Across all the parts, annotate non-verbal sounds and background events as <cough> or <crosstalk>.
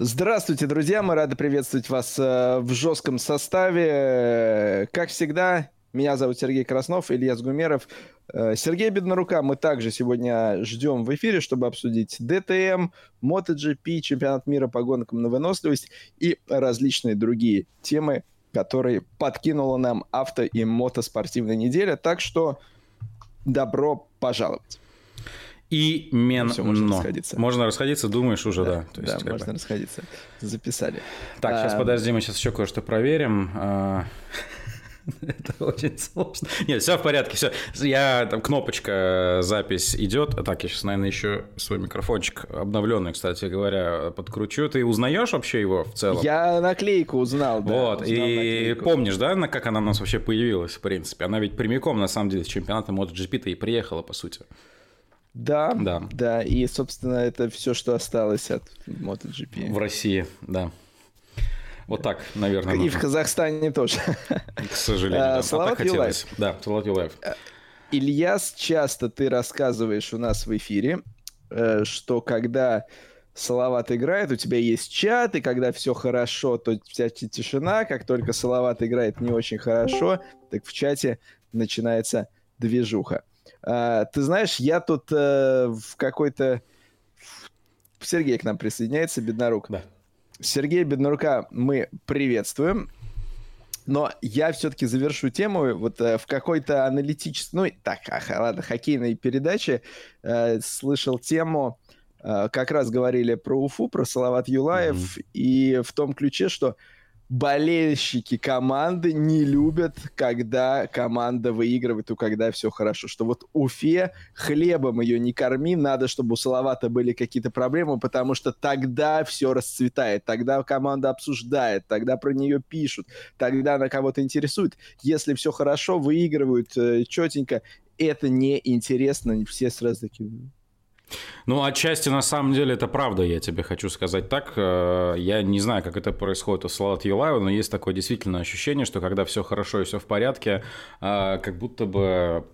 Здравствуйте, друзья! Мы рады приветствовать вас э, в жестком составе. Как всегда, меня зовут Сергей Краснов, Илья Сгумеров. Э, Сергей Беднорука мы также сегодня ждем в эфире, чтобы обсудить ДТМ, MotoGP, чемпионат мира по гонкам на выносливость и различные другие темы, которые подкинула нам авто- и мотоспортивная неделя. Так что добро пожаловать! Именно. Все, можно расходиться. Можно расходиться, думаешь уже, да. Да, То есть, да можно бы... расходиться. Записали. Так, а... сейчас подожди, мы сейчас еще кое-что проверим. А, <laughs> это очень сложно. Нет, все в порядке, все. Я там кнопочка запись идет. Так, я сейчас, наверное, еще свой микрофончик обновленный, кстати говоря, подкручу. Ты узнаешь вообще его в целом? Я наклейку узнал, да. Вот, узнал и наклейку. помнишь, да, на как она у нас вообще появилась, в принципе? Она ведь прямиком, на самом деле, с чемпионата MotoGP-то и приехала, по сути. Да, да, да, и, собственно, это все, что осталось от MotoGP. В России, да. Вот так, наверное. И нужно. в Казахстане тоже. К сожалению, да. Салават а Юлаев. Да, Салават Юлаев. Э, Ильяс, часто ты рассказываешь у нас в эфире, э, что когда Салават играет, у тебя есть чат, и когда все хорошо, то вся тишина. Как только Салават играет не очень хорошо, так в чате начинается движуха. А, ты знаешь, я тут э, в какой-то... Сергей к нам присоединяется, Беднорук. Да. Сергей Беднорука мы приветствуем. Но я все-таки завершу тему вот э, в какой-то аналитической, ну так, ах, ладно, хоккейной передаче э, слышал тему, э, как раз говорили про Уфу, про Салават Юлаев, mm-hmm. и в том ключе, что болельщики команды не любят, когда команда выигрывает и когда все хорошо. Что вот Уфе хлебом ее не корми, надо, чтобы у Салавата были какие-то проблемы, потому что тогда все расцветает, тогда команда обсуждает, тогда про нее пишут, тогда она кого-то интересует. Если все хорошо, выигрывают э, четенько, это неинтересно, все сразу такие... Ну, отчасти, на самом деле, это правда, я тебе хочу сказать так. Э, я не знаю, как это происходит у Салат Юлаева, но есть такое действительно ощущение, что когда все хорошо и все в порядке, э, как будто бы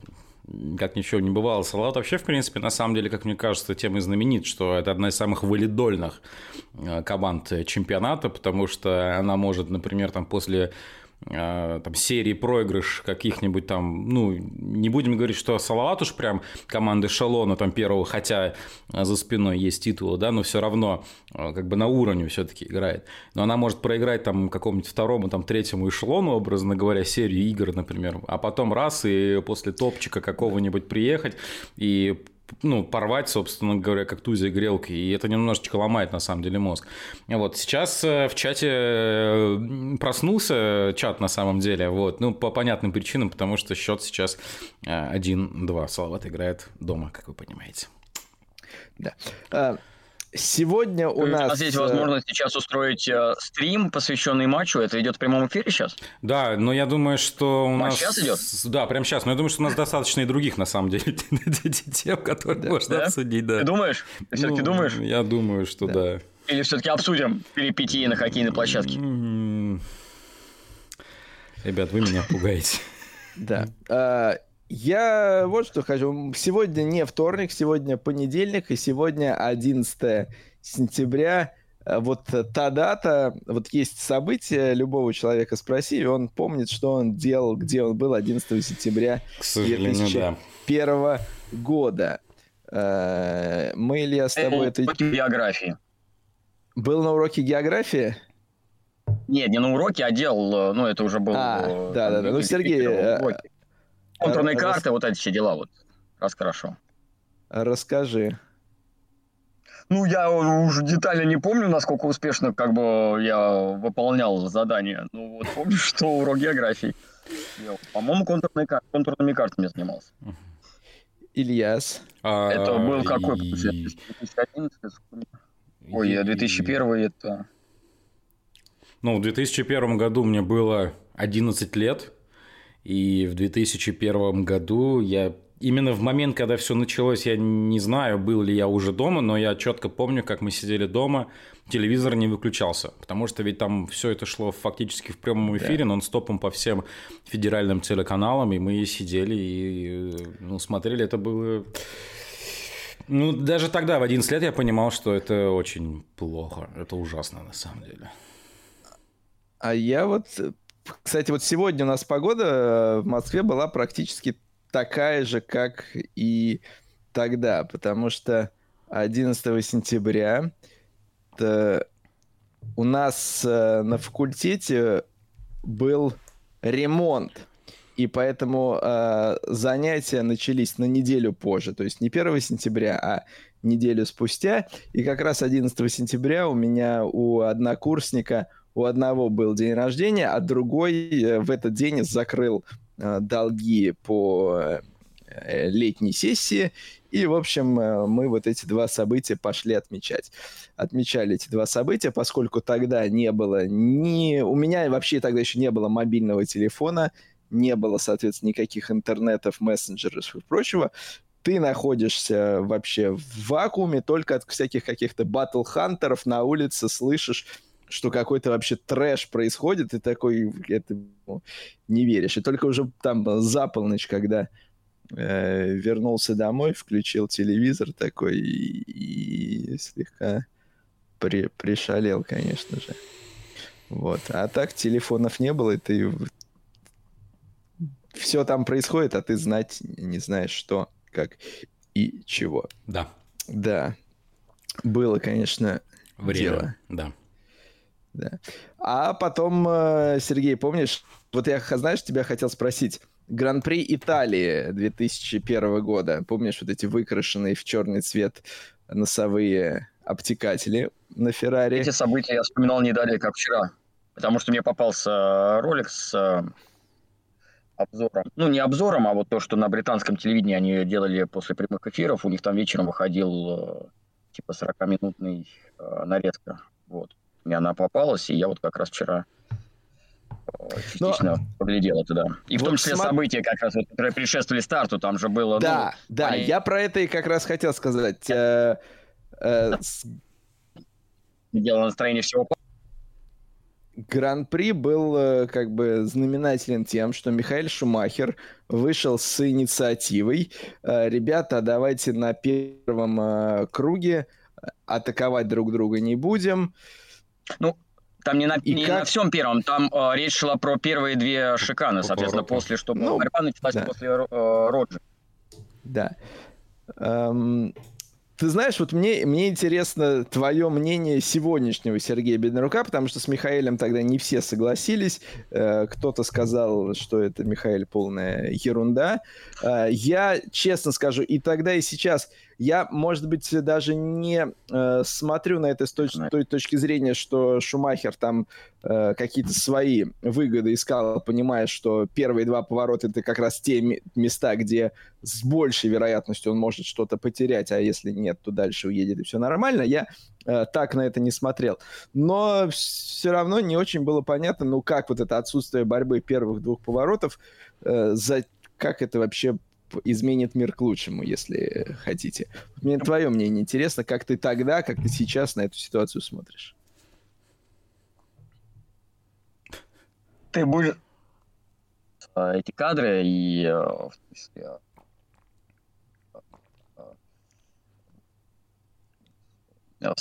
как ничего не бывало. Салат вообще, в принципе, на самом деле, как мне кажется, тем и знаменит, что это одна из самых валидольных э, команд чемпионата, потому что она может, например, там после там, серии проигрыш каких-нибудь там, ну, не будем говорить, что Салават уж прям команды Шалона там первого, хотя за спиной есть титулы, да, но все равно а, как бы на уровне все-таки играет. Но она может проиграть там какому-нибудь второму, там третьему эшелону, образно говоря, серию игр, например, а потом раз и после топчика какого-нибудь приехать и ну, порвать, собственно говоря, как тузя грелки, и это немножечко ломает, на самом деле, мозг. Вот, сейчас э, в чате э, проснулся чат, на самом деле, вот, ну, по понятным причинам, потому что счет сейчас 1-2. Э, Салават играет дома, как вы понимаете. Да. А, Сегодня у нас... У нас есть э, возможность сейчас устроить э, стрим, посвященный матчу. Это идет в прямом эфире сейчас? Да, но я думаю, что у Матч нас... сейчас идет? Да, прямо сейчас. Но я думаю, что у нас достаточно и других, на самом деле, <laughs> тем, которые можно обсудить. Ты думаешь? Ты все-таки ну, думаешь? Я думаю, что да. Или все-таки обсудим перипетии на хоккейной площадке? Ребят, вы меня пугаете. Да. <laughs> Я вот что хочу. Сегодня не вторник, сегодня понедельник, и сегодня 11 сентября. Э, вот та дата, вот есть событие, любого человека спроси, и он помнит, что он делал, где он был 11 сентября К сожалению, 2001 да. года. Э, мы, Илья, с тобой... Это... географии. Был на уроке географии? Нет, не на уроке, а делал, ну, это уже был... А, да-да-да, ну, Сергей, Контурные Рас... карты, вот эти все дела, вот, раз хорошо. Расскажи. Ну, я уже детально не помню, насколько успешно как бы я выполнял задание. Ну, вот <laughs> помню, что урок географии. По-моему, контурные, контурными картами занимался. Ильяс. А, это был какой? 2011? Ой, 2001 это... Ну, в 2001 году мне было 11 лет. И в 2001 году я именно в момент, когда все началось, я не знаю, был ли я уже дома, но я четко помню, как мы сидели дома, телевизор не выключался, потому что ведь там все это шло фактически в прямом эфире, да. нон-стопом по всем федеральным телеканалам, и мы сидели и ну, смотрели, это было Ну, даже тогда, в 11 лет, я понимал, что это очень плохо. Это ужасно, на самом деле. А я вот... Кстати, вот сегодня у нас погода э, в Москве была практически такая же, как и тогда, потому что 11 сентября у нас э, на факультете был ремонт и поэтому э, занятия начались на неделю позже, то есть не 1 сентября, а неделю спустя. И как раз 11 сентября у меня у однокурсника, у одного был день рождения, а другой э, в этот день закрыл э, долги по э, летней сессии. И, в общем, мы вот эти два события пошли отмечать. Отмечали эти два события, поскольку тогда не было ни... У меня вообще тогда еще не было мобильного телефона, не было, соответственно, никаких интернетов, мессенджеров и прочего, ты находишься вообще в вакууме, только от всяких каких-то батл-хантеров на улице слышишь, что какой-то вообще трэш происходит, и такой, это не веришь. И только уже там за полночь, когда э, вернулся домой, включил телевизор такой и, и слегка при, пришалел, конечно же. Вот. А так телефонов не было, и ты все там происходит, а ты знать не знаешь, что, как и чего. Да. Да. Было, конечно, Время. дело. Да. Да. А потом, э, Сергей, помнишь, вот я, знаешь, тебя хотел спросить. Гран-при Италии 2001 года. Помнишь вот эти выкрашенные в черный цвет носовые обтекатели на Феррари? Эти события я вспоминал не далее, как вчера. Потому что мне попался ролик с э, обзором. Ну, не обзором, а вот то, что на британском телевидении они делали после прямых эфиров. У них там вечером выходил э, типа 40-минутный э, нарезка. Вот. Мне она попалась, и я вот как раз вчера э, частично Но... поглядел это, да. И вот в том числе см... события, как раз, вот, которые предшествовали старту, там же было... Да, ну, да, они... я про это и как раз хотел сказать. Э, э, Дело настроение всего Гран-при был э, как бы знаменателен тем, что Михаил Шумахер вышел с инициативой. Ребята, давайте на первом круге атаковать друг друга не будем. Ну, там не на, не как... на всем первом, там э, речь шла про первые две шиканы, соответственно, после, что ну, борьба началась да. после э, Роджи. Да. Эм, ты знаешь, вот мне, мне интересно твое мнение сегодняшнего Сергея Беднорука, потому что с Михаилом тогда не все согласились. Э, кто-то сказал, что это Михаил полная ерунда. Э, я, честно скажу, и тогда, и сейчас я, может быть, даже не э, смотрю на это с точ- той точки зрения, что Шумахер там э, какие-то свои выгоды искал, понимая, что первые два поворота это как раз те места, где с большей вероятностью он может что-то потерять, а если нет, то дальше уедет и все нормально. Я э, так на это не смотрел. Но все равно не очень было понятно, ну как вот это отсутствие борьбы первых двух поворотов, э, за как это вообще изменит мир к лучшему, если хотите. Мне твое мнение интересно, как ты тогда, как ты сейчас на эту ситуацию смотришь. Ты будешь а, эти кадры и э, в смысле, я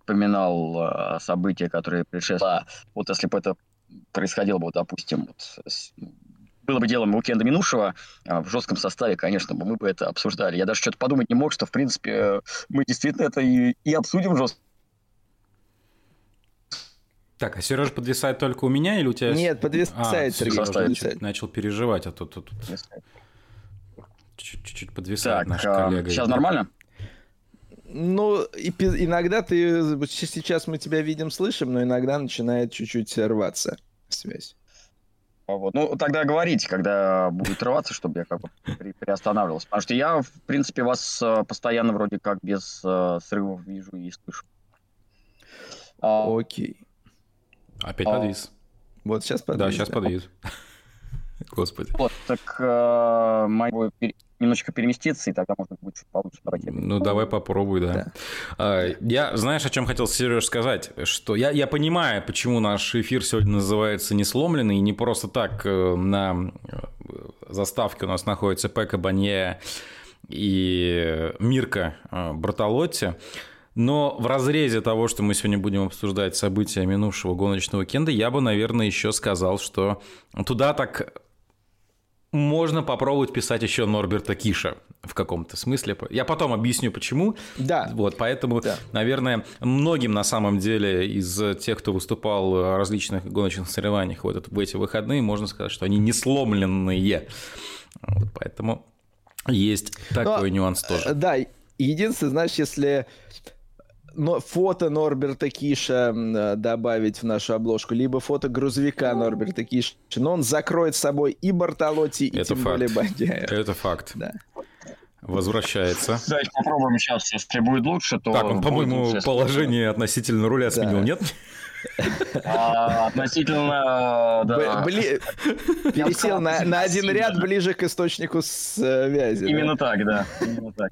вспоминал события, которые предшествовали. Вот если бы это происходило бы, допустим, вот, было бы делом уикенда минувшего, а, в жестком составе, конечно, мы бы это обсуждали. Я даже что-то подумать не мог, что, в принципе, мы действительно это и, и обсудим жестко. Так, а Сережа подвисает только у меня или у тебя... Нет, подвисает, а, Сергей. Подвисает. Начал переживать, а тут, тут, тут... чуть-чуть подвисает так, наш а, коллега. Сейчас нормально? Ну, иногда ты... Сейчас мы тебя видим, слышим, но иногда начинает чуть-чуть рваться связь. Вот. Ну, тогда говорите, когда будет рваться, чтобы я как бы приостанавливался. Потому что я, в принципе, вас э, постоянно вроде как без э, срывов вижу и слышу. А, Окей. Опять а... подвис. Вот сейчас подвис. Да, сейчас да. подвис. Господи. Вот, так э, мой немножечко переместиться, и тогда можно будет чуть получше. Давайте. Ну, давай попробуй, да. да. А, я, знаешь, о чем хотел Сереж сказать? Что я, я понимаю, почему наш эфир сегодня называется «Не сломленный», и не просто так э, на э, заставке у нас находится Пека Банье и Мирка Бартолотти. Но в разрезе того, что мы сегодня будем обсуждать события минувшего гоночного уикенда, я бы, наверное, еще сказал, что туда так можно попробовать писать еще Норберта Киша в каком-то смысле. Я потом объясню, почему. Да. Вот, поэтому, да. наверное, многим на самом деле из тех, кто выступал в различных гоночных соревнованиях в, этот, в эти выходные, можно сказать, что они не сломленные. Вот, поэтому есть такой Но, нюанс тоже. Э, да, единственное, знаешь, если но фото Норберта Киша э, добавить в нашу обложку, либо фото грузовика Норберта Киша. Но он закроет с собой и Бартолотти, и Это тем факт. более Бандяева. Это факт. Да. Возвращается. Давайте попробуем сейчас, если будет лучше, то... Так, он, по-моему, положение относительно руля сменил, да. нет? А, относительно, да. Пересел на, на один ряд ближе к источнику связи. Именно да? так, да. Именно так.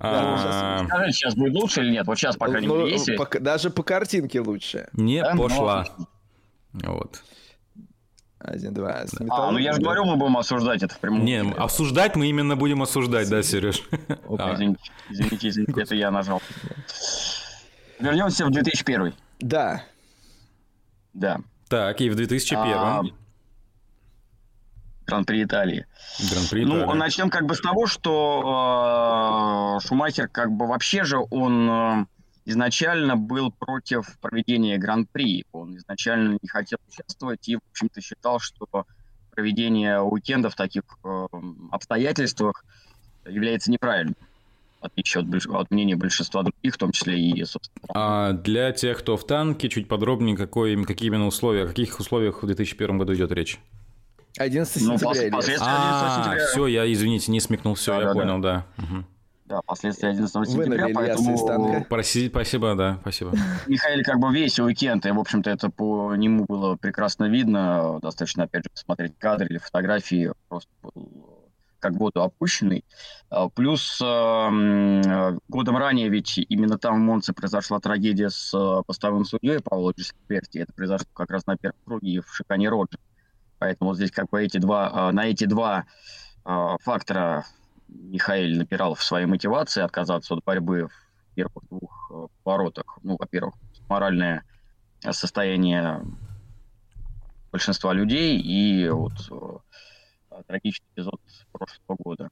А... Ну, скажите, сейчас будет лучше или нет? Вот сейчас, пока не ну, есть. Даже по картинке лучше. Не да? пошла. Вот. Один, два. А, ну я же говорю, мы будем осуждать это в прямом Не, обсуждать мы именно будем осуждать, да, Сереж? А. Извините, извините, извините, это я нажал. Вернемся в 2001. Да. Да. Так, и в 2001 а, Гран-при Италии. Гран-при ну, Италии. Ну, начнем как бы с того, что э, Шумахер как бы вообще же он э, изначально был против проведения Гран-при. Он изначально не хотел участвовать и, в общем-то, считал, что проведение уикенда в таких э, обстоятельствах является неправильным отличие от, от мнения большинства других, в том числе и, собственно. А для тех, кто в танке, чуть подробнее, какой, какие именно условия, о каких условиях в 2001 году идет речь? 11 ну, сентября. Ну, а, сентября. все, я, извините, не смекнул, все, да, я да, понял, да. да. Угу. Да, последствия 11 сентября, поэтому... Проси, спасибо, да, спасибо. Михаил как бы весь уикенд, и, в общем-то, это по нему было прекрасно видно. Достаточно, опять же, посмотреть кадры или фотографии. Просто был как воду опущенный. А, плюс эм, годом ранее ведь именно там в Монце произошла трагедия с э, поставым судьей Павло Джесперти. Это произошло как раз на первом круге в Шикане Роджи. Поэтому вот здесь как бы эти два, э, на эти два э, фактора Михаил напирал в своей мотивации отказаться от борьбы в первых двух поворотах. Ну, во-первых, моральное состояние большинства людей и вот трагичный эпизод прошлого года.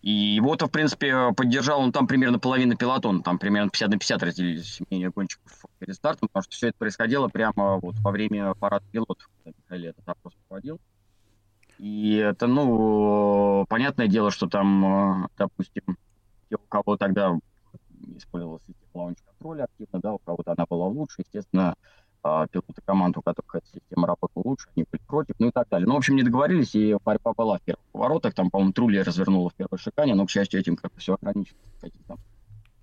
И его-то, в принципе, поддержал он там примерно половина пилотона, там примерно 50 на 50 разделились мнения гонщиков перед стартом, потому что все это происходило прямо вот во время парада пилотов, когда Михаил этот опрос проводил. И это, ну, понятное дело, что там, допустим, те, у кого тогда использовалась система лаунч-контроля активно, да, у кого-то она была лучше, естественно, пилоты команд, у которых эта система работала лучше, они были против, ну и так далее. Ну, в общем, не договорились, и борьба была в первых поворотах. Там, по-моему, Трули развернула в первой шикане, но, к счастью, этим как-то все ограничилось. Каких там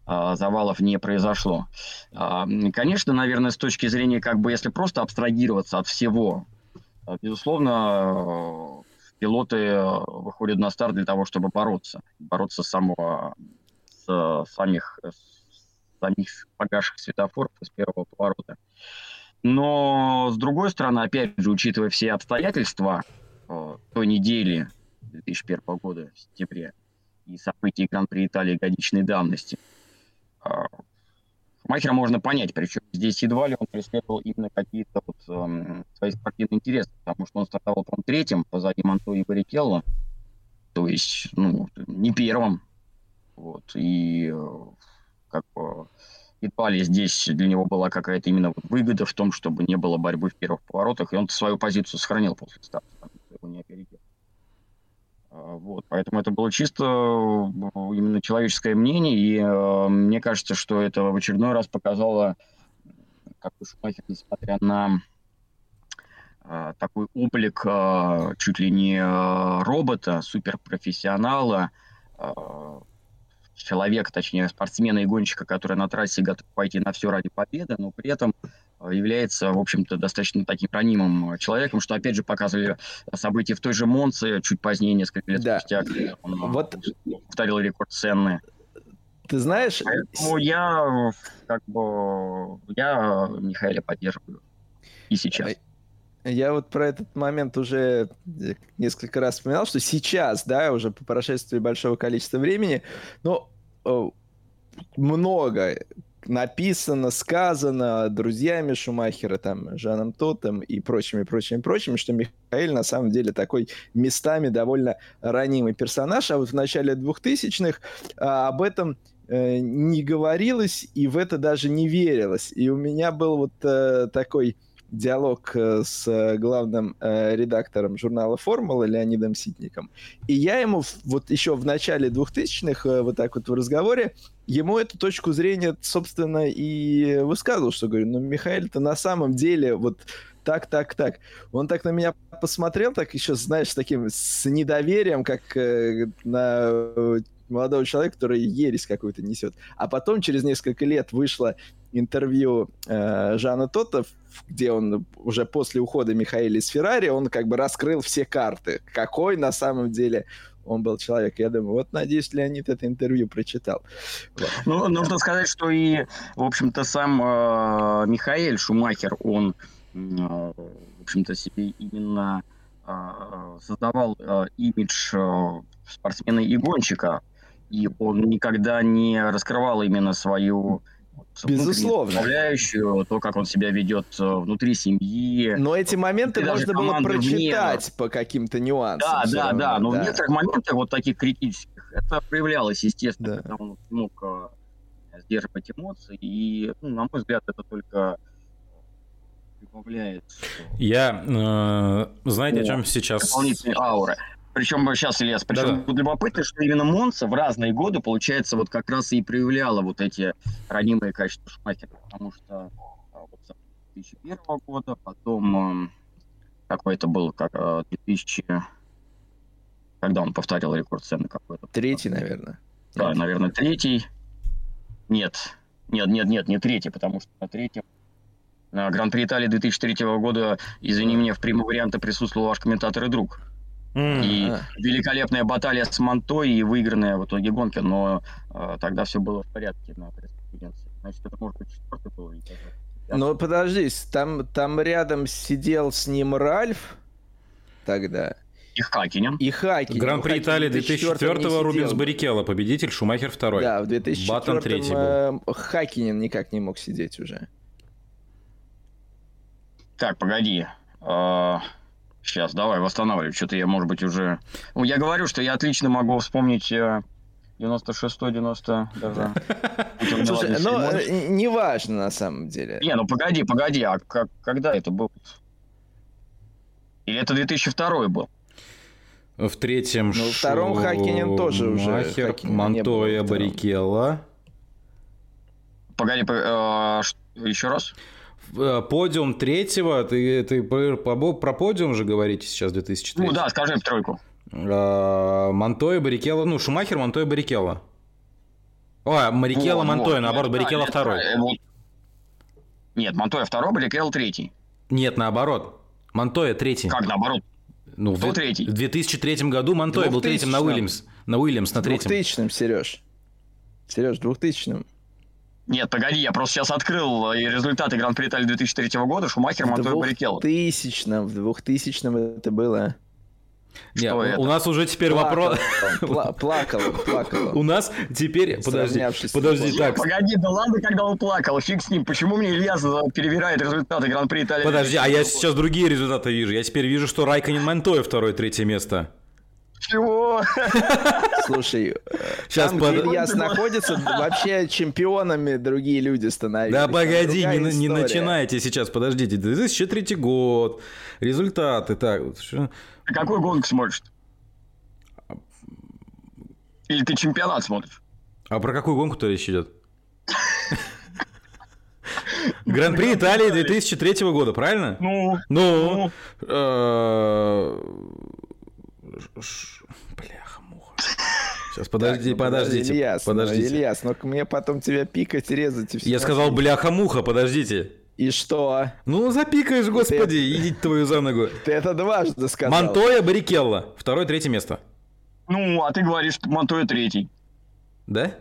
а, завалов не произошло. А, конечно, наверное, с точки зрения, как бы, если просто абстрагироваться от всего, безусловно, пилоты выходят на старт для того, чтобы бороться. Бороться с самого, с самих, с самих погаших светофоров из первого поворота. Но, с другой стороны, опять же, учитывая все обстоятельства э, той недели 2001 года, в сентябре, и событий Гран-при Италии годичной давности, э, Шумахера можно понять, причем здесь едва ли он преследовал именно какие-то вот, э, свои спортивные интересы, потому что он стартовал, по третьим позади Монто и Баррикелло, то есть, ну, не первым, вот, и э, как бы едва ли здесь для него была какая-то именно выгода в том, чтобы не было борьбы в первых поворотах, и он свою позицию сохранил после старта, его не опередил. А, вот, поэтому это было чисто э, именно человеческое мнение, и э, мне кажется, что это в очередной раз показало, как бы Шумахер, несмотря на э, такой облик э, чуть ли не э, робота, суперпрофессионала, э, человека, точнее спортсмена и гонщика, который на трассе готов пойти на все ради победы, но при этом э, является, в общем-то, достаточно таким ранимым э, человеком, что, опять же, показывали события в той же Монце чуть позднее, несколько лет да. спустя, когда он э, вот... повторил рекорд Сенны. Ты знаешь... Поэтому я, как бы, я Михаила поддерживаю и сейчас. Я вот про этот момент уже несколько раз вспоминал, что сейчас, да, уже по прошествии большого количества времени, ну, много написано, сказано друзьями Шумахера, там, Жаном Тотом и прочими, прочими, прочими, что Михаил на самом деле такой местами довольно ранимый персонаж, а вот в начале 2000-х а, об этом э, не говорилось и в это даже не верилось. И у меня был вот э, такой диалог э, с главным э, редактором журнала «Формула» Леонидом Ситником. И я ему вот еще в начале 2000-х, э, вот так вот в разговоре, ему эту точку зрения, собственно, и высказывал, что говорю, ну, Михаил-то на самом деле вот так, так, так. Он так на меня посмотрел, так еще, знаешь, с таким, с недоверием, как э, на молодого человека, который ересь какую-то несет. А потом, через несколько лет, вышло интервью э, Жана Тота, где он уже после ухода Михаила из Феррари, он как бы раскрыл все карты, какой на самом деле он был человек. Я думаю, вот, надеюсь, Леонид это интервью прочитал. Ну, нужно сказать, что и, в общем-то, сам э, Михаил Шумахер, он, э, в общем-то, себе именно э, создавал э, имидж э, спортсмена и гонщика, и он никогда не раскрывал именно свою Безусловно. составляющую, то, как он себя ведет э, внутри семьи. Но эти моменты можно было прочитать вне. по каким-то нюансам. Да, да, равно, да. Но да. в некоторых моментах вот таких критических это проявлялось, естественно, да. когда он мог э, сдерживать эмоции. И, ну, на мой взгляд, это только прибавляет. Я, э, знаете, о чем сейчас... Дополнительные ауры. Причем сейчас, Ильяс, причем да. любопытно, что именно Монца в разные годы, получается, вот как раз и проявляла вот эти ранимые качества Шумахера, потому что а, вот, 2001 года, потом какой то был, как 2000... Когда он повторил рекорд цены какой-то? Третий, наверное. Да, третий. наверное, третий. Нет, нет, нет, нет, не третий, потому что на третьем на Гран-при Италии 2003 года, извини меня, в прямом варианте присутствовал ваш комментатор и друг. Mm-hmm. И великолепная баталия с Монтой и выигранная в итоге гонка, но э, тогда все было в порядке на пресс-конференции. Значит, это может быть четвертый был. Ну, подожди, там, там рядом сидел с ним Ральф тогда. И Хакинен. И Хакинен. Гран-при Италии 2004-го Рубинс Баррикелло, победитель, Шумахер второй. Да, в 2004-м э, Хакинен никак не мог сидеть уже. Так, погоди. Сейчас, давай, восстанавливай. Что-то я, может быть, уже... Ну, я говорю, что я отлично могу вспомнить 96-й, 90 даже. Слушай, ну, э, не важно на самом деле. Не, ну погоди, погоди, а как, когда это был? Или это 2002 был? В третьем Ну, в втором Хакинен тоже уже. Махер, Монтоя, Барикелла. Погоди, э, еще раз? Э, подиум третьего, ты, ты про, про подиум же говорите сейчас 2003? Ну да, скажи тройку. Э, Монтоя, Барикелла, ну, Шумахер, Монтоя, Барикелла. О, Марикелла, вот, Монтоя, вот, наоборот, нет, Барикелла второй. Вот. Нет, Монтоя второй, Барикелла третий. Нет, наоборот. Монтоя третий. Как наоборот? Ну, Кто в, третий? В 2003 году Монтоя был третьим на Уильямс. На Уильямс на третьем. В 2000 Сереж. Сереж, в 2000 нет, погоди, я просто сейчас открыл э, результаты Гран-при Италии 2003 года, Шумахер, Монтойо, Баррикелло. В 2000 в 2000 это было. Нет, у, это? у нас уже теперь вопрос... Плакал, плакал. <laughs> У нас теперь... Подожди, подожди, так. Погоди, да ладно, когда он плакал, фиг с ним. Почему мне Илья перевирает результаты Гран-при Италии? Подожди, а я сейчас другие результаты вижу. Я теперь вижу, что Райконин Монтойо второе, третье место. Чего? Слушай, Сейчас там, под... где Ильяс находится, вообще чемпионами другие люди становились. Да погоди, не, не начинайте сейчас, подождите. 2003 год, результаты, так. А какой гонку смотришь? Или ты чемпионат смотришь? А про какую гонку-то речь идет? Гран-при Италии 2003 года, правильно? Ну. Ну. Бляха, муха. Сейчас, подожди, так, ну, подождите. Ильяс, ну, подождите. Ну, Ильяс, ну мне потом тебя пикать, резать и все. Я сказал, бляха-муха, подождите. И что? Ну, запикаешь, господи, ты... идите твою за ногу. Ты это дважды сказал. Монтоя Барикелла. Второе, третье место. Ну, а ты говоришь, что Монтоя третий. Да?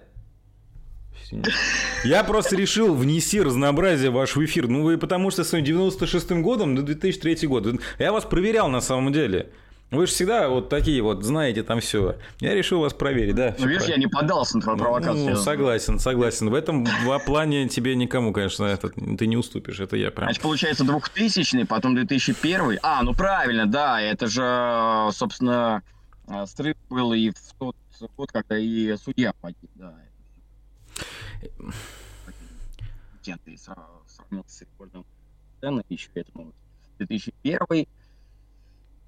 Я просто решил внести разнообразие в ваш эфир. Ну, вы потому что с 96-м годом до 2003 год. Я вас проверял на самом деле. Вы же всегда вот такие вот, знаете там все. Я решил вас проверить, да. Ну, видишь, я не поддался на твою ну, провокацию. Ну, согласен, согласен. В этом в плане тебе никому, конечно, это, ты не уступишь. Это я прям... Значит, получается 2000 потом 2001 А, ну правильно, да. Это же, собственно, э, срыв был и в тот год, когда и судья погиб, да. И сравнился с рекордом еще этому 2001 а,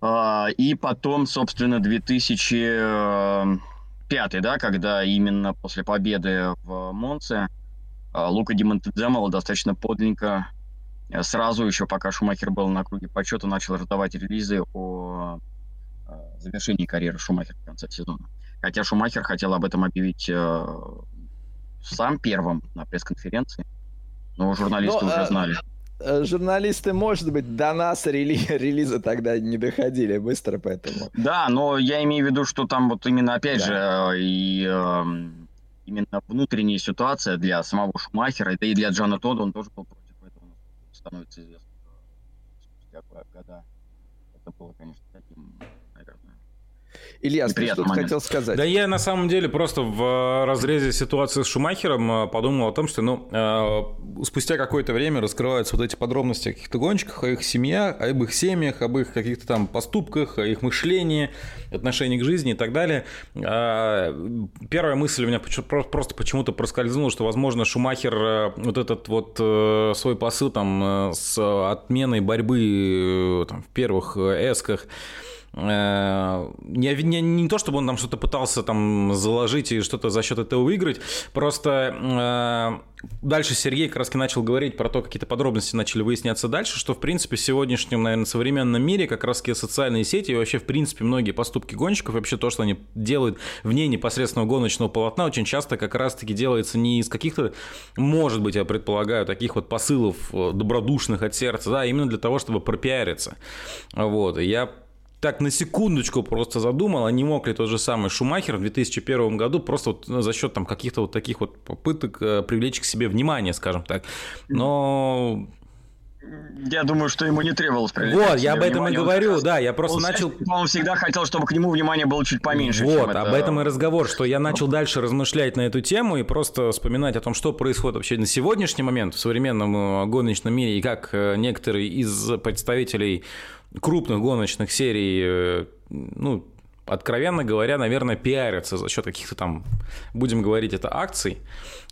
и потом, собственно, 2005, да, когда именно после победы в Монце а, Лука Димонтедземова достаточно подлинненько э, сразу еще, пока Шумахер был на круге почета, начал раздавать релизы о а, завершении карьеры Шумахера в конце сезона. Хотя Шумахер хотел об этом объявить сам первым на пресс-конференции, но журналисты но, уже а... знали. Э, журналисты, может быть, до нас рели <laughs> релиза тогда не доходили быстро, поэтому... Да, но я имею в виду, что там вот именно, опять да. же, и э, именно внутренняя ситуация для самого Шумахера, да и для Джона Тодда, он тоже был против этого, становится известно спустя года. Это было, конечно, Илья, ты что хотел сказать? Да я на самом деле просто в э, разрезе ситуации с Шумахером э, подумал о том, что ну, э, спустя какое-то время раскрываются вот эти подробности о каких-то гонщиках, о их семьях, об их семьях, об их каких-то там поступках, о их мышлении, отношении к жизни и так далее. Первая мысль у меня просто почему-то проскользнула, что, возможно, Шумахер вот этот вот свой посыл там с отменой борьбы там, в первых эсках, Э, не, не, не то, чтобы он там что-то пытался там заложить и что-то за счет этого выиграть, просто э, дальше Сергей как раз начал говорить про то, какие-то подробности начали выясняться дальше, что в принципе в сегодняшнем, наверное, современном мире как раз социальные сети и вообще в принципе многие поступки гонщиков, вообще то, что они делают вне непосредственного гоночного полотна, очень часто как раз-таки делается не из каких-то, может быть, я предполагаю, таких вот посылов э, добродушных от сердца, да, именно для того, чтобы пропиариться. Вот, я так на секундочку просто задумал, а не мог ли тот же самый Шумахер в 2001 году просто вот за счет там каких-то вот таких вот попыток э, привлечь к себе внимание, скажем так. Но я думаю, что ему не требовалось Вот, я об этом внимание. и говорю, он, да, я просто он, начал... Он всегда хотел, чтобы к нему внимание было чуть поменьше. Вот, об это... этом и разговор, что я начал дальше размышлять на эту тему и просто вспоминать о том, что происходит вообще на сегодняшний момент в современном э, гоночном мире и как э, некоторые из представителей крупных гоночных серий, э, ну, откровенно говоря, наверное, пиарятся за счет каких-то там, будем говорить, это акций.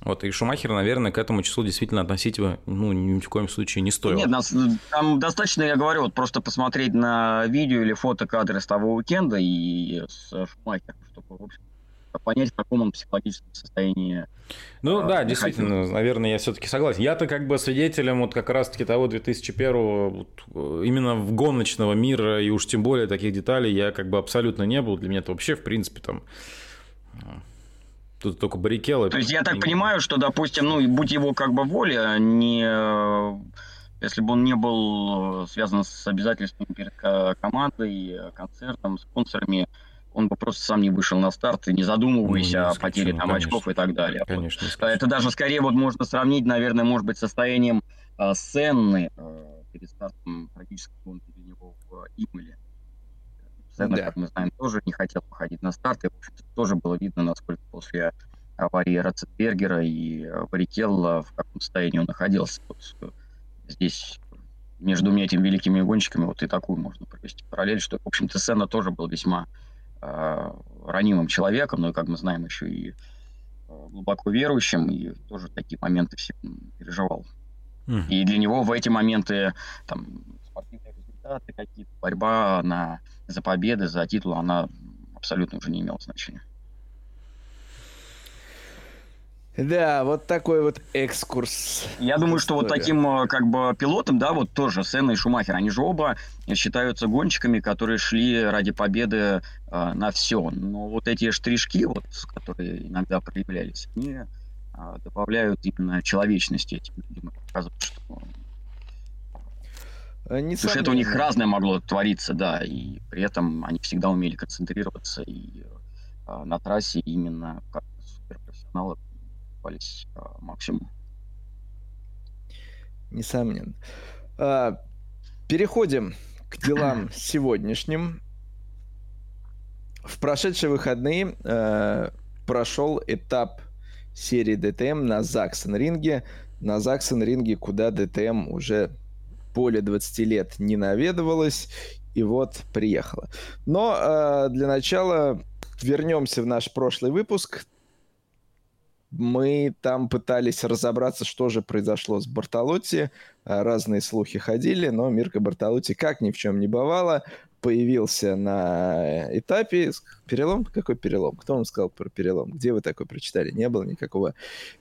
Вот, и Шумахер, наверное, к этому числу действительно относить его, ну, ни в коем случае не стоило. Нет, нас, там достаточно, я говорю, вот просто посмотреть на видео или фото кадры с того уикенда и с Шумахером, чтобы, в общем, понять, в каком он психологическом состоянии. Ну а, да, действительно, хотел. наверное, я все-таки согласен. Я-то как бы свидетелем вот как раз-таки того 2001 вот, э, именно в гоночного мира, и уж тем более таких деталей я как бы абсолютно не был. Для меня это вообще, в принципе, там... Э, тут только баррикелы. То есть я так понимаю, что, допустим, ну, будь его как бы воля, не если бы он не был связан с обязательствами перед командой, концертом, спонсорами, он бы просто сам не вышел на старт, не задумываясь ну, не о потере там конечно. очков и так далее. Конечно. Вот. Это даже скорее вот можно сравнить, наверное, может быть, состоянием э, Сенны э, перед стартом практически гонки для него в Имеле. Сенна, да. как мы знаем, тоже не хотел выходить на старт, и, в общем тоже было видно, насколько после аварии Рацетбергера и Баррикелла в каком состоянии он находился. Вот, э, здесь между этими великими гонщиками вот и такую можно провести параллель, что, в общем-то, Сенна тоже был весьма Э, ранимым человеком, но, как мы знаем, еще и э, глубоко верующим, и тоже такие моменты все переживал. Mm. И для него в эти моменты там, спортивные результаты, какие-то борьба на, за победы, за титул, она абсолютно уже не имела значения. Да, вот такой вот экскурс. Я думаю, что вот таким э, как бы пилотом, да, вот тоже Сенна и Шумахер, они же оба считаются гонщиками, которые шли ради победы э, на все. Но вот эти штришки, вот, которые иногда проявлялись, они э, добавляют именно человечности этим людям, показывают, что не Потому что это у них разное могло твориться, да, и при этом они всегда умели концентрироваться и э, на трассе именно как суперпрофессионалы выступались а, максимум. Несомненно. А, переходим к делам <clears throat> сегодняшним. В прошедшие выходные э, прошел этап серии ДТМ на Заксен-ринге. На Заксен-ринге, куда ДТМ уже более 20 лет не наведывалась. И вот приехала. Но э, для начала вернемся в наш прошлый выпуск. Мы там пытались разобраться, что же произошло с Бартолотти. Разные слухи ходили, но Мирка Бартолотти, как ни в чем не бывало, появился на этапе. Перелом? Какой перелом? Кто вам сказал про перелом? Где вы такой прочитали? Не было никакого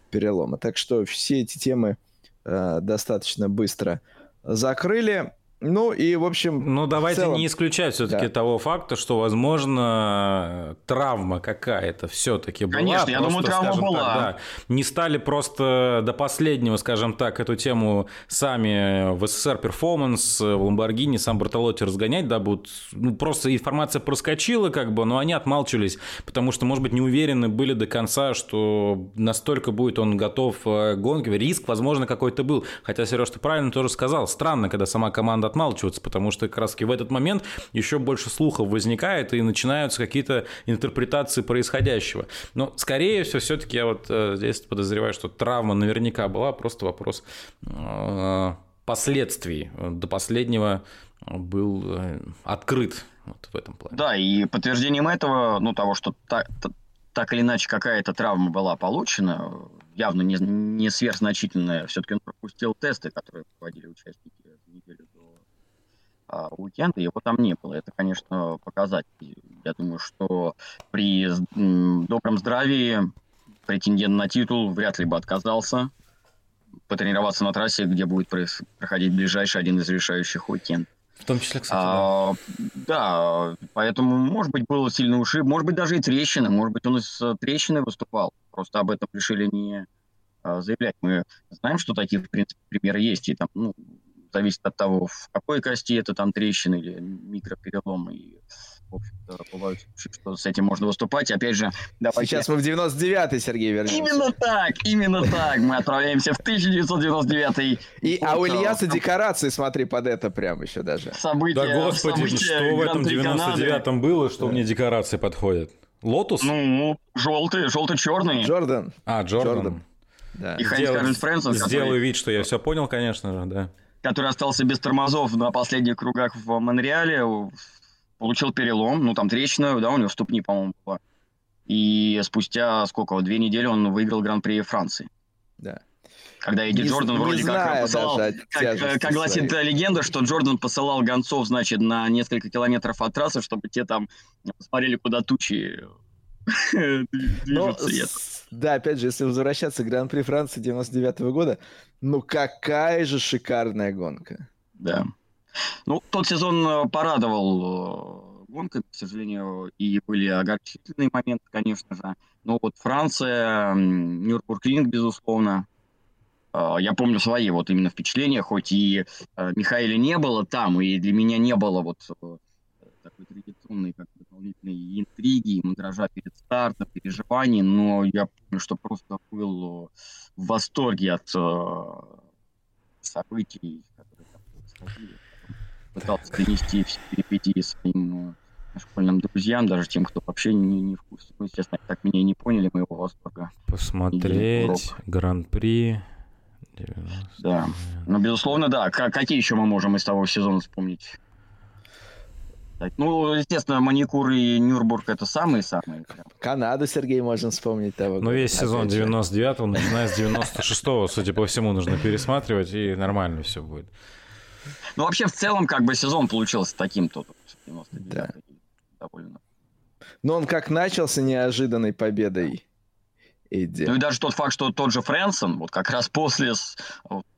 перелома. Так что все эти темы э, достаточно быстро закрыли. Ну и, в общем... Ну, давайте целом... не исключать все-таки да. того факта, что, возможно, травма какая-то все-таки была. Конечно, я думаю, травма была. Так, да, не стали просто до последнего, скажем так, эту тему сами в СССР перформанс, в Ламборгини, сам Бартолотти разгонять, да, будут... Ну, просто информация проскочила, как бы, но они отмалчивались, потому что, может быть, не уверены были до конца, что настолько будет он готов к гонке. Риск, возможно, какой-то был. Хотя, Сереж, ты правильно тоже сказал. Странно, когда сама команда отмалчиваться, потому что как раз в этот момент еще больше слухов возникает и начинаются какие-то интерпретации происходящего. Но, скорее всего, все-таки я вот э, здесь подозреваю, что травма наверняка была, просто вопрос э, последствий. До последнего был э, открыт вот в этом плане. Да, и подтверждением этого, ну, того, что так, так или иначе какая-то травма была получена, явно не, не сверхзначительная, все-таки он пропустил тесты, которые проводили участники уикенда, его там не было. Это, конечно, показатель. Я думаю, что при добром здравии претендент на титул вряд ли бы отказался потренироваться на трассе, где будет проходить ближайший один из решающих уикенд. В том числе, кстати, а, да. да, поэтому, может быть, было сильно ушиб, может быть, даже и трещины, может быть, он из трещины выступал, просто об этом решили не а, заявлять. Мы знаем, что такие, в принципе, примеры есть, и там, ну, зависит от того, в какой кости это там трещины или микроперелом. И, в общем-то, бывают случаи, что с этим можно выступать. Опять же, давайте... Сейчас мы в 99-й, Сергей, вернемся. Именно так, именно так. Мы отправляемся в 1999 И, а у Ильяса декорации, смотри, под это прям еще даже. События, Да, господи, события что в этом 99-м было, что мне декорации подходят? Lotus? Ну, желтый, желто-черный. Джордан. А, Jordan. Jordan. Да. И Хайнц-Харальд Френтцен. Сделаю вид, что я все понял, конечно же, да который остался без тормозов на последних кругах в Монреале, получил перелом, ну там трещина, да, у него ступни, по-моему, была. И спустя сколько, две недели он выиграл Гран-при Франции. Да. Когда Эдди не, Джордан не вроде как посылал, как, как гласит своей. легенда, что Джордан посылал гонцов, значит, на несколько километров от трассы, чтобы те там посмотрели, куда тучи <laughs> движутся. Да, опять же, если возвращаться к Гран-при Франции 99 -го года, ну какая же шикарная гонка. Да. Ну, тот сезон э, порадовал э, гонкой, к сожалению, и были огорчительные моменты, конечно же. Но вот Франция, Нюрбург-Ринг, безусловно. Э, я помню свои вот именно впечатления, хоть и Михаила не было там, и для меня не было вот такой традиционной как дополнительной интриги, мандража перед стартом, переживаний, но я помню, что просто был в восторге от э, событий, которые там происходили. Пытался донести все перипетии своим э, школьным друзьям, даже тем, кто вообще не, не в курсе. Ну, естественно, так меня и не поняли моего восторга. Посмотреть Гран-при. Да. Ну, безусловно, да. какие еще мы можем из того сезона вспомнить? Ну, естественно, маникур и Нюрбург это самые-самые. Канаду, Сергей, можно вспомнить того. Ну, весь сезон 99-го, <laughs> начиная с 96-го, судя по всему, нужно пересматривать, и нормально все будет. Ну, вообще, в целом, как бы сезон получился таким-то. Да. Довольно. Но он как начался неожиданной победой. Эдди. Ну и даже тот факт, что тот же Фрэнсон, вот как раз после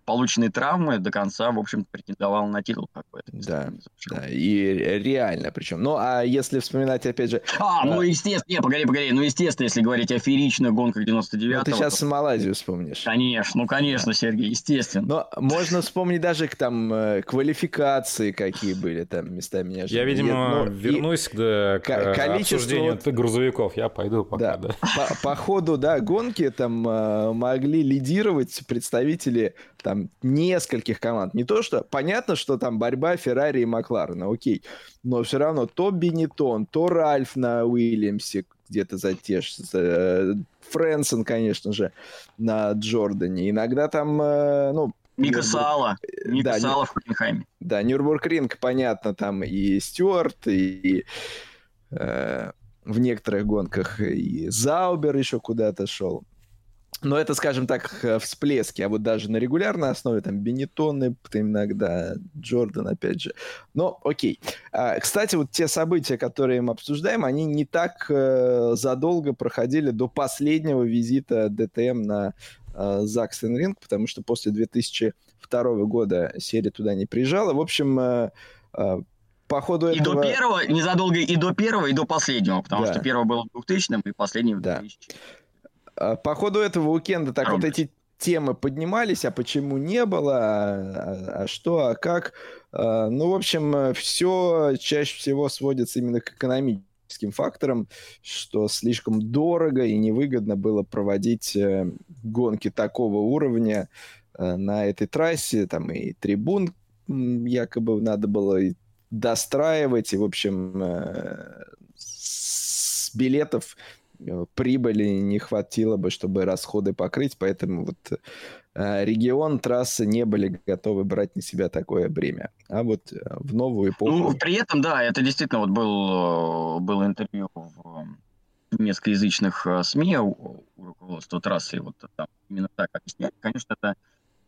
полученные травмы до конца, в общем претендовал на титул. Как бы, да, да, и реально причем. Ну, а если вспоминать, опять же... А, ну, естественно, не, погоди, погоди, ну, естественно, если говорить о фееричных гонках 99-го... Ну, ты сейчас то... Малайзию вспомнишь. Конечно, ну, конечно, Сергей, естественно. Но можно вспомнить даже там э, квалификации, какие были там местами неожиданно. Я, видимо, ну, вернусь и... к, к количеству... обсуждению грузовиков. Я пойду пока, да. да. По, по ходу, да, гонки там э, могли лидировать представители там нескольких команд. Не то, что... Понятно, что там борьба Феррари и Макларена, окей. Но все равно то Бенетон, то Ральф на Уильямсе где-то затешится. Э, Фрэнсон, конечно же, на Джордане. Иногда там, э, ну... Мика Сала. Мика да, Сала в Хокенхайме. Да, Нюрбургринг, понятно, там и Стюарт, и... Э, в некоторых гонках и Заубер еще куда-то шел. Но это, скажем так, э, всплески. А вот даже на регулярной основе, там, Бенетоны, иногда Джордан, опять же. Но окей. А, кстати, вот те события, которые мы обсуждаем, они не так э, задолго проходили до последнего визита ДТМ на э, Заксенринг, потому что после 2002 года серия туда не приезжала. В общем, по ходу и этого... до первого, незадолго и до первого, и до последнего, потому да. что первый был в 2000 и последний в 2000 да. А, по ходу этого уикенда так вот эти темы поднимались, а почему не было, а, а, а что, а как. А, ну, в общем, все чаще всего сводится именно к экономическим факторам, что слишком дорого и невыгодно было проводить э, гонки такого уровня э, на этой трассе, там и трибун якобы надо было достраивать, и, в общем, э, с билетов прибыли не хватило бы, чтобы расходы покрыть, поэтому вот э, регион, трассы не были готовы брать на себя такое бремя. А вот э, в новую эпоху... Ну, при этом, да, это действительно вот был, был интервью в несколькоязычных СМИ у руководства трассы, вот там именно так объясняли. Конечно, это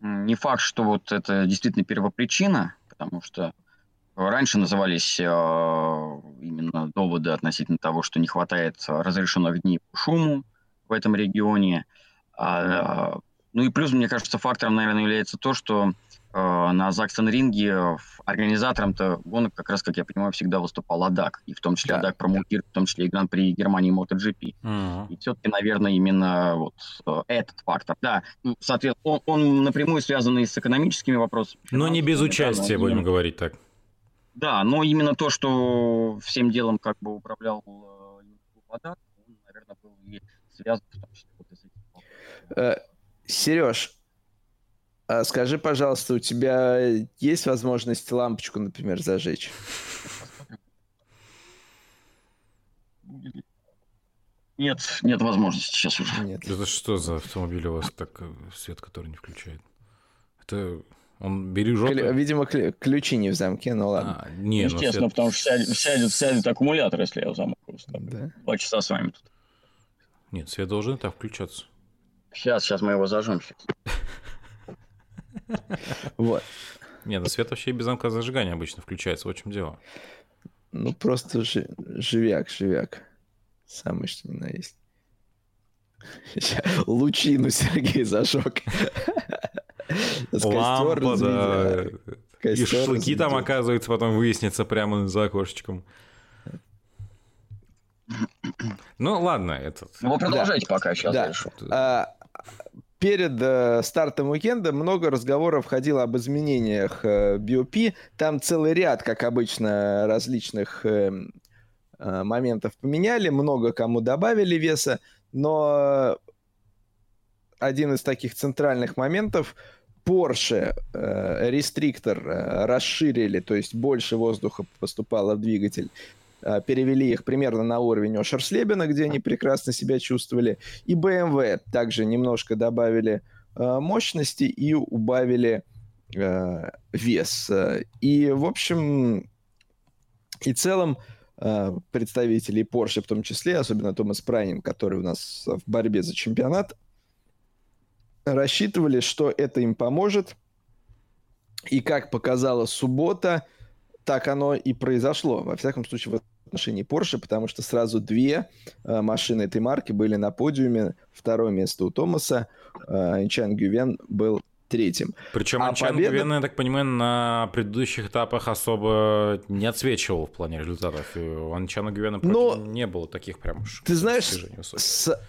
не факт, что вот это действительно первопричина, потому что Раньше назывались э, именно доводы относительно того, что не хватает разрешенных дней по шуму в этом регионе. А, ну и плюс, мне кажется, фактором, наверное, является то, что э, на Заксен-ринге организатором-то гонок, как раз, как я понимаю, всегда выступал АДАК, и в том числе да. АДАК промоутирует, в том числе и Гран-при Германии MotoGP. Uh-huh. И все-таки, наверное, именно вот э, этот фактор. Да, ну, соответственно, он, он напрямую связан и с экономическими вопросами. Но не без участия, будем говорить так. Да, но именно то, что всем делом как бы управлял вода, э, он, наверное, был и связан в том числе вот с этим. Э, Сереж, а скажи, пожалуйста, у тебя есть возможность лампочку, например, зажечь? Нет, нет возможности сейчас уже. Нет. Это что за автомобиль у вас так э, свет, который не включает? Это он бережет. Кля- видимо, ключи не в замке, ну ладно. А, не, ну, Естественно, свет... потому что сядет, сядет, сядет аккумулятор, если я в замок Да. Два часа с вами тут. Нет, свет должен так включаться. Сейчас, сейчас мы его зажжем. <laughs> Вот. Нет, ну свет вообще без замка зажигания обычно включается. Вот в чем дело. Ну, просто живяк, живяк. Самый что ни на есть. <laughs> Лучину Сергей зажег. <laughs> Лампа, да. И шашлыки там, оказывается, потом выяснится прямо за окошечком. Ну, ладно, этот... Ну, вы продолжайте да. пока, сейчас да. А, перед э, стартом уикенда много разговоров ходило об изменениях э, BOP. Там целый ряд, как обычно, различных э, э, моментов поменяли, много кому добавили веса, но один из таких центральных моментов – Porsche э, рестриктор э, расширили, то есть больше воздуха поступало в двигатель, э, перевели их примерно на уровень Ошерслебена, где они прекрасно себя чувствовали, и BMW также немножко добавили мощности и убавили вес. И, в общем, и целом представители Porsche в том числе, особенно Томас Прайнин, который у нас в борьбе за чемпионат, рассчитывали, что это им поможет. И как показала суббота, так оно и произошло. Во всяком случае, в отношении Porsche, потому что сразу две э, машины этой марки были на подиуме. Второе место у Томаса. Э, Гювен был третьим. Причем а Анчан победа... Гвен, я так понимаю, на предыдущих этапах особо не отсвечивал в плане результатов. И у Анчана Гвена но... не было таких прям уж Ты знаешь, с...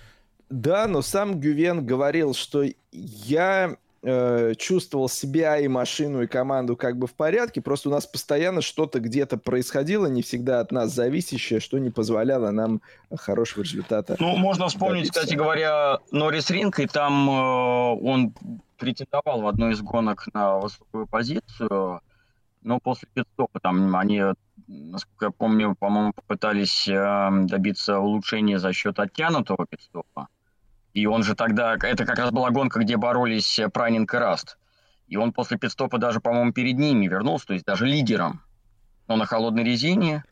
да, но сам Гювен говорил, что я э, чувствовал себя и машину, и команду как бы в порядке, просто у нас постоянно что-то где-то происходило, не всегда от нас зависящее, что не позволяло нам хорошего результата. Ну, можно вспомнить, добиться. кстати говоря, Норрис Ринг, и там э, он претендовал в одной из гонок на высокую позицию, но после пидстопа там они, насколько я помню, по-моему, попытались э, добиться улучшения за счет оттянутого пидстопа. И он же тогда, это как раз была гонка, где боролись Пранинг и Раст. И он после пидстопа даже, по-моему, перед ними вернулся, то есть даже лидером. Но на холодной резине,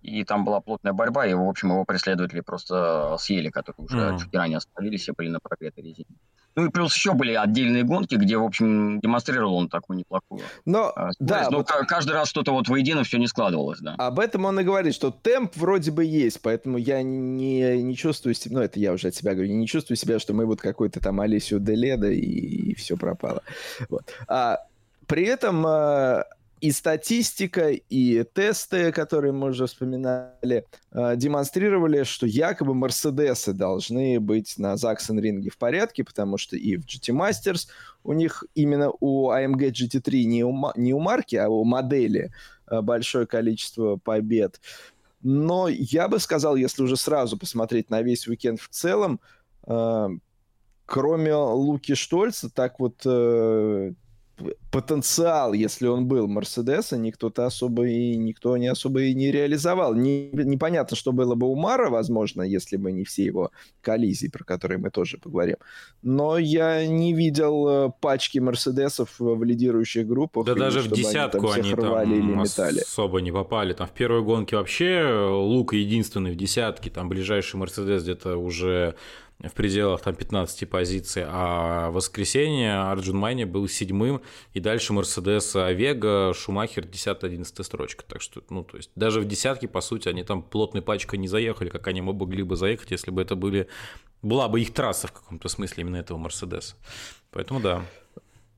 и там была плотная борьба, и, в общем, его преследователи просто съели, которые уже mm. чуть ранее остановились и были на прогретой резине. Ну и плюс еще были отдельные гонки, где, в общем, демонстрировал он такую неплохую. Но, а, да, но вот... каждый раз что-то вот воедино все не складывалось, да. Об этом он и говорит, что темп вроде бы есть, поэтому я не, не чувствую себя, ну это я уже от себя говорю, не чувствую себя, что мы вот какой-то там Алисию Деледа и, и все пропало. Вот. А, при этом а, и статистика, и тесты, которые мы уже вспоминали, э, демонстрировали, что якобы Мерседесы должны быть на Заксон ринге в порядке, потому что и в GT Masters у них именно у AMG GT3 не у, не у марки, а у модели э, большое количество побед. Но я бы сказал, если уже сразу посмотреть на весь уикенд в целом, э, кроме Луки Штольца, так вот потенциал, если он был Мерседеса, никто-то особо и никто не особо и не реализовал. Не, непонятно, что было бы у Мара, возможно, если бы не все его коллизии, про которые мы тоже поговорим. Но я не видел э, пачки Мерседесов в лидирующих группах. Да даже в десятку они там, они там или метали. особо не попали. Там в первой гонке вообще Лука единственный в десятке, там ближайший Мерседес где-то уже в пределах там 15 позиций, а в воскресенье Арджун Майни был седьмым, и дальше Мерседес Овега, Шумахер 10-11 строчка. Так что, ну, то есть даже в десятке, по сути, они там плотной пачкой не заехали, как они могли бы заехать, если бы это были была бы их трасса в каком-то смысле именно этого Мерседеса. Поэтому да.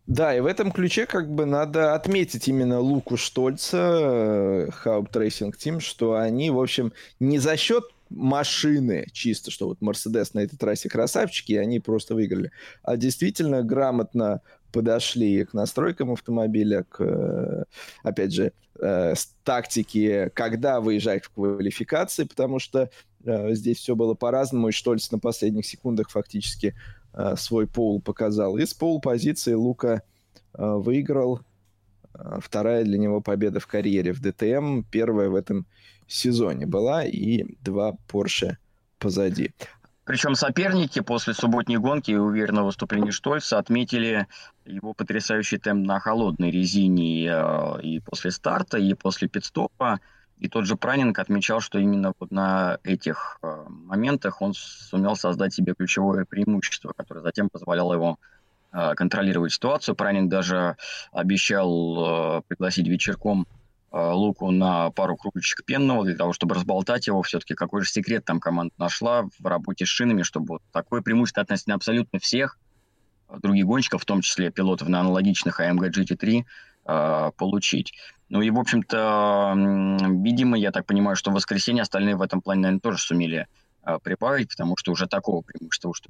Да, и в этом ключе как бы надо отметить именно Луку Штольца, Haupt Racing Team, что они, в общем, не за счет машины чисто, что вот Мерседес на этой трассе красавчики, и они просто выиграли. А действительно грамотно подошли к настройкам автомобиля, к, э, опять же, э, с тактики, когда выезжать в квалификации, потому что э, здесь все было по-разному, и Штольц на последних секундах фактически свой пол показал. И с пол-позиции Лука выиграл. Вторая для него победа в карьере в ДТМ, первая в этом сезоне была, и два Porsche позади. Причем соперники после субботней гонки и уверенного выступления Штольца отметили его потрясающий темп на холодной резине э, и после старта, и после пидстопа. И тот же Пранинг отмечал, что именно вот на этих э, моментах он сумел создать себе ключевое преимущество, которое затем позволяло ему э, контролировать ситуацию. Пранинг даже обещал пригласить вечерком луку на пару кругляшек пенного для того, чтобы разболтать его. Все-таки какой же секрет там команда нашла в работе с шинами, чтобы вот такое преимущество относительно абсолютно всех э, других гонщиков, в том числе пилотов на аналогичных AMG GT3, э, получить. Ну и, в общем-то, видимо, я так понимаю, что в воскресенье остальные в этом плане, наверное, тоже сумели прибавить, потому что уже такого преимущества уж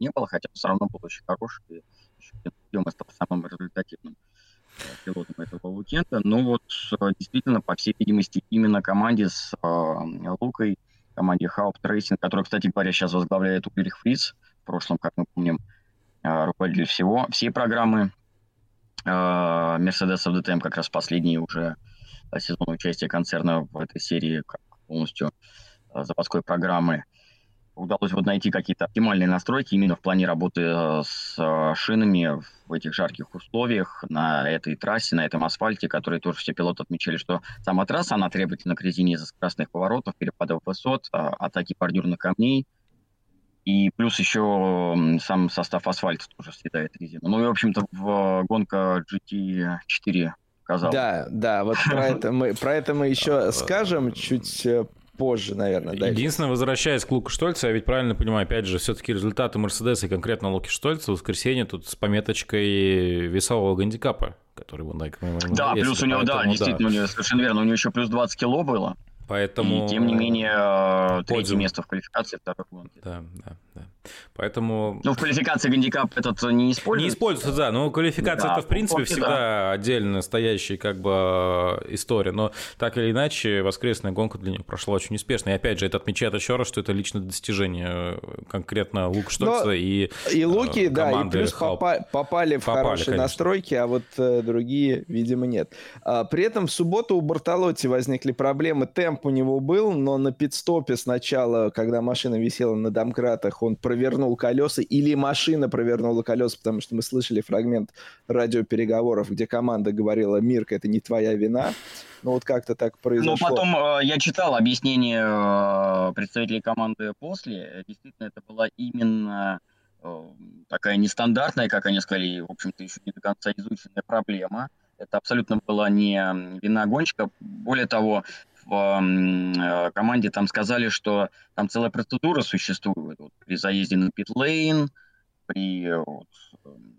не было, хотя все равно был очень хороший, и еще стал самым результативным пилотом этого уикенда. Но вот э, действительно, по всей видимости, именно команде с э, Лукой, команде Haupt Racing, которая, кстати говоря, сейчас возглавляет Ульрих Фриц, в прошлом, как мы помним, э, руководитель всего, всей программы Мерседеса в ДТМ, как раз последний уже сезон участия концерна в этой серии как полностью запаской программы удалось вот найти какие-то оптимальные настройки именно в плане работы э, с э, шинами в этих жарких условиях на этой трассе, на этом асфальте, который тоже все пилоты отмечали, что сама трасса, она требовательна к резине из-за скоростных поворотов, перепадов высот, а, атаки бордюрных камней, и плюс еще сам состав асфальта тоже съедает резину. Ну и, в общем-то, в гонка GT4 казалось. Да, да, вот про это мы, про это мы <laughs> еще скажем чуть э, позже, наверное. Да, Единственное, возвращаясь к Луку Штольцу, я ведь правильно понимаю, опять же, все-таки результаты Мерседеса и конкретно Луки Штольца в воскресенье тут с пометочкой весового гандикапа, который он, да, Да, плюс у него, да, действительно, да. совершенно верно, у него еще плюс 20 кило было. Поэтому... И тем не менее, э, третье место в квалификации второй гонки. Да, да, да. Поэтому... Ну, в квалификации гандикап этот не используется. Не используется, да. Но квалификация да, это, в принципе, всегда да. отдельно стоящая как бы история. Но так или иначе, воскресная гонка для них прошла очень успешно. И опять же, это отмечает еще раз, что это личное достижение э, конкретно Лук Штольца и И Луки, э, да, и плюс попа- попали в попали, хорошие конечно. настройки, а вот э, другие, видимо, нет. А, при этом в субботу у Бартолотти возникли проблемы. Темп у него был, но на пидстопе сначала, когда машина висела на домкратах, он провернул колеса, или машина провернула колеса, потому что мы слышали фрагмент радиопереговоров, где команда говорила, Мирка, это не твоя вина. Ну вот как-то так произошло. Ну потом э, я читал объяснение э, представителей команды после. Действительно, это была именно э, такая нестандартная, как они сказали, в общем-то, еще не до конца изученная проблема. Это абсолютно была не вина гонщика. Более того, в э, команде там сказали, что там целая процедура существует вот, при заезде на питлейн, при вот, эм,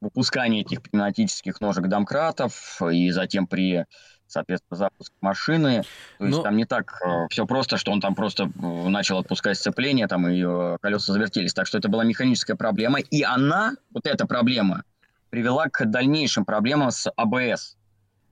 выпускании этих пневматических ножек домкратов и затем при соответственно, запуск машины. То есть Но... Ну там не так э, все просто, что он там просто э, начал отпускать сцепление, там и э, колеса завертелись. Так что это была механическая проблема. И она, вот эта проблема, привела к дальнейшим проблемам с АБС.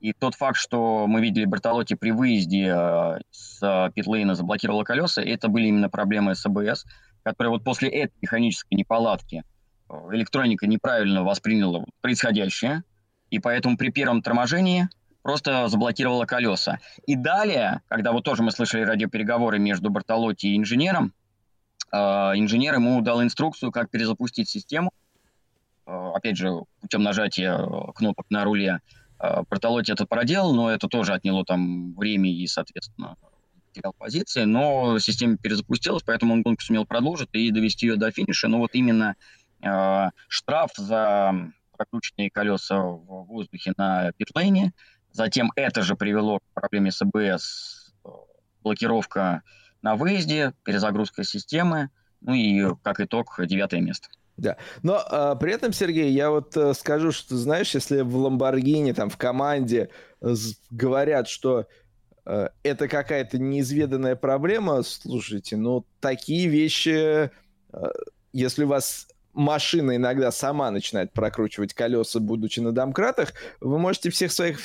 И тот факт, что мы видели Бертолотти при выезде э, с питлейна заблокировала колеса, это были именно проблемы с АБС, которые вот после этой механической неполадки э, электроника неправильно восприняла происходящее, и поэтому при первом торможении просто заблокировала колеса. И далее, когда вот тоже мы слышали радиопереговоры между Бартолотти и инженером, э, инженер ему дал инструкцию, как перезапустить систему, опять же, путем нажатия кнопок на руле, Бартолотти это проделал, но это тоже отняло там время и, соответственно, потерял позиции, но система перезапустилась, поэтому он гонку сумел продолжить и довести ее до финиша. Но вот именно э, штраф за прокрученные колеса в воздухе на питлейне, затем это же привело к проблеме с АБС, блокировка на выезде, перезагрузка системы, ну и как итог девятое место. Да, но а, при этом, Сергей, я вот а, скажу, что, знаешь, если в Ламборгини, там, в команде а, говорят, что а, это какая-то неизведанная проблема, слушайте, ну, такие вещи, а, если у вас машина иногда сама начинает прокручивать колеса, будучи на домкратах, вы можете всех своих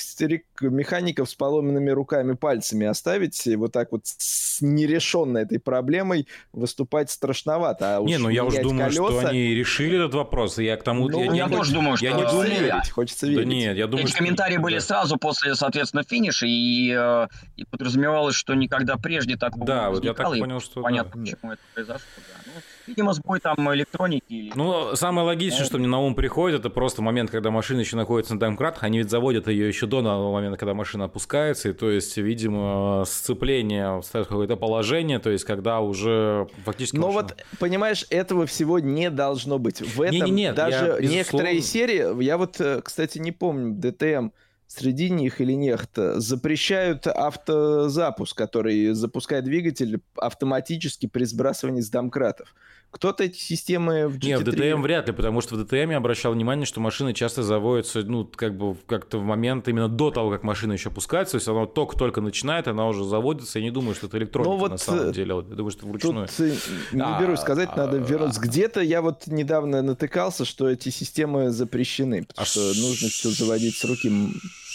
механиков с поломенными руками, пальцами оставить, и вот так вот с нерешенной этой проблемой выступать страшновато. А не, ну я уже думаю, колеса... что они решили этот вопрос, я к тому... Ну, я, я не тоже думаю, что... Я не думаю, верить, хочется верить. Да нет, я думаю, Эти что... комментарии были да. сразу после, соответственно, финиша, и, э, и подразумевалось, что никогда прежде такого да, не вот я так понял, что... Понятно, да. почему это произошло, да. Ну, видимо, сбой там электроники или ну, самое логичное, что мне на ум приходит, это просто момент, когда машина еще находится на домкратах. Они ведь заводят ее еще до момента, когда машина опускается. И то есть, видимо, сцепление ставит какое-то положение, то есть, когда уже фактически... Но машина... вот, понимаешь, этого всего не должно быть. В этом не, не, нет, даже я, некоторые серии, я вот, э, кстати, не помню, ДТМ среди них или нет, запрещают автозапуск, который запускает двигатель автоматически при сбрасывании с домкратов. Кто-то эти системы в GT3... Не, в DTM вряд ли, потому что в DTM я обращал внимание, что машины часто заводятся, ну, как бы как-то в момент именно до того, как машина еще опускается, то есть она только-только начинает, она уже заводится, я не думаю, что это электроника ну, вот на самом деле, я думаю, что вручную. Тут э, не а, берусь сказать, надо а, вернуться. Где-то я вот недавно натыкался, что эти системы запрещены, потому а что нужно все заводить с руки.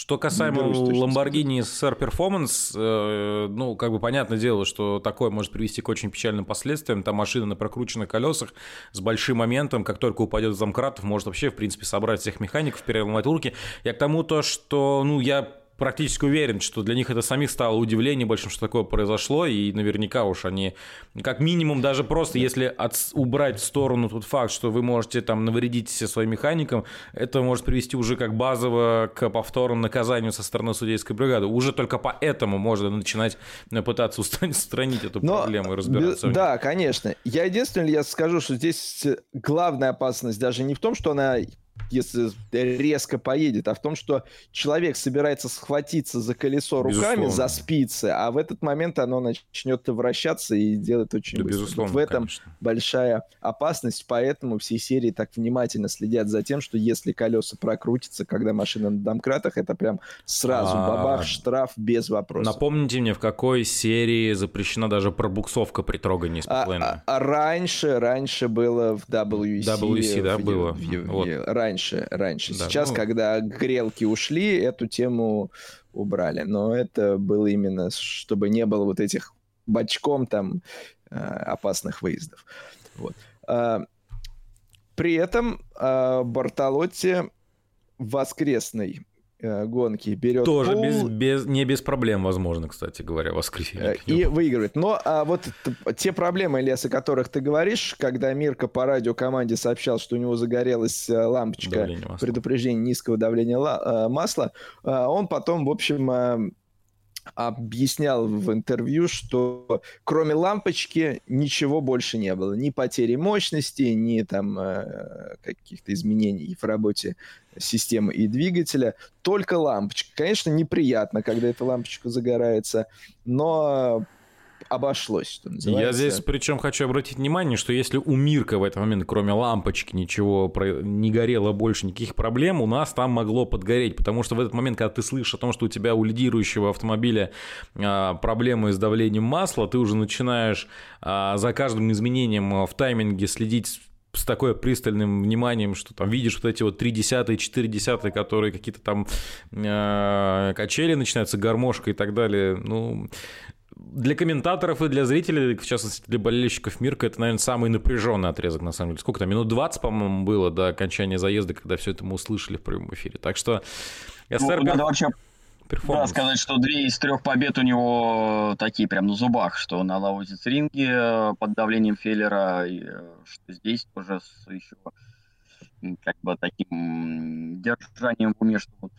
Что касаемо Lamborghini SR Performance, э, ну, как бы понятное дело, что такое может привести к очень печальным последствиям. Там машина на прокрученных колесах с большим моментом, как только упадет в замкратов, может вообще, в принципе, собрать всех механиков, переломать руки. Я к тому то, что, ну, я практически уверен, что для них это самих стало удивлением большим, что такое произошло, и наверняка уж они, как минимум, даже просто если от, убрать в сторону тот факт, что вы можете там навредить своим механикам, это может привести уже как базово к повторному наказанию со стороны судейской бригады. Уже только поэтому можно начинать пытаться устранить эту Но, проблему и разбираться. Да, конечно. Я единственное, я скажу, что здесь главная опасность даже не в том, что она если резко поедет, а в том, что человек собирается схватиться за колесо руками, Безусловно. за спицы, а в этот момент оно начнет вращаться и делать очень да, быстро. Безусловно, вот в этом конечно. большая опасность, поэтому все серии так внимательно следят за тем, что если колеса прокрутятся, когда машина на домкратах, это прям сразу а... бабах, штраф без вопросов. Напомните мне, в какой серии запрещена даже пробуксовка при трогании с а, а, а раньше, раньше было в WC. WC, да, в, было. В, в, вот. Раньше, раньше. Да, Сейчас, ну... когда грелки ушли, эту тему убрали. Но это было именно, чтобы не было вот этих бочком там э, опасных выездов. Вот. А, при этом а, Бартолотти воскресный гонки берет Тоже пол, без, без, не без проблем, возможно, кстати говоря, воскресенье. Э, и выигрывает. Но а вот те проблемы, Ильяс, о которых ты говоришь, когда Мирка по радиокоманде сообщал, что у него загорелась э, лампочка предупреждения низкого давления масла, он потом, в общем, объяснял в интервью, что кроме лампочки ничего больше не было. Ни потери мощности, ни там э, каких-то изменений в работе системы и двигателя. Только лампочка. Конечно, неприятно, когда эта лампочка загорается, но обошлось, что называется. Я здесь причем хочу обратить внимание, что если у Мирка в этот момент, кроме лампочки, ничего не горело больше, никаких проблем, у нас там могло подгореть, потому что в этот момент, когда ты слышишь о том, что у тебя у лидирующего автомобиля а, проблемы с давлением масла, ты уже начинаешь а, за каждым изменением в тайминге следить с такой пристальным вниманием, что там видишь вот эти вот 3 десятые, 4 десятые, которые какие-то там э, качели начинаются, гармошка и так далее. Ну, для комментаторов и для зрителей, в частности для болельщиков Мирка, это, наверное, самый напряженный отрезок, на самом деле. Сколько там, минут 20, по-моему, было до окончания заезда, когда все это мы услышали в прямом эфире. Так что СР... Ну, надо вообще да, сказать, что две из трех побед у него такие прям на зубах, что на Лаузиц ринге э, под давлением Феллера, и э, что здесь тоже с еще как бы таким держанием в уме, что вот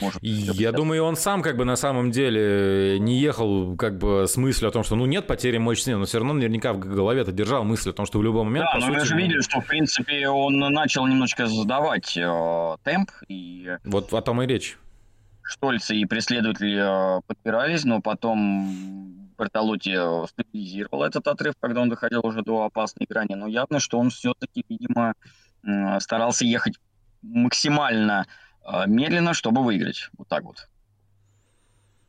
может. Я думаю, он сам как бы на самом деле не ехал как бы с мыслью о том, что ну нет потери мощности, но все равно наверняка в голове это держал мысль о том, что в любой момент... Да, но сути, мы же видели, что в принципе он начал немножечко задавать э, темп. И... Вот о том и речь. Штольцы и преследователи э, подпирались, но потом Бертолотти э, стабилизировал этот отрыв, когда он доходил уже до опасной грани. Но явно, что он все-таки, видимо, э, старался ехать максимально медленно, чтобы выиграть. Вот так вот.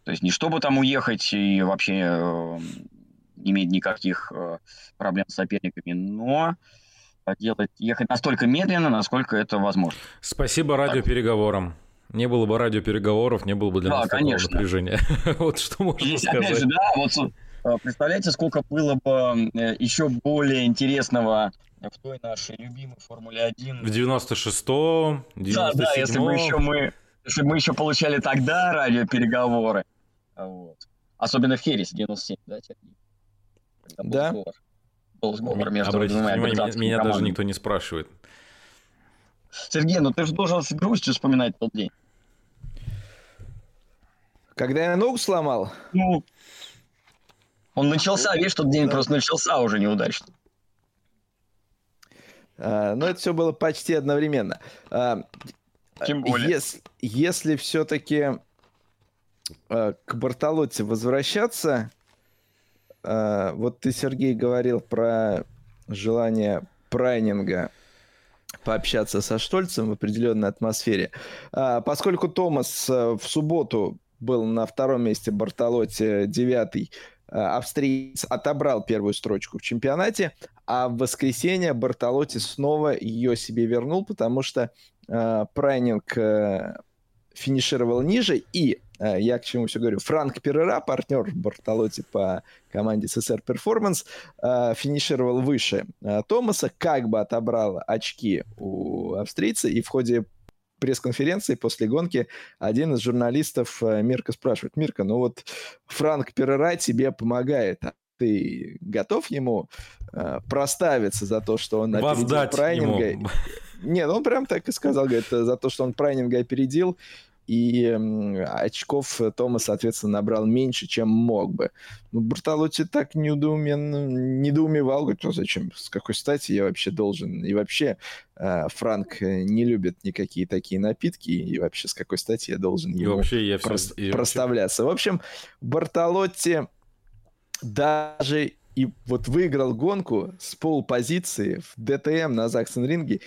То есть не чтобы там уехать и вообще э, не иметь никаких э, проблем с соперниками, но делать, ехать настолько медленно, насколько это возможно. Спасибо радиопереговорам. Не было бы радиопереговоров, не было бы для да, нас конечно. такого напряжения. <laughs> вот что можно Здесь, сказать. Опять же, да, вот э, представляете, сколько было бы еще более интересного в той нашей любимой Формуле 1. В 96-м, 97 Да, да, если бы еще мы, если бы мы еще получали тогда радиопереговоры. Вот. Особенно в Хересе 97, да, Сергей? да. Сговор. Был сговор между Обратите внимание, меня, меня даже никто не спрашивает. Сергей, ну ты же должен с грустью вспоминать тот день. Когда я ногу сломал? Ну, он начался, видишь, тот день да. просто начался уже неудачно. А, но это все было почти одновременно. А, Тем более. Если, если все-таки а, к Бартолотте возвращаться, вот ты, Сергей, говорил про желание прайнинга пообщаться со Штольцем в определенной атмосфере. Поскольку Томас в субботу был на втором месте, Бартолотти девятый, австриец отобрал первую строчку в чемпионате, а в воскресенье Бартолотти снова ее себе вернул, потому что э, Прайнинг э, финишировал ниже, и э, я к чему все говорю, Франк Перера, партнер Бартолотти по команде СССР Перформанс, э, финишировал выше э, Томаса, как бы отобрал очки у австрийца, и в ходе пресс-конференции после гонки один из журналистов э, Мирка спрашивает, Мирка, ну вот Франк Перера тебе помогает, а ты готов ему э, проставиться за то, что он опередил Прайнинга? Ему. Нет, он прям так и сказал, говорит, за то, что он Прайнинга опередил, и очков Тома, соответственно, набрал меньше, чем мог бы. Ну, Бартолотти так недоуменно, недоумевал, говорит, ну зачем, с какой стати я вообще должен, и вообще э, Франк не любит никакие такие напитки, и вообще с какой стати я должен ему и вообще я прос- все, проставляться. В общем, Бартолотти даже и вот выиграл гонку с полпозиции в ДТМ на Заксенринге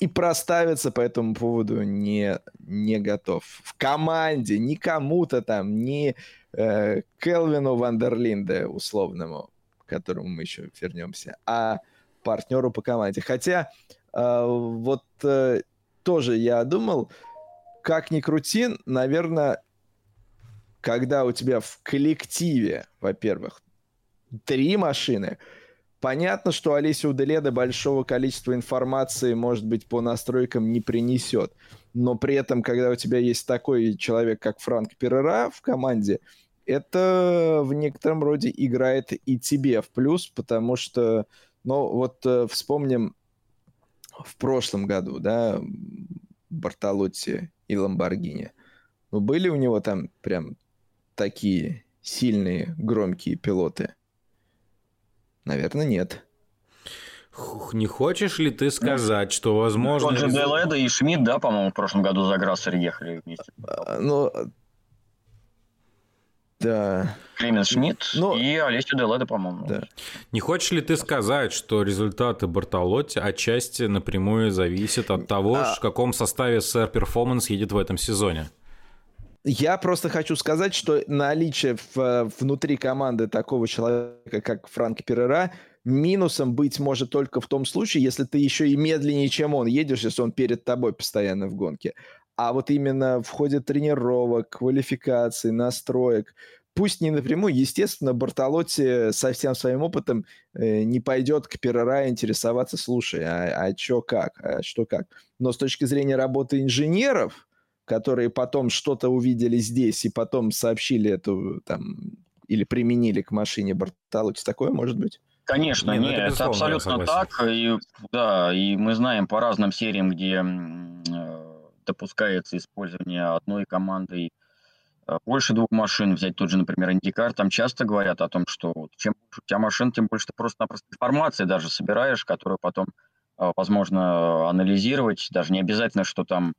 и проставиться по этому поводу не, не готов. В команде, ни кому-то там, ни э, Келвину Вандерлинде условному, к которому мы еще вернемся, а партнеру по команде. Хотя э, вот э, тоже я думал, как ни крути, наверное, когда у тебя в коллективе, во-первых, три машины, Понятно, что Олеся Уделеда большого количества информации, может быть, по настройкам не принесет. Но при этом, когда у тебя есть такой человек, как Франк Перера в команде, это в некотором роде играет и тебе в плюс, потому что, ну, вот э, вспомним в прошлом году, да, Бартолотти и Ламборгини. Ну, были у него там прям такие сильные, громкие пилоты? Наверное, нет. Не хочешь ли ты сказать, что возможно... Тот же Деледа и Шмидт, да, по-моему, в прошлом году за Грассер ехали вместе? А, ну, да. Клеменс Шмидт Но... и Олесю Деледа, по-моему. Да. Не хочешь ли ты сказать, что результаты Бартолотти отчасти напрямую зависят от того, а... в каком составе Сэр Перформанс едет в этом сезоне? Я просто хочу сказать, что наличие в, внутри команды такого человека, как Франк Перера, минусом быть может только в том случае, если ты еще и медленнее, чем он едешь, если он перед тобой постоянно в гонке. А вот именно в ходе тренировок, квалификации, настроек, пусть не напрямую, естественно, Бартолотти со всем своим опытом э, не пойдет к Перера интересоваться, слушай, а, а что как, а что как. Но с точки зрения работы инженеров, которые потом что-то увидели здесь и потом сообщили эту там или применили к машине Бартолуччи. Такое может быть? Конечно, нет, ну нет это, это абсолютно так. И, да, и мы знаем по разным сериям, где э, допускается использование одной командой э, больше двух машин, взять тот же, например, Индикар, там часто говорят о том, что чем больше у тебя машин, тем больше ты просто-напросто информации даже собираешь, которую потом э, возможно анализировать, даже не обязательно, что там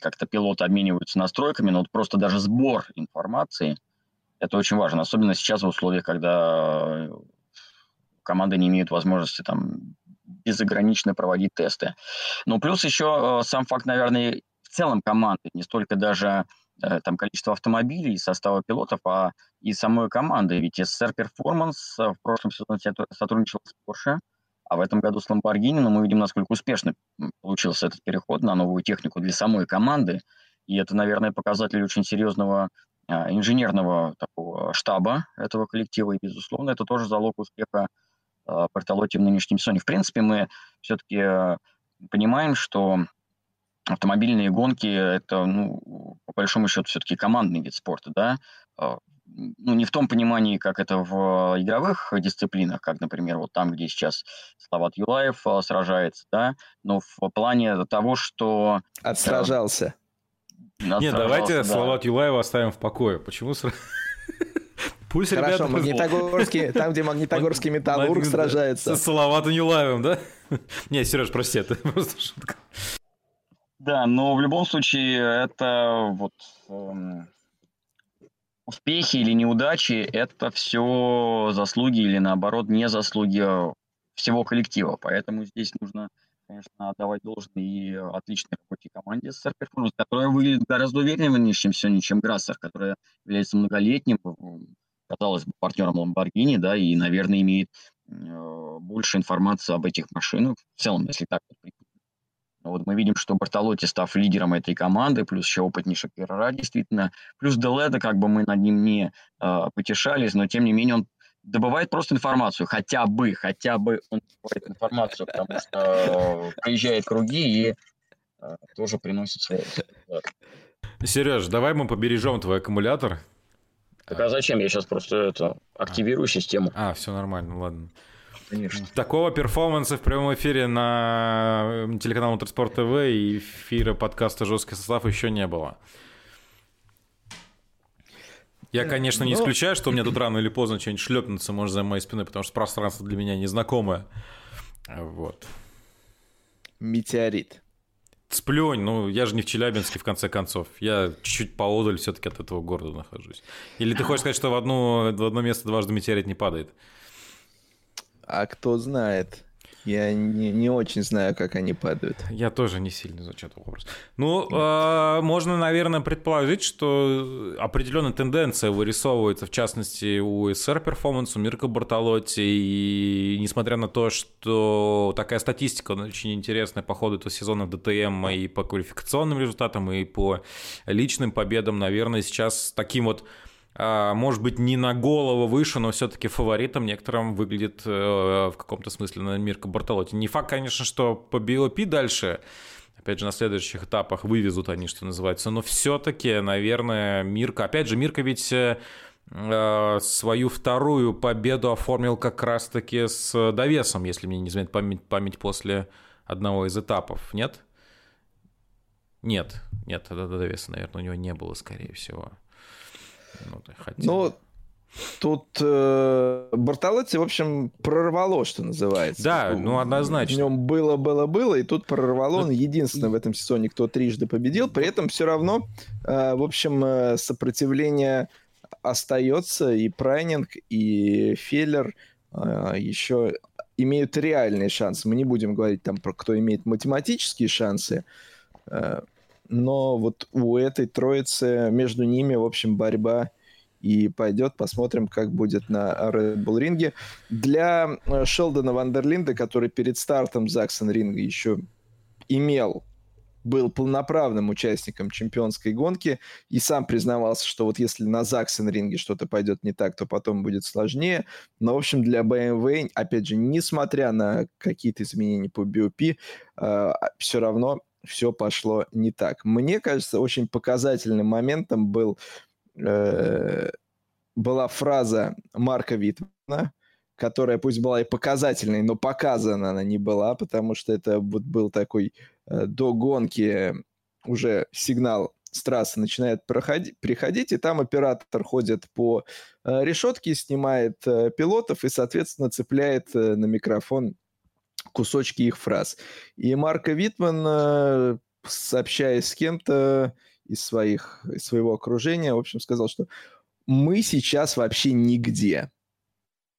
как-то пилоты обмениваются настройками, но вот просто даже сбор информации, это очень важно, особенно сейчас в условиях, когда команды не имеют возможности там безогранично проводить тесты. Ну, плюс еще э, сам факт, наверное, в целом команды, не столько даже э, там количество автомобилей, состава пилотов, а и самой команды. Ведь SSR Performance э, в прошлом сезоне сотрудничал с Porsche, а в этом году с Lamborghini, но мы видим, насколько успешно получился этот переход на новую технику для самой команды. И это, наверное, показатель очень серьезного а, инженерного такого штаба этого коллектива. И, безусловно, это тоже залог успеха а, Бартолотти в нынешнем сезоне. В принципе, мы все-таки а, понимаем, что автомобильные гонки – это, ну, по большому счету, все-таки командный вид спорта, да, ну, не в том понимании, как это в игровых дисциплинах, как, например, вот там, где сейчас Слават Юлаев а, сражается, да, но в плане того, что... Отсражался. Э, Нет, давайте да. Слават Юлаева оставим в покое. Почему <laughs> Пусть Хорошо, ребята... Магнитогорский, <laughs> там, где Магнитогорский металлург сражается. С Салаватом Юлаевым, да? <laughs> Не, Сереж, прости, это просто шутка. Да, но в любом случае это вот эм, успехи или неудачи – это все заслуги или, наоборот, не заслуги всего коллектива. Поэтому здесь нужно, конечно, отдавать должное и отличной работе команде СССР Перформанс, которая выглядит гораздо увереннее нынешнем сегодня, чем Грассер, которая является многолетним, казалось бы, партнером Ламборгини, да, и, наверное, имеет э, больше информации об этих машинах. В целом, если так вот вот мы видим, что Бартолотти, став лидером этой команды, плюс еще опытнейший Перера, действительно, плюс Деледа, как бы мы над ним не э, потешались, но тем не менее он добывает просто информацию, хотя бы, хотя бы он добывает информацию, потому что э, проезжает круги и э, тоже приносит свои Сереж, давай мы побережем твой аккумулятор. Так а зачем? Я сейчас просто это активирую а. систему. А, все нормально, ладно. Конечно. Такого перформанса в прямом эфире на телеканале Моторспорт ТВ и эфира подкаста «Жесткий состав» еще не было. Я, конечно, не Но... исключаю, что у меня тут <laughs> рано или поздно что-нибудь шлепнется, может, за моей спиной, потому что пространство для меня незнакомое. Вот. Метеорит. Сплюнь, ну я же не в Челябинске, в конце концов. Я чуть-чуть поодаль все-таки от этого города нахожусь. Или ты хочешь сказать, что в одно, в одно место дважды метеорит не падает? А кто знает? Я не, не очень знаю, как они падают. Я тоже не сильно изучаю этот вопрос. Ну, э, можно, наверное, предположить, что определенная тенденция вырисовывается, в частности, у СР Performance, у Мирка Бартолотти, и несмотря на то, что такая статистика очень интересная по ходу этого сезона ДТМ и по квалификационным результатам, и по личным победам, наверное, сейчас таким вот может быть, не на голову выше, но все-таки фаворитом некоторым выглядит э, в каком-то смысле на Мирко Бартолотти. Не факт, конечно, что по BOP дальше, опять же, на следующих этапах вывезут они, что называется, но все-таки, наверное, Мирка, опять же, Мирка ведь э, э, свою вторую победу оформил как раз-таки с довесом, если мне не изменит память, память после одного из этапов, нет? Нет, нет, тогда довеса, наверное, у него не было, скорее всего. Ну, ну тут э, Бартолотти, в общем, прорвало, что называется. Да, ну однозначно. В нем было, было, было, и тут прорвало. Он единственный в этом сезоне, кто трижды победил. При этом все равно, э, в общем, э, сопротивление остается. И Прайнинг, и Феллер э, еще имеют реальные шансы. Мы не будем говорить там про кто имеет математические шансы. Э, но вот у этой троицы между ними, в общем, борьба и пойдет. Посмотрим, как будет на Red Bull ринге. Для э, Шелдона Вандерлинда, который перед стартом Заксон ринга еще имел был полноправным участником чемпионской гонки и сам признавался, что вот если на Заксон ринге что-то пойдет не так, то потом будет сложнее. Но, в общем, для BMW, опять же, несмотря на какие-то изменения по BOP, э, все равно все пошло не так. Мне кажется, очень показательным моментом был, э, была фраза Марка Витмана, которая пусть была и показательной, но показана она не была, потому что это вот был такой э, до гонки уже сигнал с трассы начинает проходить, приходить, и там оператор ходит по э, решетке, снимает э, пилотов и, соответственно, цепляет э, на микрофон кусочки их фраз. И Марко Витман, э, сообщаясь с кем-то из, своих, из своего окружения, в общем, сказал, что мы сейчас вообще нигде.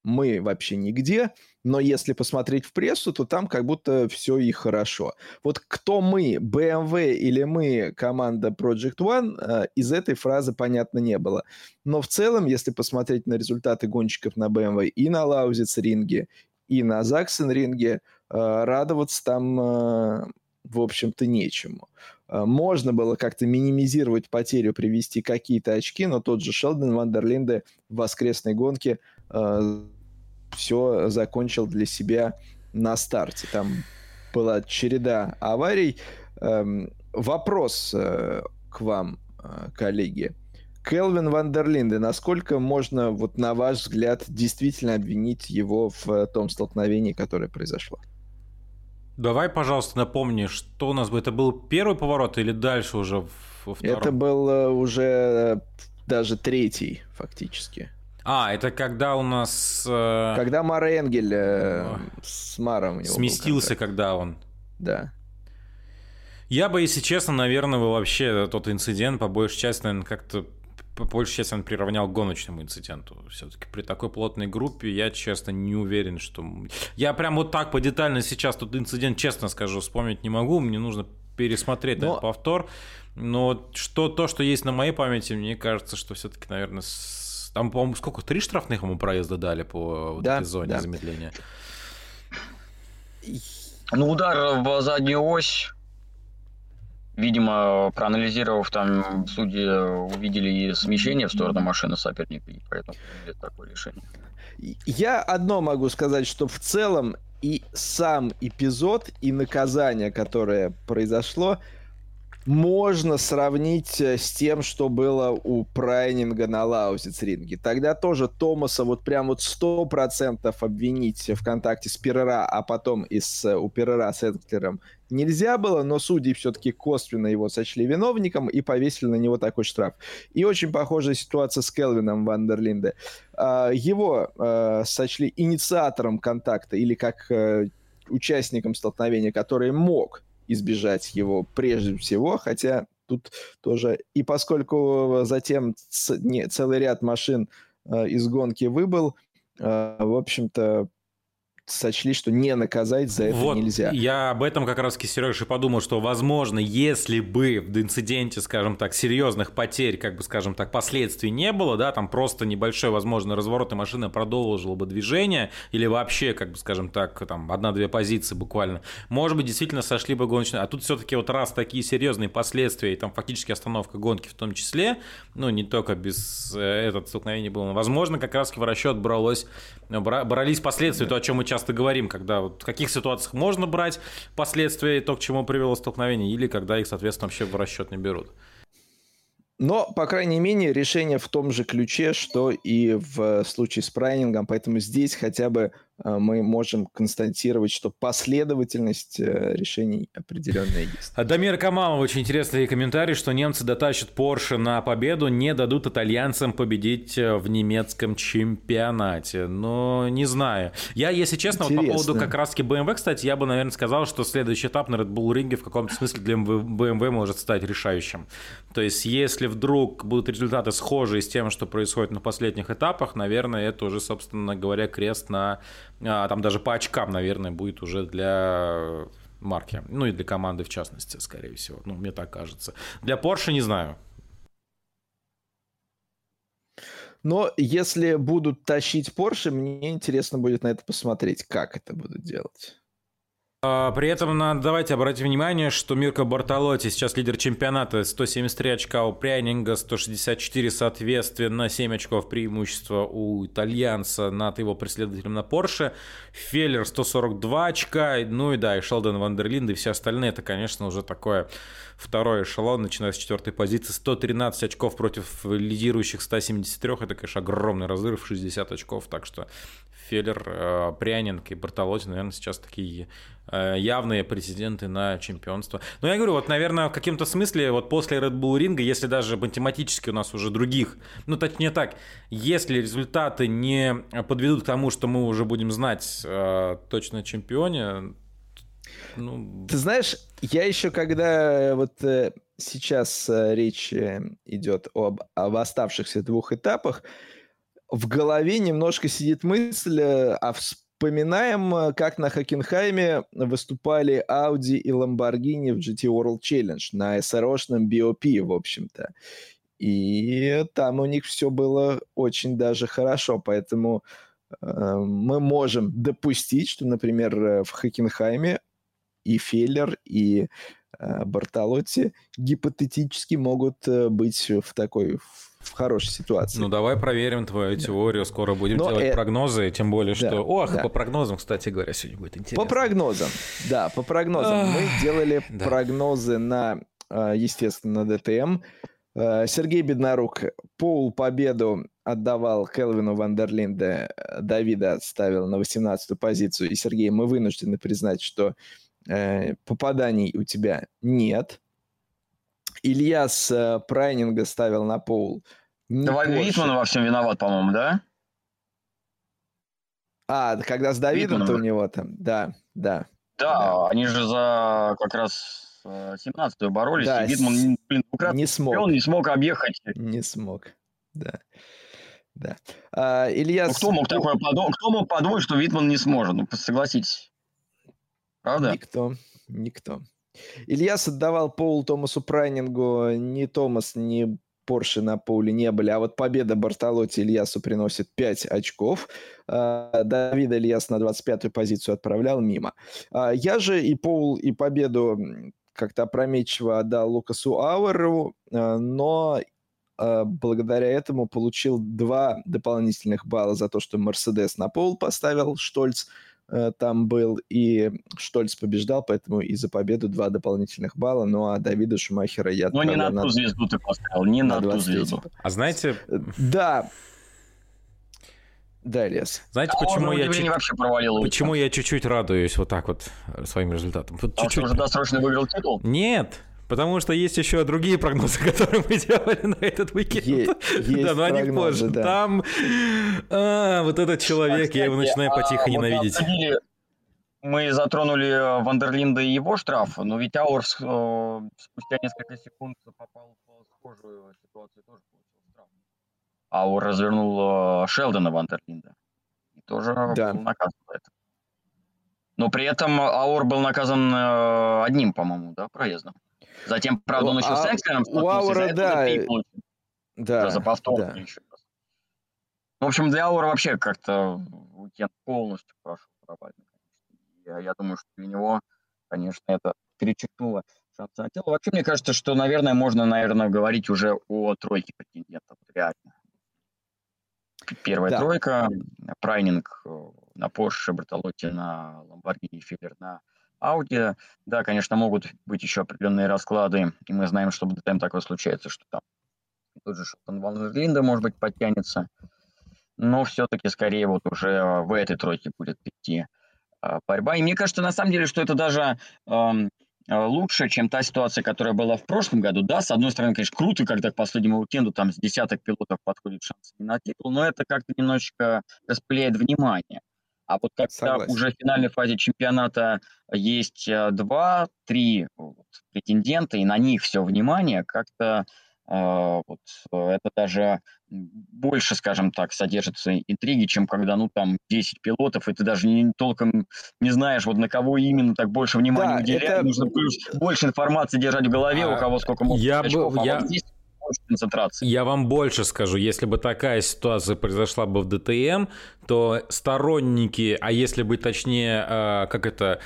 Мы вообще нигде, но если посмотреть в прессу, то там как будто все и хорошо. Вот кто мы, BMW или мы, команда Project One, э, из этой фразы понятно не было. Но в целом, если посмотреть на результаты гонщиков на BMW и на Лаузиц ринге, и на Заксен ринге, радоваться там, э, в общем-то, нечему. Э, можно было как-то минимизировать потерю, привести какие-то очки, но тот же Шелдон Вандерлинде в воскресной гонке все закончил для себя на старте. Там была череда аварий. Эм, вопрос к вам, коллеги. Келвин Вандерлинде, насколько можно, вот на ваш взгляд, действительно обвинить его в том столкновении, которое произошло? Давай, пожалуйста, напомни, что у нас бы это был первый поворот или дальше уже во втором? Это был э, уже э, даже третий, фактически. А, это когда у нас... Э... Когда Мар Энгель э, с Маром... Сместился, когда он. Да. Я бы, если честно, наверное, вообще тот инцидент по большей части, наверное, как-то по большей части он приравнял к гоночному инциденту. Все-таки при такой плотной группе я, честно, не уверен, что... Я прям вот так по детально сейчас тут инцидент, честно скажу, вспомнить не могу. Мне нужно пересмотреть Но... этот повтор. Но что, то, что есть на моей памяти, мне кажется, что все-таки, наверное, с... там, по-моему, сколько? Три штрафных ему проезда дали по вот да, этой зоне да. замедления? Ну, удар в заднюю ось Видимо, проанализировав там, судьи увидели и смещение в сторону машины соперника, и поэтому такое решение. Я одно могу сказать, что в целом и сам эпизод, и наказание, которое произошло, можно сравнить э, с тем, что было у Прайнинга на Лаузиц ринге. Тогда тоже Томаса вот прям вот сто процентов обвинить в контакте с Перера, а потом и с, э, у Перера с Эдклером нельзя было, но судьи все-таки косвенно его сочли виновником и повесили на него такой штраф. И очень похожая ситуация с Келвином Вандерлинде. А, его э, сочли инициатором контакта или как участником столкновения, который мог избежать его прежде всего, хотя тут тоже... И поскольку затем целый ряд машин э, из гонки выбыл, э, в общем-то, сочли, что не наказать за это вот нельзя. Я об этом как раз-таки, Сереж, и подумал, что, возможно, если бы в инциденте, скажем так, серьезных потерь, как бы, скажем так, последствий не было, да, там просто небольшой, возможно, разворот, и машина продолжила бы движение, или вообще, как бы, скажем так, там, одна-две позиции буквально, может быть, действительно сошли бы гоночные. А тут все-таки вот раз такие серьезные последствия, и там фактически остановка гонки в том числе, ну, не только без э, этого столкновения было, возможно, как раз-таки в расчет бралось, брались последствия, да. то, о чем мы часто говорим, когда вот в каких ситуациях можно брать последствия и то, к чему привело столкновение, или когда их, соответственно, вообще в расчет не берут. Но, по крайней мере, решение в том же ключе, что и в случае с прайнингом, поэтому здесь хотя бы Э, мы можем констатировать, что последовательность э, решений определенная есть. Дамир Камалов, очень интересный комментарий, что немцы дотащат Porsche на победу, не дадут итальянцам победить э, в немецком чемпионате. Но не знаю. Я, если честно, вот по поводу как раз-таки BMW, кстати, я бы, наверное, сказал, что следующий этап на Red Bull ринге в каком-то смысле для BMW может стать решающим. То есть, если вдруг будут результаты схожие с тем, что происходит на последних этапах, наверное, это уже, собственно говоря, крест на там даже по очкам, наверное, будет уже для марки. Ну и для команды в частности, скорее всего. Ну, мне так кажется. Для Porsche не знаю. Но если будут тащить Porsche, мне интересно будет на это посмотреть, как это будут делать. А, при этом надо, давайте обратим внимание, что Мирко Бартолотти сейчас лидер чемпионата, 173 очка у Прянинга, 164 соответственно, 7 очков преимущества у итальянца над его преследователем на Порше, Феллер 142 очка, ну и да, и Шелдон Вандерлинд и все остальные, это, конечно, уже такое второй эшелон, начиная с четвертой позиции, 113 очков против лидирующих 173, это, конечно, огромный разрыв, 60 очков, так что Феллер, э, Прянинг и Бартолотти, наверное, сейчас такие э, явные претенденты на чемпионство. Но я говорю, вот, наверное, в каком-то смысле, вот после Red Bull ринга, если даже математически у нас уже других, ну, точнее так, если результаты не подведут к тому, что мы уже будем знать э, точно чемпионе, ну... Ты знаешь, я еще когда вот э, сейчас э, речь э, идет об, об оставшихся двух этапах, в голове немножко сидит мысль, э, а вспоминаем, э, как на Хокенхайме выступали Audi и Lamborghini в GT World Challenge на SRO-шном BOP, в общем-то. И там у них все было очень даже хорошо, поэтому э, мы можем допустить, что, например, э, в Хокенхайме и Феллер, и э, Бартолотти гипотетически могут быть в такой хорошей ситуации. Ну, давай проверим твою да. теорию. Скоро будем Но делать это... прогнозы, тем более, что... Да, Ох, да. по прогнозам, кстати говоря, сегодня будет интересно. По прогнозам, да, по прогнозам. Мы делали да. прогнозы на, а, естественно, на ДТМ. А, Сергей Беднорук пол победу отдавал Келвину Вандерлинде, Давида ставил на 18-ю позицию. И, Сергей, мы вынуждены признать, что э, попаданий у тебя нет. Илья с э, Прайнинга ставил на пол. Давай Витман во всем виноват, по-моему, да? А, когда с Давидом-то у него там, да, да. Да, да, они же за как раз 17-ю э, боролись, да, и Витман, блин, не смог. Он не смог объехать. Не смог, да. Да. А, Илья... Ну, кто, мог такое подумать, кто мог подумать, что Витман не сможет? Ну, согласитесь. Правда? Никто. Никто. Ильяс отдавал Пол Томасу Прайнингу. Ни Томас, ни Порше на поле не были, а вот победа Бартолотти Ильясу приносит 5 очков. А, Давид Ильяс на 25-ю позицию отправлял мимо. А, я же и Пол, и победу как-то опрометчиво отдал Лукасу Ауэру, а, но благодаря этому получил два дополнительных балла за то, что Мерседес на пол поставил Штольц, там был, и Штольц побеждал, поэтому и за победу два дополнительных балла, ну а Давида Шумахера я Но не на ту звезду ты поставил, не на, на ту звезду. А знаете... Э, да, да, Лес. Знаете, а почему я чуть... вообще провалил Почему я чуть-чуть радуюсь вот так вот своим результатом? Вот чуть-чуть. уже досрочно выиграл титул? Нет, Потому что есть еще другие прогнозы, <laughs> которые мы делали на этот уикенд. Е- <laughs> есть да, но о них позже. Да. Там а, вот этот человек, Кстати, я его начинаю а, потихо ненавидеть. Обсудили, мы затронули э, Вандерлинда и его штраф, но ведь Аур э, спустя несколько секунд попал в схожую ситуацию тоже получил штраф. Аур развернул э, Шелдона Вандерлинда и тоже да. был наказан за это. Но при этом Аур был наказан э, одним, по-моему, да, проездом. Затем, правда, он еще а, с Экстером У Аура, да. Да, за повтор да. еще раз. В общем, для Аура вообще как-то уикенд полностью прошел провально. Я, я думаю, что для него, конечно, это перечеркнуло шансы на тело. Вообще, мне кажется, что, наверное, можно, наверное, говорить уже о тройке претендентов. Реально. Первая да. тройка. Прайнинг э, на Porsche, Бертолотти на Lamborghini, Филлер на Audi. Да, конечно, могут быть еще определенные расклады, и мы знаем, что ДТМ такое случается, что там тот же Шелтон Ван Линда, может быть, подтянется. Но все-таки скорее вот уже в этой тройке будет идти а, борьба. И мне кажется, на самом деле, что это даже эм, лучше, чем та ситуация, которая была в прошлом году. Да, с одной стороны, конечно, круто, когда к последнему уикенду там с десяток пилотов подходит шанс на титул, но это как-то немножечко распыляет внимание. А вот когда Согласен. уже в финальной фазе чемпионата есть э, два-три вот, претендента, и на них все внимание, как-то э, вот, это даже больше, скажем так, содержится интриги, чем когда, ну, там, 10 пилотов, и ты даже не, толком не знаешь, вот на кого именно так больше внимания да, уделять. Это... Нужно больше информации держать в голове, а, у кого сколько может я очков. Бы, а я... вот здесь концентрации. Я вам больше скажу, если бы такая ситуация произошла бы в ДТМ, то сторонники, а если быть точнее, э, как это,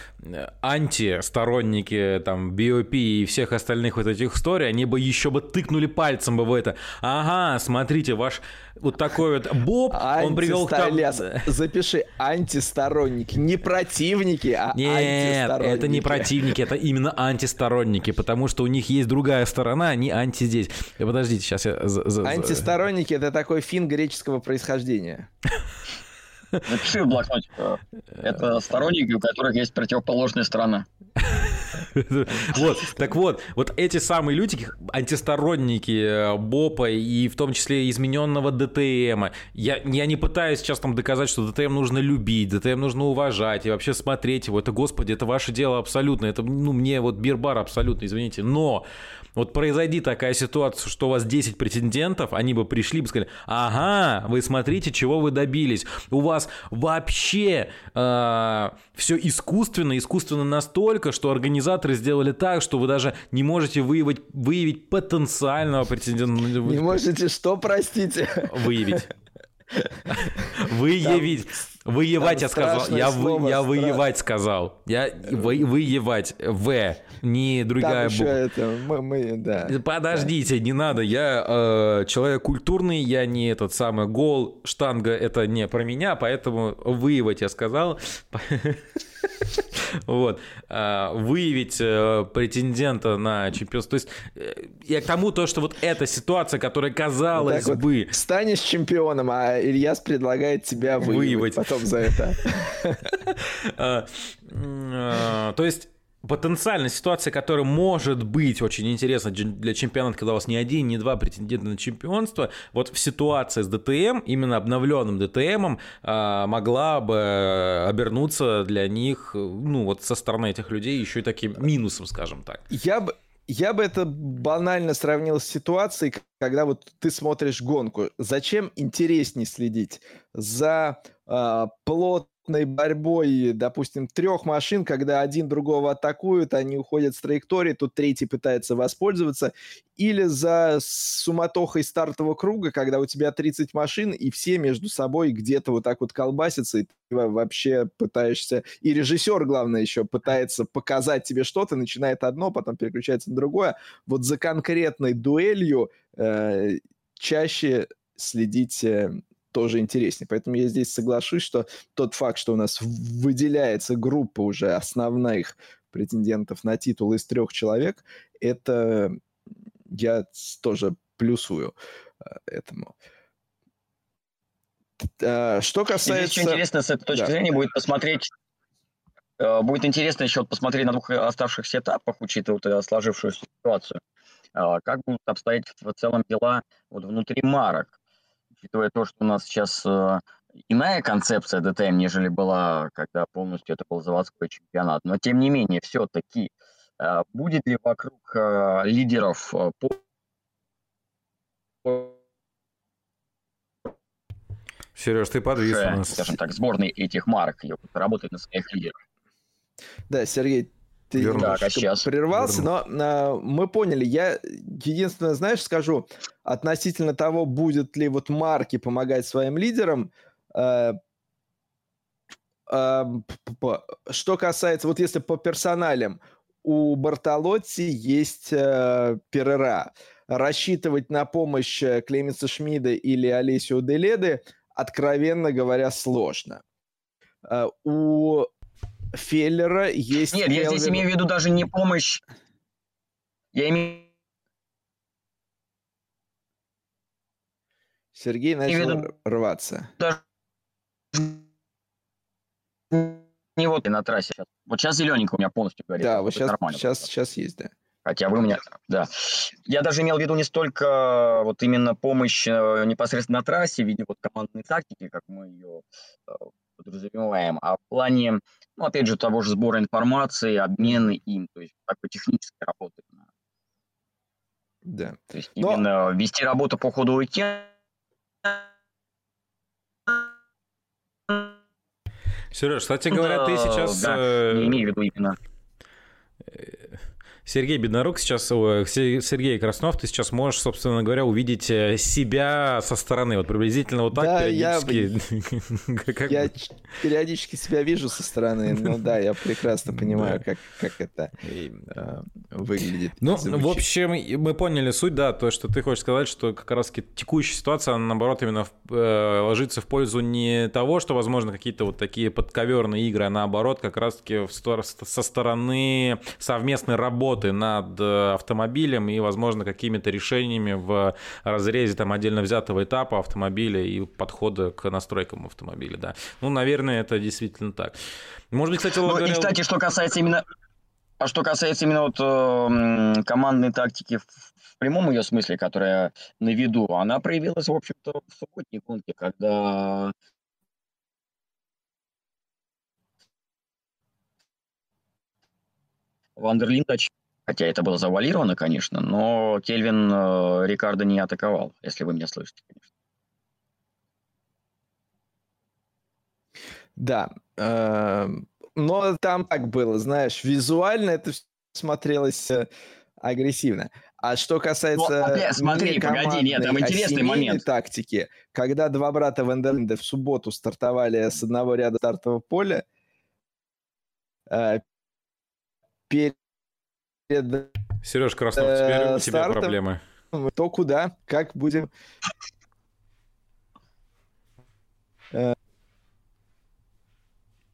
антисторонники там BOP и всех остальных вот этих историй, они бы еще бы тыкнули пальцем бы в это. Ага, смотрите, ваш вот такой вот Боб, он привел к тому... Запиши, антисторонники, не противники, а Нет, это не противники, это именно антисторонники, потому что у них есть другая сторона, они анти здесь. Подождите, сейчас я... Антисторонники — это такой фин греческого происхождения. Напиши в блокноте. Это сторонники, у которых есть противоположная сторона. Вот, так вот, вот эти самые люди, антисторонники э, БОПа и в том числе измененного ДТМа, я, я не пытаюсь сейчас там доказать, что ДТМ нужно любить, ДТМ нужно уважать и вообще смотреть его, это, господи, это ваше дело абсолютно, это, ну, мне вот бирбар абсолютно, извините, но вот произойди такая ситуация, что у вас 10 претендентов, они бы пришли бы сказали, ага, вы смотрите, чего вы добились. У вас вообще э, все искусственно, искусственно настолько, что организаторы сделали так, что вы даже не можете выявить, выявить потенциального претендента. Не можете что, простите? Выявить. <laughs> Выявить. Выевать я сказал. Я, вы, я выевать сказал. Я вы, выевать. В. Не другая буква. это. Мы, мы, да. Подождите, да. не надо. Я э, человек культурный, я не этот самый гол, штанга, это не про меня, поэтому выевать я сказал. Вот. А, выявить э, претендента на чемпионство. То есть э, я к тому, то, что вот эта ситуация, которая казалось вот бы... Вот станешь чемпионом, а Ильяс предлагает тебя выявить потом за это. <laughs> А, а, то есть потенциальная ситуация, которая может быть очень интересна для чемпионата, когда у вас не один, не два претендента на чемпионство, вот в ситуации с ДТМ, именно обновленным ДТМом, а, могла бы обернуться для них, ну вот со стороны этих людей еще и таким минусом, скажем так. Я бы я бы это банально сравнил с ситуацией, когда вот ты смотришь гонку. Зачем интереснее следить за э, плот плотной борьбой, допустим, трех машин, когда один другого атакуют, они уходят с траектории, тут третий пытается воспользоваться, или за суматохой стартового круга, когда у тебя 30 машин, и все между собой где-то вот так вот колбасятся, и ты вообще пытаешься... И режиссер, главное, еще пытается показать тебе что-то, начинает одно, потом переключается на другое. Вот за конкретной дуэлью э, чаще следить э, тоже интереснее. Поэтому я здесь соглашусь, что тот факт, что у нас выделяется группа уже основных претендентов на титул из трех человек, это я тоже плюсую э, этому. Э, что касается... Здесь еще интересно с этой точки да. зрения будет посмотреть э, Будет интересно еще посмотреть на двух оставшихся этапах, учитывая сложившуюся ситуацию. Как будут обстоять в целом дела вот внутри марок, учитывая то, что у нас сейчас иная концепция ДТМ, нежели была, когда полностью это был заводской чемпионат. Но тем не менее, все-таки будет ли вокруг лидеров по Сереж, ты подвис у нас. Скажем так, сборной этих марок работает на своих лидерах. Да, Сергей, ты так, а сейчас прервался, Верну. но а, мы поняли. Я единственное, знаешь, скажу относительно того, будет ли вот марки помогать своим лидерам. А, а, что касается, вот если по персоналям, у Бартолотти есть а, Перера. Рассчитывать на помощь э, Клеменса Шмида или Олесио Деледы – откровенно говоря, сложно. Uh, у Феллера есть... Нет, Келвин... я здесь имею в виду даже не помощь. Я имею Сергей начал виду... рваться. Даже не вот на трассе. Вот сейчас зелененький у меня полностью говорит. Да, вот сейчас, сейчас, сейчас есть, да. Хотя вы у меня, да. Я даже имел в виду не столько вот именно помощь э, непосредственно на трассе в виде вот командной тактики, как мы ее э, подразумеваем, а в плане, ну, опять же, того же сбора информации, обмена им, то есть такой технической работы. Да. То есть Но... именно вести работу по ходу уикенда. Сереж, кстати говоря, ты сейчас... Да, э, не имею в виду именно Сергей Беднорук сейчас, Сергей Краснов, ты сейчас можешь, собственно говоря, увидеть э, себя со стороны, вот приблизительно вот так да, периодически. <laughs> Я, я периодически себя вижу со стороны, <laughs> но да, я прекрасно понимаю, как, как это э, выглядит. Ну, в общем, мы поняли суть, да, то, что ты хочешь сказать, что как раз текущая ситуация, она, наоборот, именно э, ложится в пользу не того, что, возможно, какие-то вот такие подковерные игры, а наоборот, как раз-таки со стороны совместной работы работы над э, автомобилем и, возможно, какими-то решениями в разрезе там отдельно взятого этапа автомобиля и подхода к настройкам автомобиля, да. Ну, наверное, это действительно так. Может быть, кстати, ну, говоря... И, кстати, что касается именно... А что касается именно вот э, командной тактики в, прямом ее смысле, которая на виду, она проявилась, в общем-то, в субботней гонке, когда Вандерлин Хотя это было завуалировано, конечно, но Кельвин э, Рикардо не атаковал, если вы меня слышите, конечно. Да, э, но там так было, знаешь, визуально это смотрелось э, агрессивно. А что касается... Ну, опять, смотри, погоди, нет, там интересный момент. тактики, когда два брата Вандерлинда в субботу стартовали с одного ряда стартового поля, э, перед Сереж Краснов, теперь у тебя проблемы. То куда, как будем...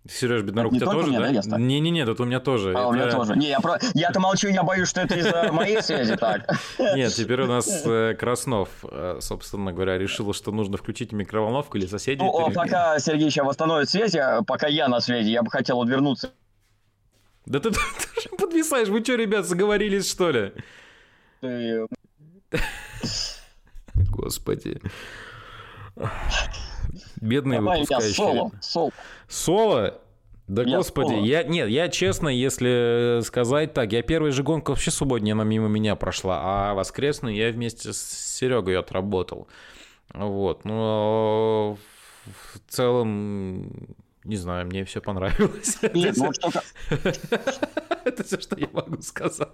Сереж Беднорук, у тебя тоже, меня, да? Не-не-не, тут у меня тоже. А, это... у меня тоже. Не, я про... Я-то молчу, я боюсь, что это из-за <laughs> моей связи так. Нет, теперь у нас э, Краснов, э, собственно говоря, решил, что нужно включить микроволновку или соседи. Ну, пока Сергей сейчас восстановит связь, пока я на связи, я бы хотел отвернуться да ты, <laughs> <laughs> ты, подвисаешь. Вы что, ребят, заговорились, что ли? <laughs> Господи. Бедные Давай выпускающие. соло, соло. Соло? Да я господи, соло. я нет, я честно, если сказать так, я первая же гонка вообще субботняя, она мимо меня прошла, а воскресную я вместе с Серегой отработал. Вот, но в целом не знаю, мне все понравилось. <laughs> Нет, ну, что... <laughs> Это все, что я могу сказать.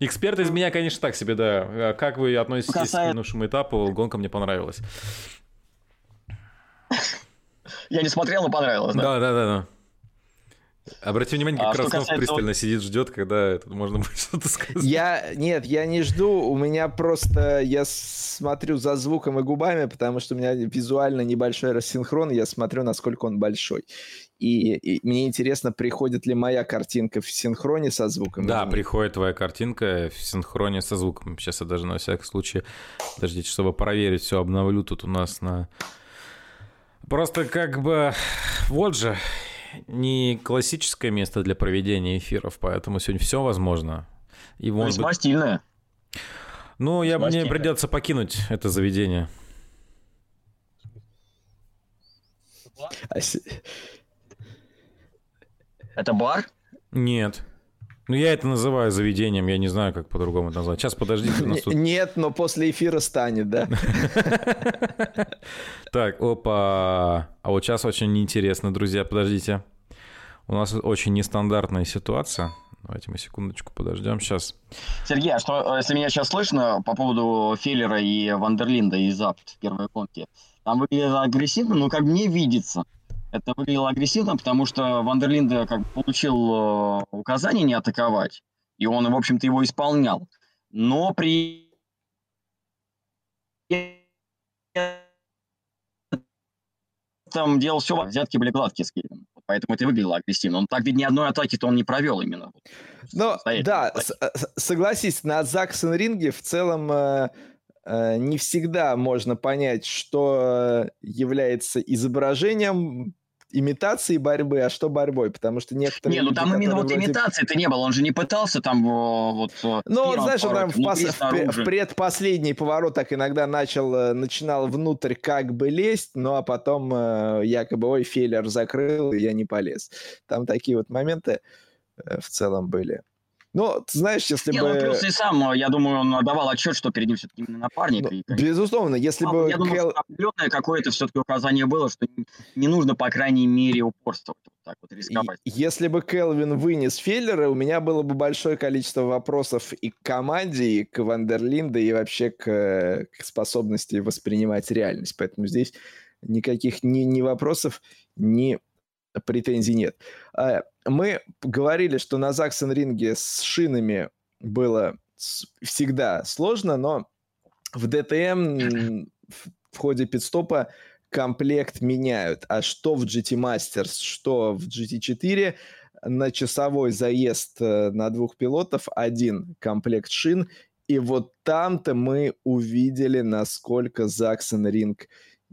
Эксперт из меня, конечно, так себе, да. Как вы относитесь Касается... к минувшему этапу? Гонка мне понравилась. Я не смотрел, но понравилось, да? Да, да, да. Обрати внимание, как а, Краснов касается... пристально сидит, ждет, когда это, можно будет что-то сказать. Я, нет, я не жду, у меня просто, я смотрю за звуком и губами, потому что у меня визуально небольшой рассинхрон, я смотрю, насколько он большой. И, и мне интересно, приходит ли моя картинка в синхроне со звуком. Да, приходит твоя картинка в синхроне со звуком. Сейчас я даже на всякий случай, подождите, чтобы проверить, все обновлю тут у нас на... Просто как бы, вот же, не классическое место для проведения эфиров, поэтому сегодня все возможно. И может Весьма быть... стильное. Ну, я, мне придется покинуть это заведение. Это бар? Нет. Ну, я это называю заведением, я не знаю, как по-другому это назвать. Сейчас, подождите. Нас тут... Нет, но после эфира станет, да? <laughs> Так, опа. А вот сейчас очень интересно, друзья, подождите. У нас очень нестандартная ситуация. Давайте мы секундочку подождем сейчас. Сергей, а что, если меня сейчас слышно по поводу Феллера и Вандерлинда из Abt в первой гонке? Там выглядело агрессивно, но как мне видится, это выглядело агрессивно, потому что Вандерлинда как бы получил э, указание не атаковать, и он, в общем-то, его исполнял. Но при этом делал все, взятки были гладкие с Кевином. Поэтому это выглядело агрессивно. Он так ведь ни одной атаки-то он не провел именно. Ну, да, согласись, на Заксон ринге в целом э, э, не всегда можно понять, что является изображением имитации борьбы, а что борьбой, потому что некоторые... Не, ну там именно вот вроде... имитации-то не было, он же не пытался там вот... Ну, вот, знаешь, он там в, пос... в предпоследний поворот так иногда начал, э, начинал внутрь как бы лезть, ну а потом э, якобы, ой, Феллер закрыл, и я не полез. Там такие вот моменты э, в целом были. Ну, ты знаешь, если не, бы... Ну, плюс и сам, я думаю, он давал отчет, что перед ним все-таки именно напарник. Ну, и, безусловно, если а, бы... Я думаю, Кел... что определенное какое-то все-таки указание было, что не нужно, по крайней мере, упорствовать вот так вот, рисковать. И, если бы Келвин вынес Феллера, у меня было бы большое количество вопросов и к команде, и к Вандерлинде, и вообще к, к способности воспринимать реальность. Поэтому здесь никаких ни, ни вопросов, ни претензий нет. А, мы говорили, что на Заксен-ринге с шинами было всегда сложно, но в ДТМ в ходе пидстопа комплект меняют. А что в GT Masters, что в GT4, на часовой заезд э, на двух пилотов один комплект шин. И вот там-то мы увидели, насколько Заксен Ринг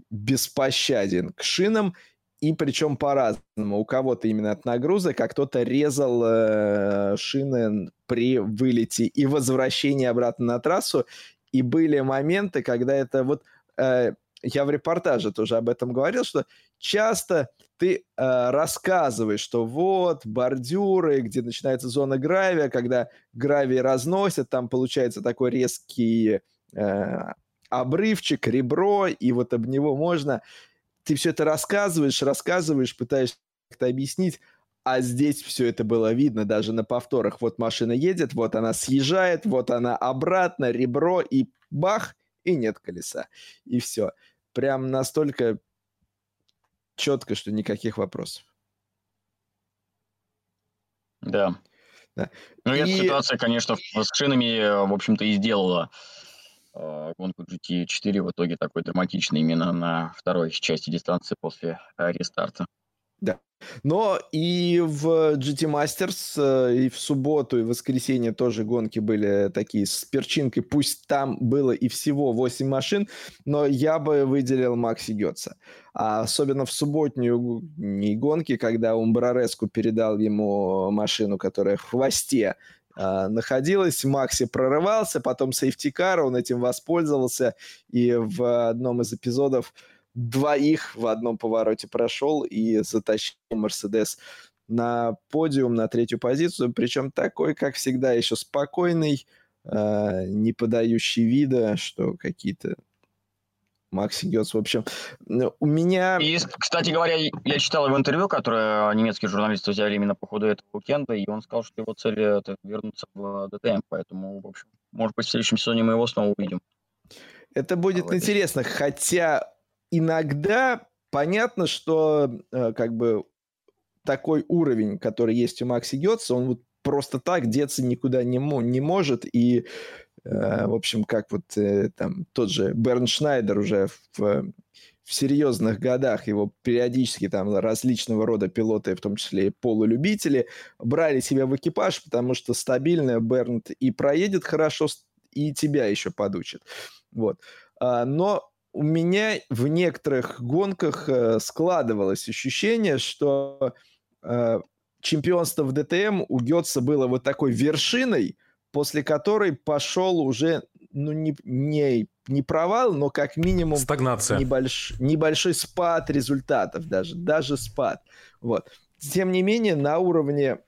беспощаден к шинам и причем по-разному. У кого-то именно от нагрузок, а кто-то резал э, шины при вылете и возвращении обратно на трассу. И были моменты, когда это вот... Э, я в репортаже тоже об этом говорил, что часто ты э, рассказываешь, что вот бордюры, где начинается зона гравия, когда гравий разносят, там получается такой резкий э, обрывчик, ребро, и вот об него можно ты все это рассказываешь, рассказываешь, пытаешься как-то объяснить, а здесь все это было видно даже на повторах. Вот машина едет, вот она съезжает, вот она обратно, ребро, и бах, и нет колеса. И все. Прям настолько четко, что никаких вопросов. Да. да. Ну, и... эта ситуация, конечно, с шинами, в общем-то, и сделала Э, гонку GT4 в итоге такой драматичный именно на второй части дистанции после э, рестарта. Да. Но и в GT Masters, э, и в субботу, и в воскресенье тоже гонки были такие с перчинкой. Пусть там было и всего 8 машин, но я бы выделил Макси Гетца. А особенно в субботнюю гонки, когда Умбрареску передал ему машину, которая в хвосте а, находилась. Макси прорывался, потом сейфтикар, он этим воспользовался, и в одном из эпизодов двоих в одном повороте прошел и затащил Мерседес на подиум, на третью позицию, причем такой, как всегда, еще спокойный, э, не подающий вида, что какие-то Макс Гетц, в общем, у меня... И, кстати говоря, я читал его интервью, которое немецкие журналисты взяли именно по ходу этого уикенда, и он сказал, что его цель — это вернуться в ДТМ, поэтому, в общем, может быть, в следующем сезоне мы его снова увидим. Это будет Давай. интересно, хотя иногда понятно, что э, как бы такой уровень, который есть у Макси Гетца, он вот просто так деться никуда не, не может, и, э, в общем, как вот э, там тот же Берн Шнайдер уже в, в серьезных годах, его периодически там различного рода пилоты, в том числе и полулюбители, брали себя в экипаж, потому что стабильно Бернт и проедет хорошо, и тебя еще подучит. Вот. А, но у меня в некоторых гонках э, складывалось ощущение, что э, чемпионство в ДТМ у Гетца было вот такой вершиной, после которой пошел уже, ну, не, не, не провал, но как минимум... Стагнация. Небольш, небольшой спад результатов даже, даже спад. Вот. Тем не менее, на уровне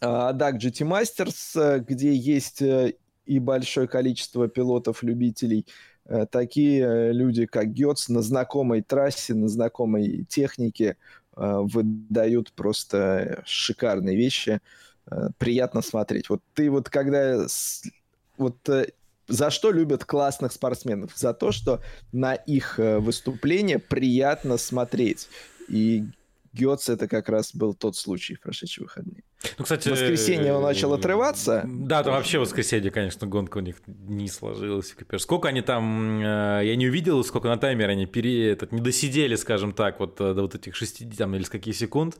ADAC GT Masters, где есть э, и большое количество пилотов-любителей, э, такие люди, как Гетц, на знакомой трассе, на знакомой технике Э, выдают просто шикарные вещи. Э, приятно смотреть. Вот ты вот когда... Вот э, за что любят классных спортсменов? За то, что на их выступление приятно смотреть. И Гетц это как раз был тот случай в прошедшие выходные. Ну, кстати, в воскресенье он начал отрываться. Да, там вообще воскресенье, конечно, гонка у них не сложилась. Сколько они там, э, я не увидел, сколько на таймере они пере, этот, не досидели, скажем так, вот э, до вот этих 60 там, или с каких секунд.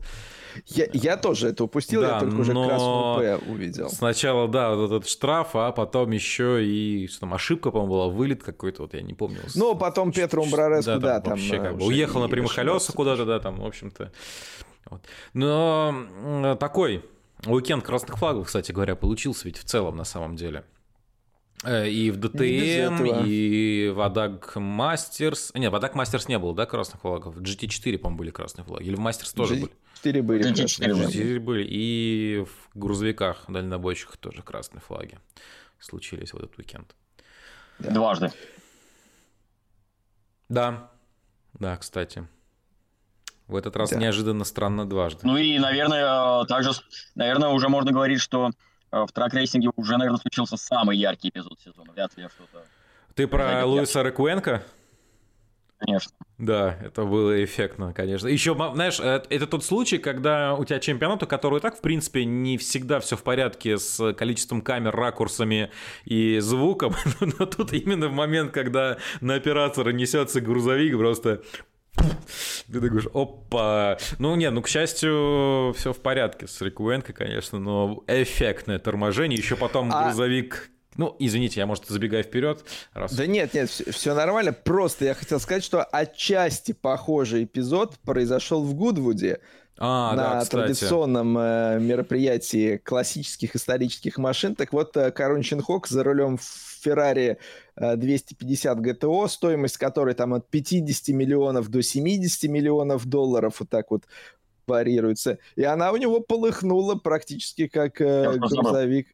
Я, я тоже это упустил, да, я только уже красную П увидел. Сначала, да, вот этот штраф, а потом еще и что там, ошибка, по-моему, была, вылет какой-то, вот я не помню. Ну, потом Петру Умбрареску, да, там, вообще, как бы, уехал на прямых колесах куда-то, да, там, в общем-то. Вот. Но такой Уикенд красных флагов, кстати говоря, получился ведь в целом на самом деле. Э, и в ДТМ, и в ADAC Masters. Нет, в ADAC Masters не было, да, красных флагов? В GT4, по-моему, были красные флаги. Или в Masters тоже были? GT4 были. GT4 были. И в грузовиках дальнобойщиках тоже красные флаги случились в этот уикенд. Дважды. Да, да, кстати. В этот раз да. неожиданно странно дважды. Ну и, наверное, также, наверное, уже можно говорить, что э, в трак-рейсинге уже, наверное, случился самый яркий эпизод сезона. Вряд ли я что-то... Ты про Луиса Рекуенко? Конечно. Да, это было эффектно, конечно. Еще, знаешь, э, это тот случай, когда у тебя чемпионат, у которого и так, в принципе, не всегда все в порядке с количеством камер, ракурсами и звуком, <laughs> но тут именно в момент, когда на оператора несется грузовик, просто ты такой, опа. Ну, нет, ну, к счастью, все в порядке с Рикуэнко, конечно, но эффектное торможение. Еще потом а... грузовик ну, извините, я, может, забегаю вперед. Раз... Да нет, нет, все, все нормально. Просто я хотел сказать, что отчасти похожий эпизод произошел в Гудвуде. А, на да, традиционном э, мероприятии классических исторических машин. Так вот, э, Карун Чинхок за рулем Ferrari 250 GTO, стоимость которой там от 50 миллионов до 70 миллионов долларов, вот так вот варьируется. И она у него полыхнула практически как э, грузовик.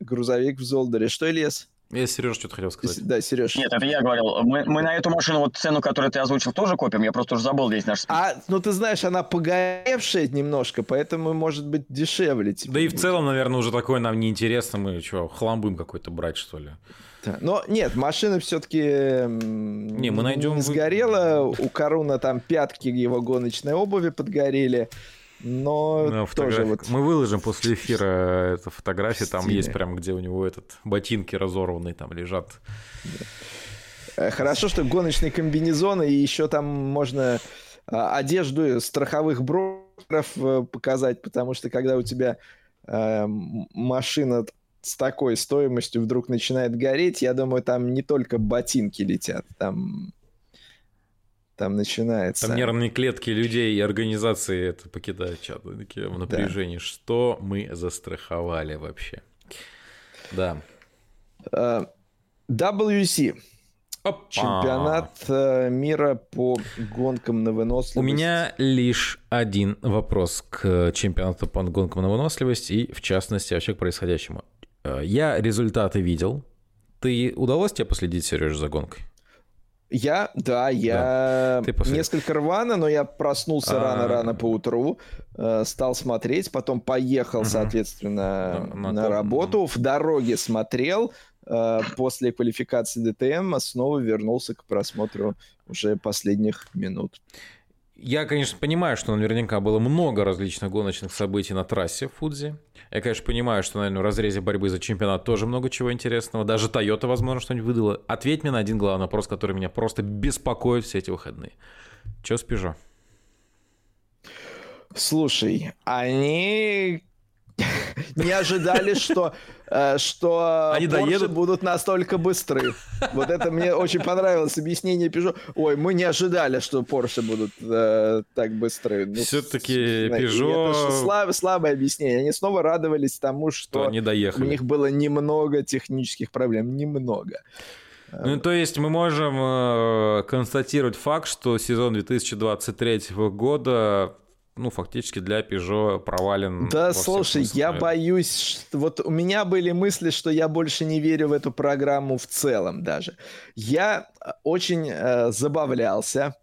Грузовик в Золдере. Что, Ильяс? Я Сереж что-то хотел сказать. Да, Сереж. Нет, это я говорил. Мы, мы на эту машину, вот цену, которую ты озвучил, тоже копим. Я просто уже забыл весь наш список. А, ну ты знаешь, она погоревшая немножко, поэтому может быть дешевле. Типа, да и в целом, наверное, уже такое нам неинтересно. Мы что, хлам будем какой-то брать, что ли? Да. Но нет, машина все-таки не, мы найдем... не сгорела. У Коруна там пятки его гоночной обуви подгорели. Но ну, тоже вот... Мы выложим после эфира эту фотографию, там есть прям, где у него этот ботинки разорванные там лежат. Э, хорошо, что гоночные комбинезоны, и еще там можно а, одежду страховых брокеров э, показать, потому что когда у тебя э, машина с такой стоимостью вдруг начинает гореть, я думаю, там не только ботинки летят, там там начинается. Там нервные клетки людей и организации это покидают чат. Такие в напряжении. Да. Что мы застраховали вообще? Да. Uh, э, WC. Опа. Чемпионат uh, мира по гонкам на выносливость. У меня лишь один вопрос к чемпионату по гонкам на выносливость и, в частности, вообще к происходящему. Э, я результаты видел. Ты удалось тебе последить, Сереж, за гонкой? Я, да, я да. несколько рвано, но я проснулся рано-рано по утру, э, стал смотреть, потом поехал, угу. соответственно, на, на работу, в дороге смотрел, э, после квалификации ДТМ снова вернулся к просмотру уже последних минут. Я, конечно, понимаю, что наверняка было много различных гоночных событий на трассе в Фудзи. Я, конечно, понимаю, что, наверное, в разрезе борьбы за чемпионат тоже много чего интересного. Даже Toyota, возможно, что-нибудь выдала. Ответь мне на один главный вопрос, который меня просто беспокоит все эти выходные. Че с Peugeot? Слушай, они <laughs> не ожидали, что, э, что Они доедут? будут настолько быстры. Вот это мне очень понравилось объяснение Peugeot. Ой, мы не ожидали, что Porsche будут э, так быстры. Ну, Все-таки Peugeot... Это слаб, слабое объяснение. Они снова радовались тому, что, что они доехали. у них было немного технических проблем. Немного. Ну, то есть мы можем э, констатировать факт, что сезон 2023 года ну, фактически для Peugeot провален. Да, слушай, смыслах, я боюсь, что... вот у меня были мысли, что я больше не верю в эту программу в целом даже. Я э, очень э, забавлялся,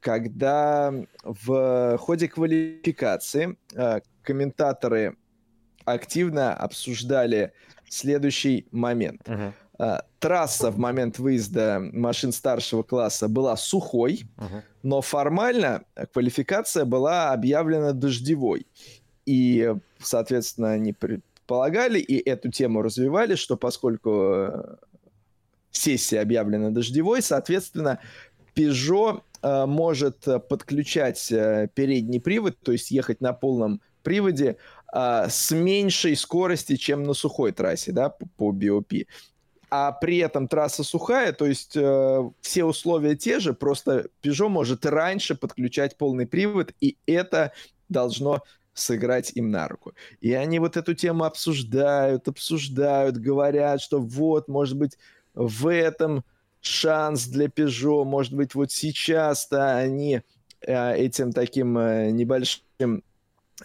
когда в ходе квалификации э, комментаторы активно обсуждали следующий момент. Uh-huh. Э, трасса в момент выезда машин старшего класса была сухой, uh-huh. но формально квалификация была объявлена дождевой. И, соответственно, они предполагали и эту тему развивали, что поскольку э, сессия объявлена дождевой, соответственно, Peugeot э, может подключать передний привод, то есть ехать на полном приводе с меньшей скорости, чем на сухой трассе, да, по BOP а при этом трасса сухая, то есть э, все условия те же, просто Peugeot может раньше подключать полный привод, и это должно сыграть им на руку. И они вот эту тему обсуждают, обсуждают, говорят, что вот, может быть, в этом шанс для Peugeot, может быть, вот сейчас-то они э, этим таким э, небольшим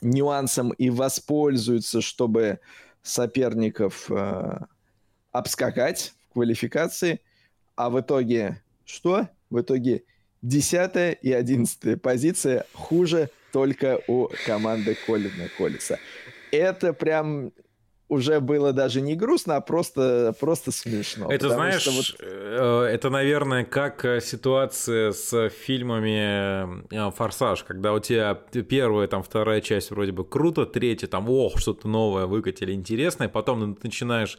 нюансом и воспользуются, чтобы соперников э, обскакать в квалификации, а в итоге что? В итоге 10 и 11 позиция хуже только у команды Колина Колеса. Это прям уже было даже не грустно, а просто, просто смешно. Это, знаешь, вот... Э, это, наверное, как э, ситуация с фильмами э, «Форсаж», когда у тебя первая, там, вторая часть вроде бы круто, третья, там, ох, что-то новое выкатили, интересное, потом ты начинаешь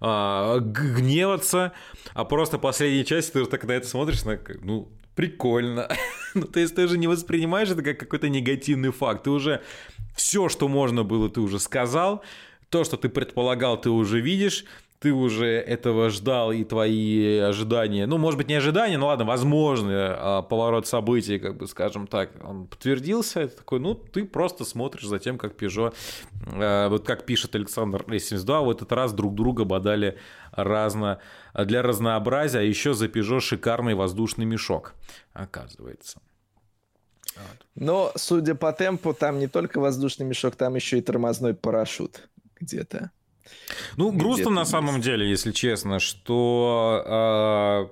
а, гневаться, а просто последняя часть, ты уже так на это смотришь, на, ну, прикольно. <laughs> ну, то есть ты уже не воспринимаешь это как какой-то негативный факт, ты уже все, что можно было, ты уже сказал, то, что ты предполагал, ты уже видишь, ты уже этого ждал, и твои ожидания, ну, может быть, не ожидания, но ладно, возможный а, поворот событий, как бы, скажем так, он подтвердился, это такой, ну, ты просто смотришь за тем, как Peugeot, а, вот как пишет Александр 72, в этот раз друг друга бодали разно, для разнообразия, а еще за Peugeot шикарный воздушный мешок, оказывается. Но, судя по темпу, там не только воздушный мешок, там еще и тормозной парашют где-то. Ну, грустно на самом деле, если честно, что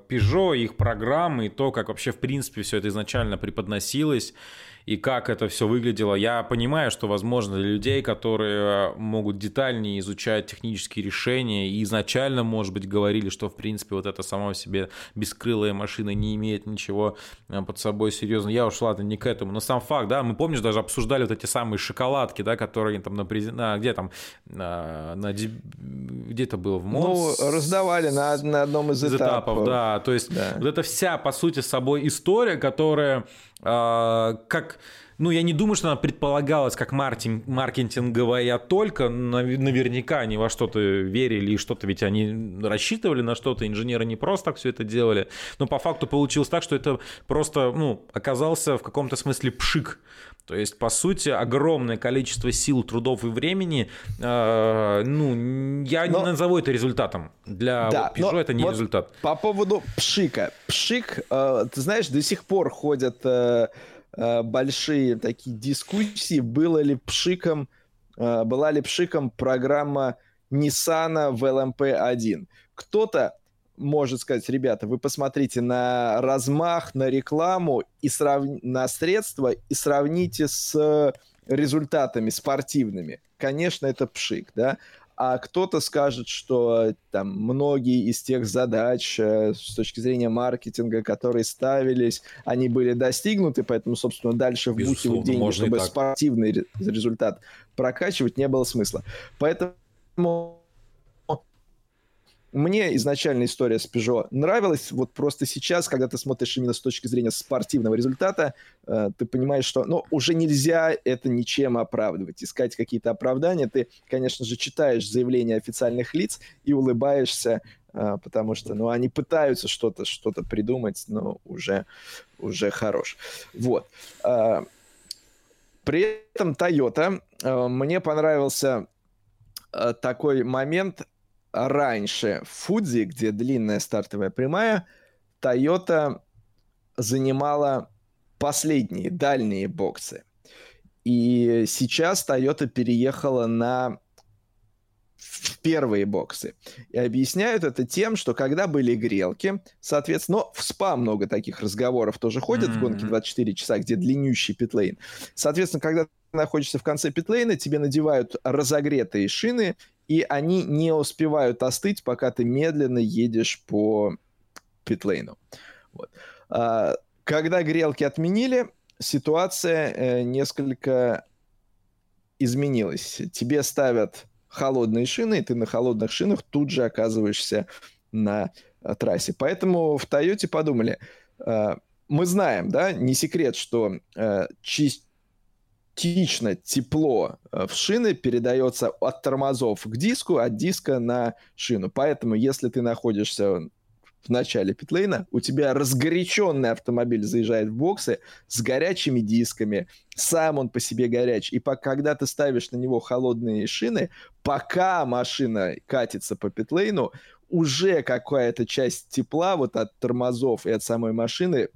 э, Peugeot, их программы и то, как вообще в принципе все это изначально преподносилось, и как это все выглядело. Я понимаю, что, возможно, для людей, которые могут детальнее изучать технические решения и изначально, может быть, говорили, что, в принципе, вот это само в себе бескрылая машина не имеет ничего э, под собой серьезно. Я уж, ладно, не к этому. Но сам факт, да, мы, помнишь, даже обсуждали вот эти самые шоколадки, да, которые там на, презент... на где там, на, на... где это было, в Монс? Ну, раздавали на, на одном из, из этапов. этапов. Да, то есть да. вот это вся, по сути, собой история, которая как ну, я не думаю, что она предполагалась как маркетинг, маркетинговая только. Наверняка они во что-то верили и что-то, ведь они рассчитывали на что-то. Инженеры не просто так все это делали. Но по факту получилось так, что это просто, ну, оказался в каком-то смысле пшик. То есть, по сути, огромное количество сил, трудов и времени, э, ну, я но... не назову это результатом. Для да, Peugeot это не вот результат. По поводу пшика. Пшик, э, ты знаешь, до сих пор ходят э, э, большие такие дискуссии, было ли пшиком, э, была ли пшиком программа Nissan в LMP1. Кто-то может сказать, ребята, вы посмотрите на размах, на рекламу и срав... на средства и сравните с результатами спортивными. Конечно, это пшик, да. а кто-то скажет, что там многие из тех задач э, с точки зрения маркетинга, которые ставились, они были достигнуты, поэтому, собственно, дальше вбухивать деньги, чтобы спортивный результат прокачивать, не было смысла. Поэтому мне изначально история с Peugeot нравилась. Вот просто сейчас, когда ты смотришь именно с точки зрения спортивного результата, э, ты понимаешь, что ну, уже нельзя это ничем оправдывать. Искать какие-то оправдания. Ты, конечно же, читаешь заявления официальных лиц и улыбаешься, э, потому что ну, они пытаются что-то что придумать, но уже, уже хорош. Вот. Э, при этом Toyota мне понравился такой момент, раньше в Фудзи, где длинная стартовая прямая, Toyota занимала последние, дальние боксы. И сейчас Toyota переехала на в первые боксы. И объясняют это тем, что когда были грелки, соответственно, но в СПА много таких разговоров тоже ходят mm-hmm. в гонке 24 часа, где длиннющий питлейн. Соответственно, когда ты находишься в конце питлейна, тебе надевают разогретые шины, и они не успевают остыть, пока ты медленно едешь по питлейну. Вот. А, когда грелки отменили, ситуация э, несколько изменилась. Тебе ставят холодные шины, и ты на холодных шинах тут же оказываешься на а, трассе. Поэтому в Тойоте подумали, а, мы знаем, да, не секрет, что а, чист частично тепло э, в шины передается от тормозов к диску, от диска на шину. Поэтому, если ты находишься в начале питлейна, у тебя разгоряченный автомобиль заезжает в боксы с горячими дисками, сам он по себе горяч, и по, когда ты ставишь на него холодные шины, пока машина катится по питлейну, уже какая-то часть тепла вот от тормозов и от самой машины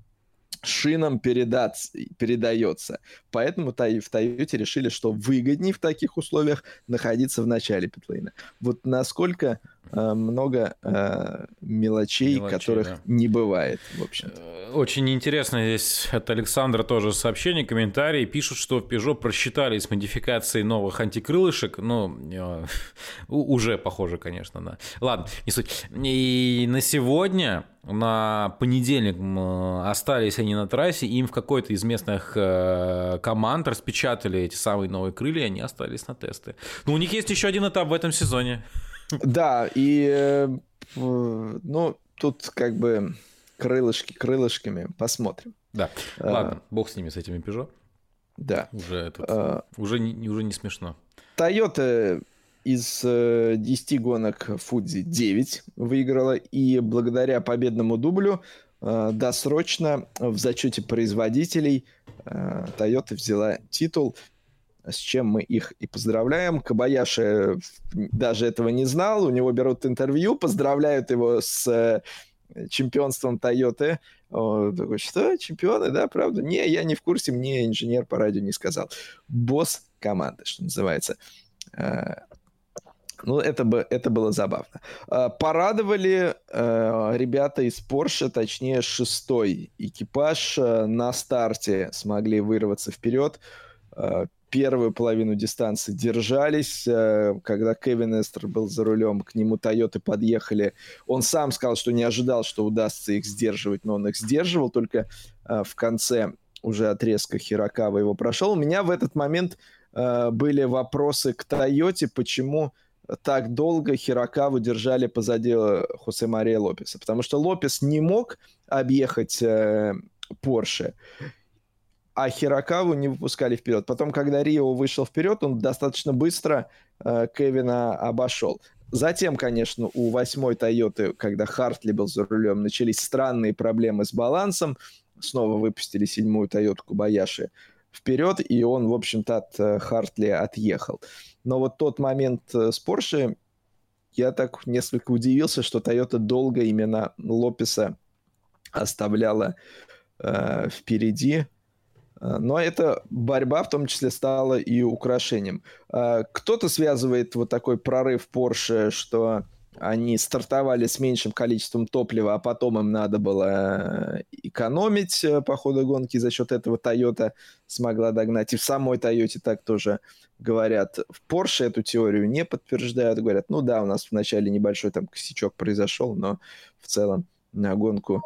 шинам передается. Поэтому в Тойоте решили, что выгоднее в таких условиях находиться в начале питлейна. Вот насколько много э, мелочей, мелочей, которых да. не бывает, в общем э, Очень интересно здесь от Александра тоже сообщение, комментарий. Пишут, что в Peugeot просчитали с модификацией новых антикрылышек. Ну, э, <laughs> уже похоже, конечно, да. Ладно, не суть. И на сегодня на понедельник остались они на трассе, им в какой-то из местных э, команд распечатали эти самые новые крылья, и они остались на тесты. Ну, у них есть еще один этап в этом сезоне. Да, и э, ну, тут как бы крылышки крылышками, посмотрим. Да, а, ладно, бог с ними, с этими Peugeot. Да. Уже, этот, а, уже, не, уже не смешно. Toyota из э, 10 гонок Фудзи 9 выиграла, и благодаря победному дублю э, досрочно в зачете производителей э, Toyota взяла титул, с чем мы их и поздравляем. Кабаяши даже этого не знал, у него берут интервью, поздравляют его с э, чемпионством Toyota. Он такой, что, чемпионы, да, правда? Не, я не в курсе, мне инженер по радио не сказал. Босс команды, что называется. Э, ну, это, бы, это было забавно. Порадовали э, ребята из Porsche, точнее, шестой экипаж э, на старте смогли вырваться вперед. Э, первую половину дистанции держались. Э, когда Кевин Эстер был за рулем, к нему Тойоты подъехали. Он сам сказал, что не ожидал, что удастся их сдерживать, но он их сдерживал. Только э, в конце уже отрезка Хирокава его прошел. У меня в этот момент э, были вопросы к Тойоте, почему так долго Хирокаву держали позади э, Хосе Мария Лопеса, потому что Лопес не мог объехать э, Порше, а Хирокаву не выпускали вперед. Потом, когда Рио вышел вперед, он достаточно быстро э, Кевина обошел. Затем, конечно, у восьмой Тойоты, когда Хартли был за рулем, начались странные проблемы с балансом. Снова выпустили седьмую Тойоту Кубаяши вперед, и он, в общем-то, от э, Хартли отъехал. Но вот тот момент э, с Porsche, я так несколько удивился, что Toyota долго именно Лопеса оставляла э, впереди. Э, но эта борьба в том числе стала и украшением. Э, кто-то связывает вот такой прорыв Porsche, что они стартовали с меньшим количеством топлива, а потом им надо было э, экономить по ходу гонки, за счет этого Toyota смогла догнать. И в самой Toyota так тоже говорят. В Porsche эту теорию не подтверждают, говорят, ну да, у нас вначале небольшой там косячок произошел, но в целом на гонку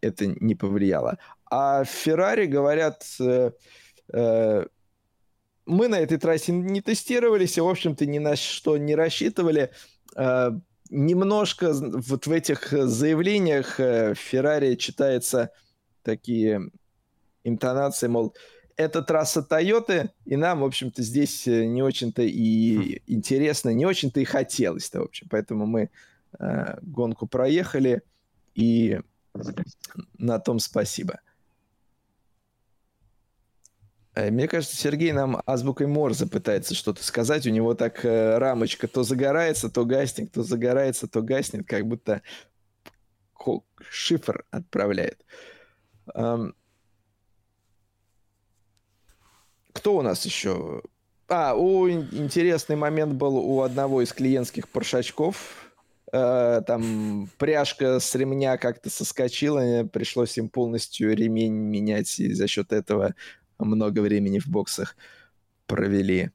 это не повлияло. А в Ferrari говорят, э, э, мы на этой трассе не тестировались и, в общем-то, ни на что не рассчитывали. Э, немножко вот в этих заявлениях э, Феррари читается такие интонации, мол, это трасса Тойоты, и нам, в общем-то, здесь не очень-то и хм. интересно, не очень-то и хотелось-то, в общем. Поэтому мы э, гонку проехали, и на том спасибо. Э, мне кажется, Сергей нам азбукой Морзе пытается что-то сказать. У него так э, рамочка то загорается, то гаснет, то загорается, то гаснет, как будто шифр отправляет. Кто у нас еще? А, у, интересный момент был у одного из клиентских паршачков. Э, там пряжка с ремня как-то соскочила, пришлось им полностью ремень менять, и за счет этого много времени в боксах провели.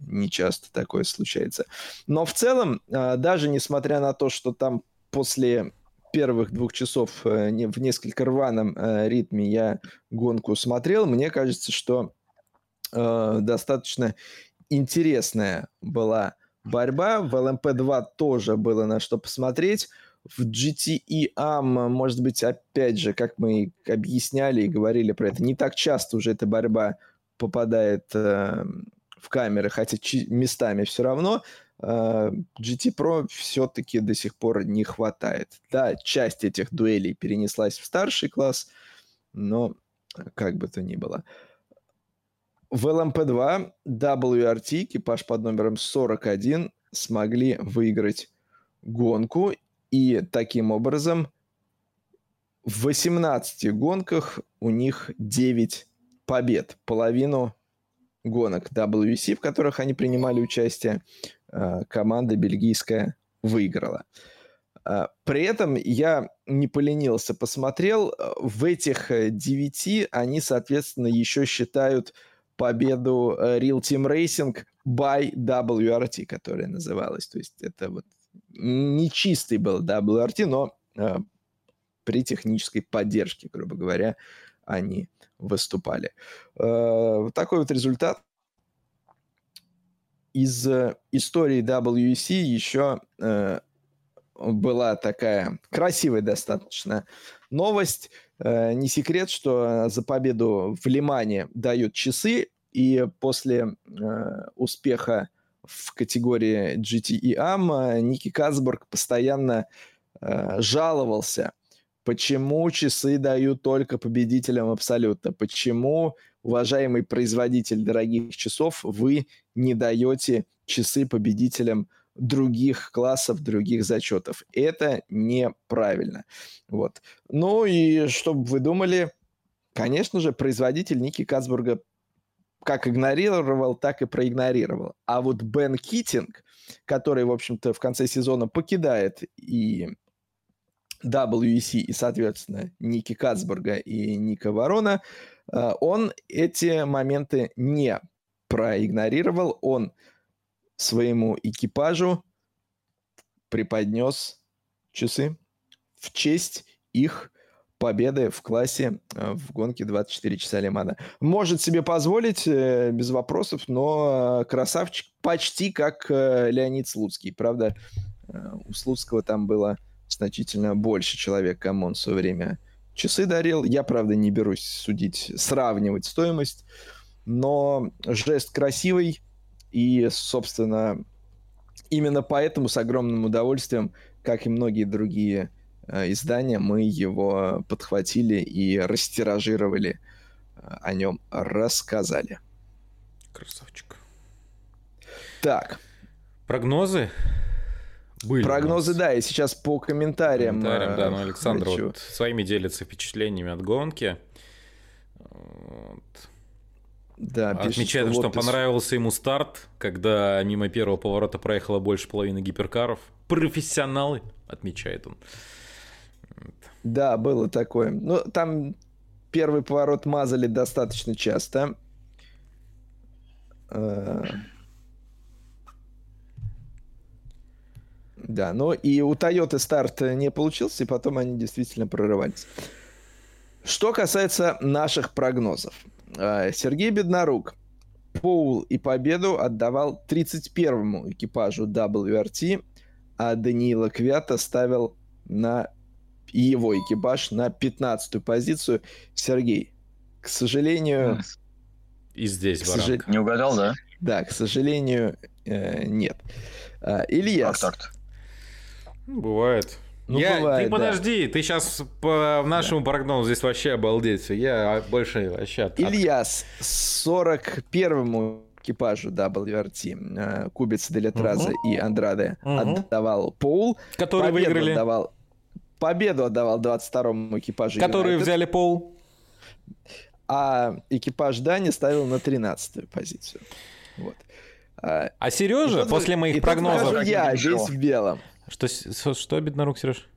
Не часто такое случается. Но в целом, а, даже несмотря на то, что там после первых двух часов э, в несколько рваном э, ритме я гонку смотрел, мне кажется, что э, достаточно интересная была борьба. В LMP2 тоже было на что посмотреть в GTE AM, может быть, опять же, как мы объясняли и говорили про это, не так часто уже эта борьба попадает э, в камеры, хотя местами все равно. Э, GT Pro все-таки до сих пор не хватает. Да, часть этих дуэлей перенеслась в старший класс, но как бы то ни было. В LMP2 WRT, экипаж под номером 41, смогли выиграть гонку и таким образом в 18 гонках у них 9 побед. Половину гонок WC, в которых они принимали участие, э, команда бельгийская выиграла. Э, при этом я не поленился, посмотрел, в этих 9 они, соответственно, еще считают победу э, Real Team Racing by WRT, которая называлась. То есть это вот не чистый был WRT, но э, при технической поддержке, грубо говоря, они выступали. Э, такой вот результат. Из э, истории WEC еще э, была такая красивая достаточно новость. Э, не секрет, что за победу в Лимане дают часы, и после э, успеха в категории GTE AM Ники Кацбург постоянно э, жаловался, почему часы дают только победителям абсолютно, почему, уважаемый производитель дорогих часов, вы не даете часы победителям других классов, других зачетов. Это неправильно. Вот. Ну и чтобы вы думали, конечно же, производитель Ники Кацбурга как игнорировал, так и проигнорировал. А вот Бен Китинг, который, в общем-то, в конце сезона покидает и WEC, и, соответственно, Ники Кацбурга и Ника Ворона, э, он эти моменты не проигнорировал. Он своему экипажу преподнес часы в честь их победы в классе э, в гонке 24 часа Лимана. Может себе позволить, э, без вопросов, но э, красавчик почти как Леонид Слуцкий. Правда, у Слуцкого там было значительно больше человек, кому он в свое время часы дарил. Я, правда, не берусь судить, сравнивать стоимость, но жест красивый, и, собственно, именно поэтому с огромным удовольствием, как и многие другие издания, мы его подхватили и растиражировали, э, о нем рассказали. Красавчик. Так. Прогнозы? Были Прогнозы, да, и сейчас по комментариям. комментариям да, но Александр хочу... вот своими делится впечатлениями от гонки. Вот. Да, Отмечает, что, что понравился ему старт, когда мимо первого поворота проехало больше половины гиперкаров. Профессионалы, отмечает он. Да, было такое. Ну, там первый поворот мазали достаточно часто. Э, да, но и у Toyota старт не получился, и потом они действительно прорывались. Что касается наших прогнозов. Э, Сергей Беднорук Поул и победу отдавал 31-му экипажу WRT, а Даниила Квята ставил на и его экипаж на 15-ю позицию. Сергей, к сожалению... И здесь сож... Не угадал, да? Да, к сожалению, э, нет. А, Ильяс. Так, так. Ну, бывает. Ну, я, бывает, ты подожди, да. ты сейчас по нашему да. прогнозу здесь вообще обалдеть. Я больше вообще... От... Ильяс, 41-му экипажу WRT, э, Кубица Делетраза угу. и Андраде угу. отдавал Пол. Которые выиграли. Отдавал победу отдавал 22-му экипажу. Которые United, взяли пол. А экипаж Дани ставил на 13-ю позицию. Вот. А, а Сережа, и после моих и прогнозов... я, весь в белом. Что, что, что рук, Сереж?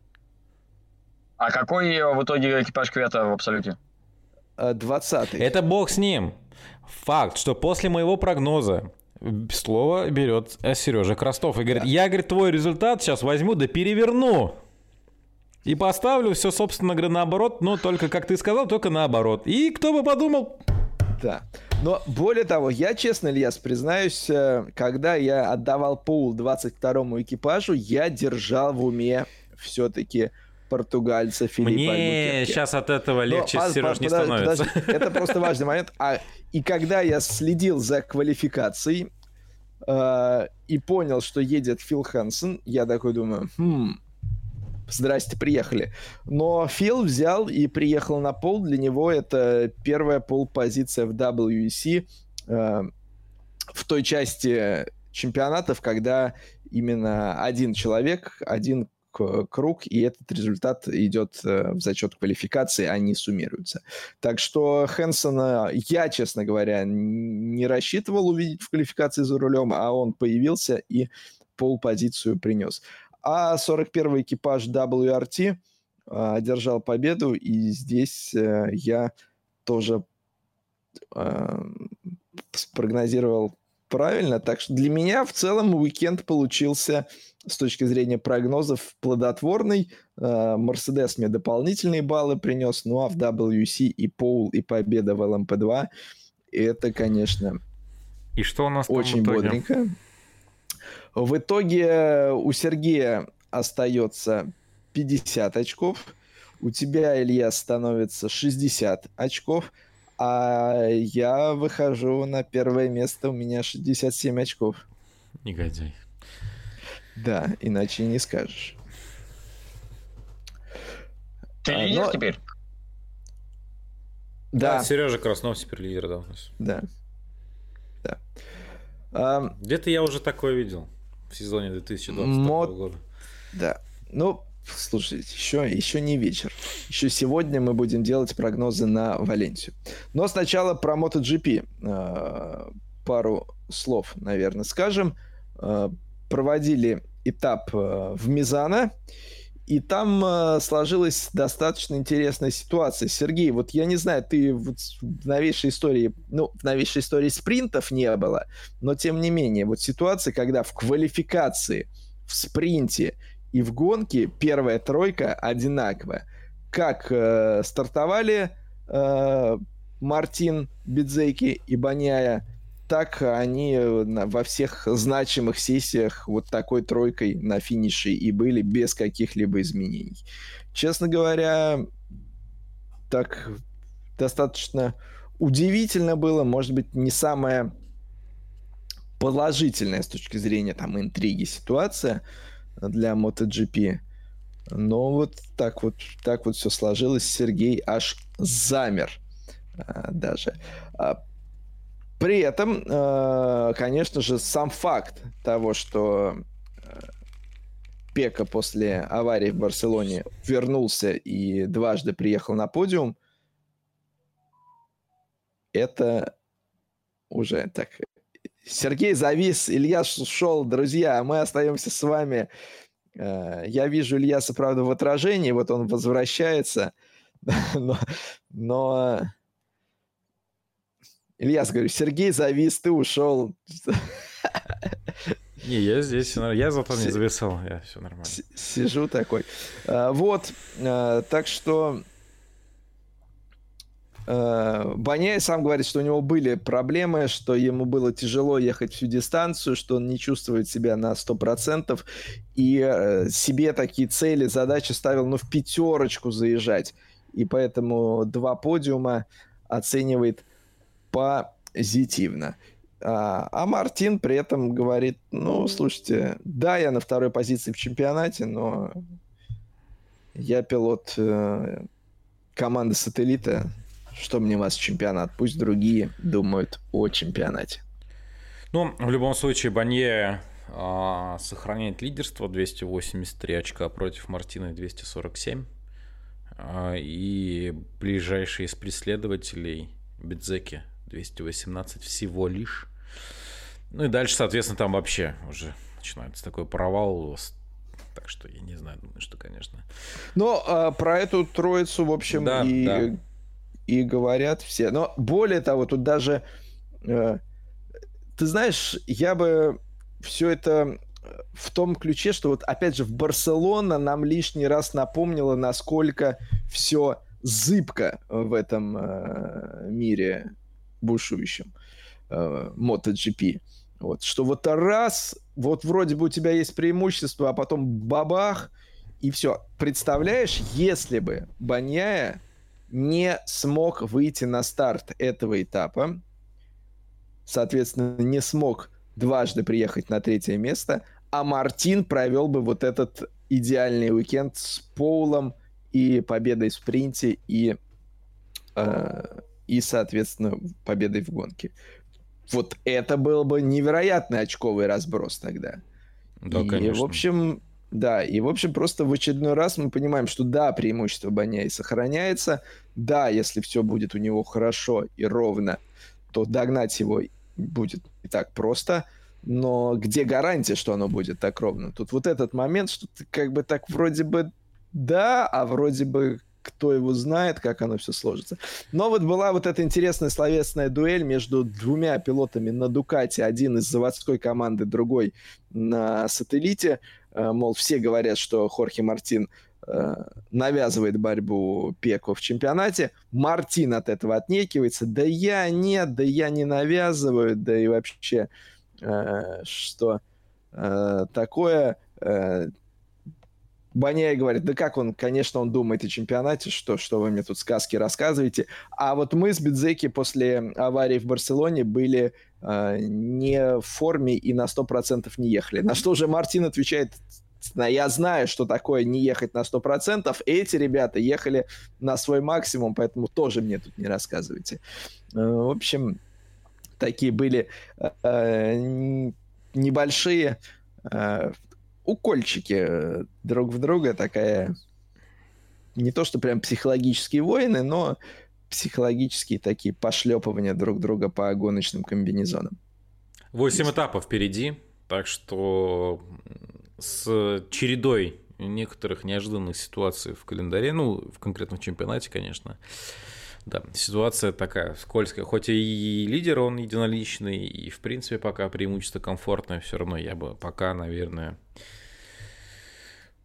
А какой в итоге экипаж Квета в абсолюте? 20 Это бог с ним. Факт, что после моего прогноза слово берет Сережа Крастов и говорит, да. я, говорит, твой результат сейчас возьму да переверну. И поставлю все, собственно говоря, наоборот, но только, как ты сказал, только наоборот. И кто бы подумал... Да. Но более того, я честно, Ильяс, признаюсь, э, когда я отдавал пул 22-му экипажу, я держал в уме все-таки португальца Филиппа Мне Альбукерке. сейчас от этого легче, Но, Сереж, не подожди, становится. Подожди, это просто важный момент. А, и когда я следил за квалификацией э, и понял, что едет Фил Хансен, я такой думаю, хм, здрасте, приехали. Но Фил взял и приехал на пол. Для него это первая пол-позиция в WEC э, в той части чемпионатов, когда именно один человек, один круг, и этот результат идет э, в зачет квалификации, они суммируются. Так что Хэнсона я, честно говоря, не рассчитывал увидеть в квалификации за рулем, а он появился и пол-позицию принес. А 41-й экипаж WRT а, одержал победу, и здесь э, я тоже э, спрогнозировал правильно. Так что для меня в целом уикенд получился с точки зрения прогнозов плодотворный. Мерседес мне дополнительные баллы принес, ну а в WC и пол, и победа в ЛМП-2 это, конечно, и что у нас очень бодренько. В итоге у Сергея остается 50 очков, у тебя, Илья, становится 60 очков, а я выхожу на первое место, у меня 67 очков. Негодяй. Да, иначе не скажешь. Ты а, лидер но... теперь? Да. да. Сережа Краснов теперь лидер, да, у нас. Да. Да. А... Где-то я уже такое видел в сезоне 2020 Мод... года. Да. Ну, слушайте, еще, еще не вечер. Еще сегодня мы будем делать прогнозы на Валенсию. Но сначала про MotoGP. Э, пару слов, наверное, скажем. Э, проводили этап э, в Мизана. И там э, сложилась достаточно интересная ситуация. Сергей, вот я не знаю, ты вот в новейшей истории, ну, в новейшей истории спринтов не было, но тем не менее, вот ситуация, когда в квалификации, в спринте и в гонке первая тройка одинаковая. Как э, стартовали э, Мартин, Бидзейки и Баняя, так они э, во всех значимых сессиях вот такой тройкой на финише и были без каких-либо изменений. Честно говоря, так достаточно удивительно было, может быть, не самая положительная с точки зрения там интриги ситуация для MotoGP. Но вот так вот, так вот все сложилось. Сергей аж замер а, даже. А, при этом, э, конечно же, сам факт того, что э, Пека после аварии в Барселоне вернулся и дважды приехал на подиум, это уже так. Сергей завис, Ильяс ушел. Друзья, мы остаемся с вами. Э, я вижу Ильяса, правда, в отражении. Вот он возвращается. <laughs> Но, но... Ильяс, говорю, Сергей завис, ты ушел. Не, я здесь, я зато не зависал, я все нормально. Сижу такой. Э, вот, э, так что Э, Баняй сам говорит, что у него были проблемы, что ему было тяжело ехать всю дистанцию, что он не чувствует себя на 100%, и э, себе такие цели, задачи ставил, ну, в пятерочку заезжать. И поэтому два подиума оценивает позитивно. А, а Мартин при этом говорит, ну, слушайте, да, я на второй позиции в чемпионате, но я пилот э, команды сателлита, что мне вас чемпионат? Пусть другие думают о чемпионате. Ну, в любом случае, Банье а, сохраняет лидерство 283 очка против Мартина 247. А, и ближайшие из преследователей Бедзеки 218 всего лишь. Ну и дальше, соответственно, там вообще уже начинается такой провал. Так что я не знаю, думаю, что, конечно. Но а, про эту троицу, в общем, да, и да и говорят все. Но более того, тут даже... Э, ты знаешь, я бы все это в том ключе, что вот опять же в Барселона нам лишний раз напомнило, насколько все зыбко в этом э, мире бушующем э, MotoGP. Вот, что вот раз, вот вроде бы у тебя есть преимущество, а потом бабах, и все. Представляешь, если бы Баньяя не смог выйти на старт этого этапа, соответственно, не смог дважды приехать на третье место, а Мартин провел бы вот этот идеальный уикенд с Поулом и победой в спринте и, э, и соответственно, победой в гонке. Вот это был бы невероятный очковый разброс тогда. Да, и, конечно. в общем, да, и, в общем, просто в очередной раз мы понимаем, что да, преимущество Баняи сохраняется, да, если все будет у него хорошо и ровно, то догнать его будет не так просто, но где гарантия, что оно будет так ровно? Тут вот этот момент, что ты как бы так вроде бы да, а вроде бы кто его знает, как оно все сложится. Но вот была вот эта интересная словесная дуэль между двумя пилотами на Дукате, один из заводской команды, другой на сателлите. Э, мол, все говорят, что Хорхе Мартин э, навязывает борьбу Пеку в чемпионате. Мартин от этого отнекивается. Да я нет, да я не навязываю, да и вообще э, что такое Баняй говорит, да как он, конечно, он думает о чемпионате, что, что вы мне тут сказки рассказываете. А вот мы с Бидзеки после аварии в Барселоне были э, не в форме и на 100% не ехали. На что уже Мартин отвечает, я знаю, что такое не ехать на 100%. Эти ребята ехали на свой максимум, поэтому тоже мне тут не рассказывайте. Э, в общем, такие были э, небольшие э, укольчики э, друг в друга, такая не то, что прям психологические войны, но психологические такие пошлепывания друг друга по гоночным комбинезонам. Восемь этапов впереди, так что с чередой некоторых неожиданных ситуаций в календаре, ну, в конкретном чемпионате, конечно, да, ситуация такая скользкая. Хоть и лидер он единоличный, и в принципе пока преимущество комфортное, все равно я бы пока, наверное,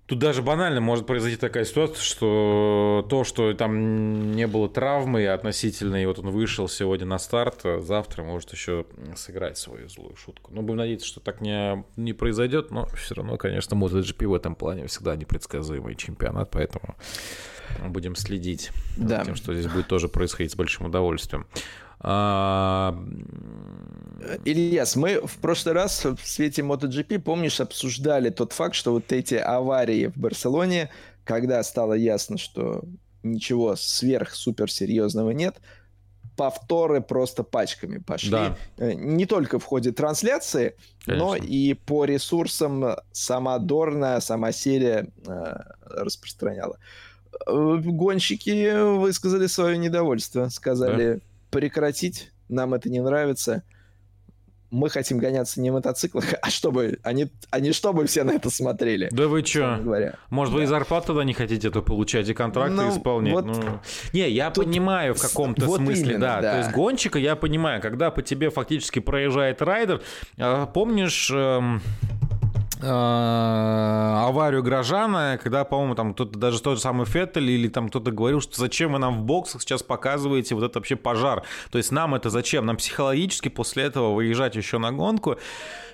Тут даже банально может произойти такая ситуация, что то, что там не было травмы относительно, и вот он вышел сегодня на старт, завтра может еще сыграть свою злую шутку. Но будем надеяться, что так не, не произойдет, но все равно, конечно, MotoGP в этом плане всегда непредсказуемый чемпионат, поэтому будем следить да. за тем, что здесь будет тоже происходить с большим удовольствием. А... Ильяс, мы в прошлый раз в свете MotoGP, помнишь, обсуждали тот факт, что вот эти аварии в Барселоне, когда стало ясно, что ничего сверх-супер серьезного нет, повторы просто пачками пошли. Да. Э, не только в ходе трансляции, Конечно. но и по ресурсам сама Дорна, сама серия э, распространяла. Э, гонщики высказали свое недовольство, сказали, да прекратить, нам это не нравится. Мы хотим гоняться не в мотоциклах, <laughs> а чтобы они, они чтобы все на это смотрели. Да вы чё? Может, да. вы и зарплату тогда не хотите это получать, и контракты ну, исполнять? Вот ну... Не, я тут... понимаю в каком-то вот смысле, именно, да. да. То есть гонщика я понимаю, когда по тебе фактически проезжает райдер. А, помнишь... Эм аварию Грожана, когда, по-моему, там кто-то, даже тот же самый Феттель или там кто-то говорил, что зачем вы нам в боксах сейчас показываете вот это вообще пожар. То есть нам это зачем? Нам психологически после этого выезжать еще на гонку.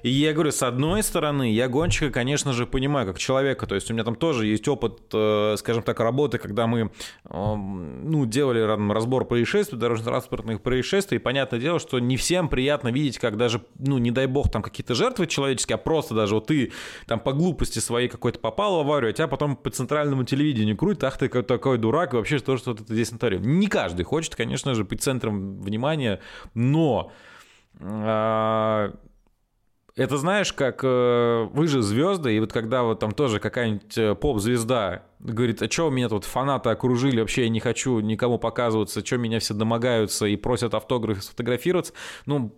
И я говорю, с одной стороны, я гонщика, конечно же, понимаю, как человека. То есть у меня там тоже есть опыт, э, скажем так, работы, когда мы ну, делали разбор происшествий, дорожно-транспортных происшествий. И понятное дело, что не всем приятно видеть, как даже, ну, не дай бог, там какие-то жертвы человеческие, а просто даже вот ты там по глупости своей какой-то попал в аварию, а тебя потом по центральному телевидению крутит, ах ты такой дурак, и вообще что, что ты здесь натворил. Не каждый хочет, конечно же, быть центром внимания, но а, это знаешь, как э, вы же звезды, и вот когда вот там тоже какая-нибудь э, поп-звезда говорит, а что меня тут фанаты окружили, вообще я не хочу никому показываться, что меня все домогаются и просят автографы сфотографироваться, ну,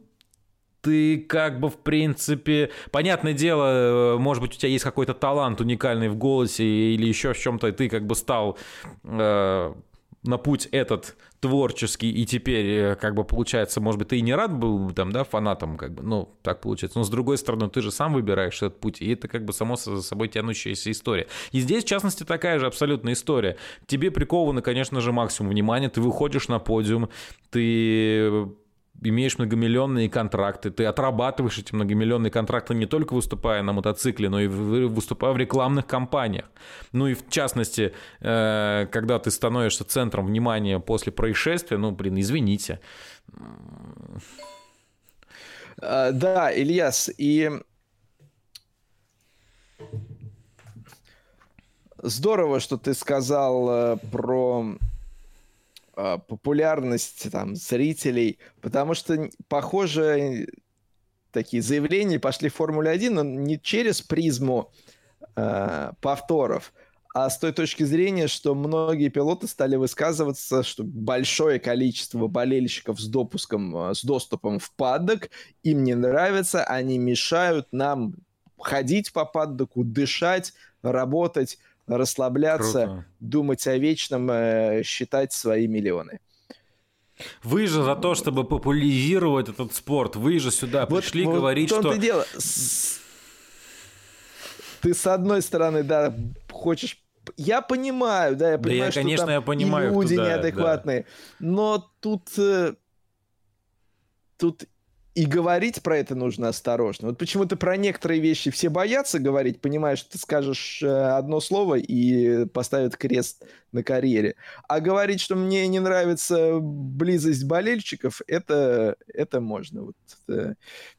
ты как бы, в принципе, понятное дело, э, может быть, у тебя есть какой-то талант уникальный в голосе или еще в чем-то, и ты как бы стал э, на путь этот творческий, и теперь, э, как бы, получается, может быть, ты и не рад был там, да, фанатом, как бы, ну, так получается. Но, с другой стороны, ты же сам выбираешь этот путь, и это, как бы, само за собой тянущаяся история. И здесь, в частности, такая же абсолютная история. Тебе приковано, конечно же, максимум внимания, ты выходишь на подиум, ты имеешь многомиллионные контракты, ты отрабатываешь эти многомиллионные контракты не только выступая на мотоцикле, но и выступая в рекламных кампаниях. Ну и в частности, э, когда ты становишься центром внимания после происшествия, ну, блин, извините. А, да, Ильяс, и здорово, что ты сказал э, про популярность там зрителей, потому что, похоже, такие заявления пошли в Формуле 1, но не через призму э, повторов, а с той точки зрения, что многие пилоты стали высказываться, что большое количество болельщиков с допуском, а, с доступом в паддок им не нравится, они мешают нам ходить по паддоку, дышать, работать расслабляться, Круто. думать о вечном, э, считать свои миллионы. Вы же за то, чтобы популяризировать этот спорт, вы же сюда вот, пришли вот говорить, что... Ты, дело. ты с одной стороны, да, хочешь я понимаю, да, я понимаю, да я, что конечно, там я понимаю, и люди туда, неадекватные, да. но тут э, тут и говорить про это нужно осторожно. Вот почему-то про некоторые вещи все боятся говорить, понимаешь, ты скажешь э, одно слово и поставят крест на карьере. А говорить, что мне не нравится близость болельщиков, это, это можно. Вот, э,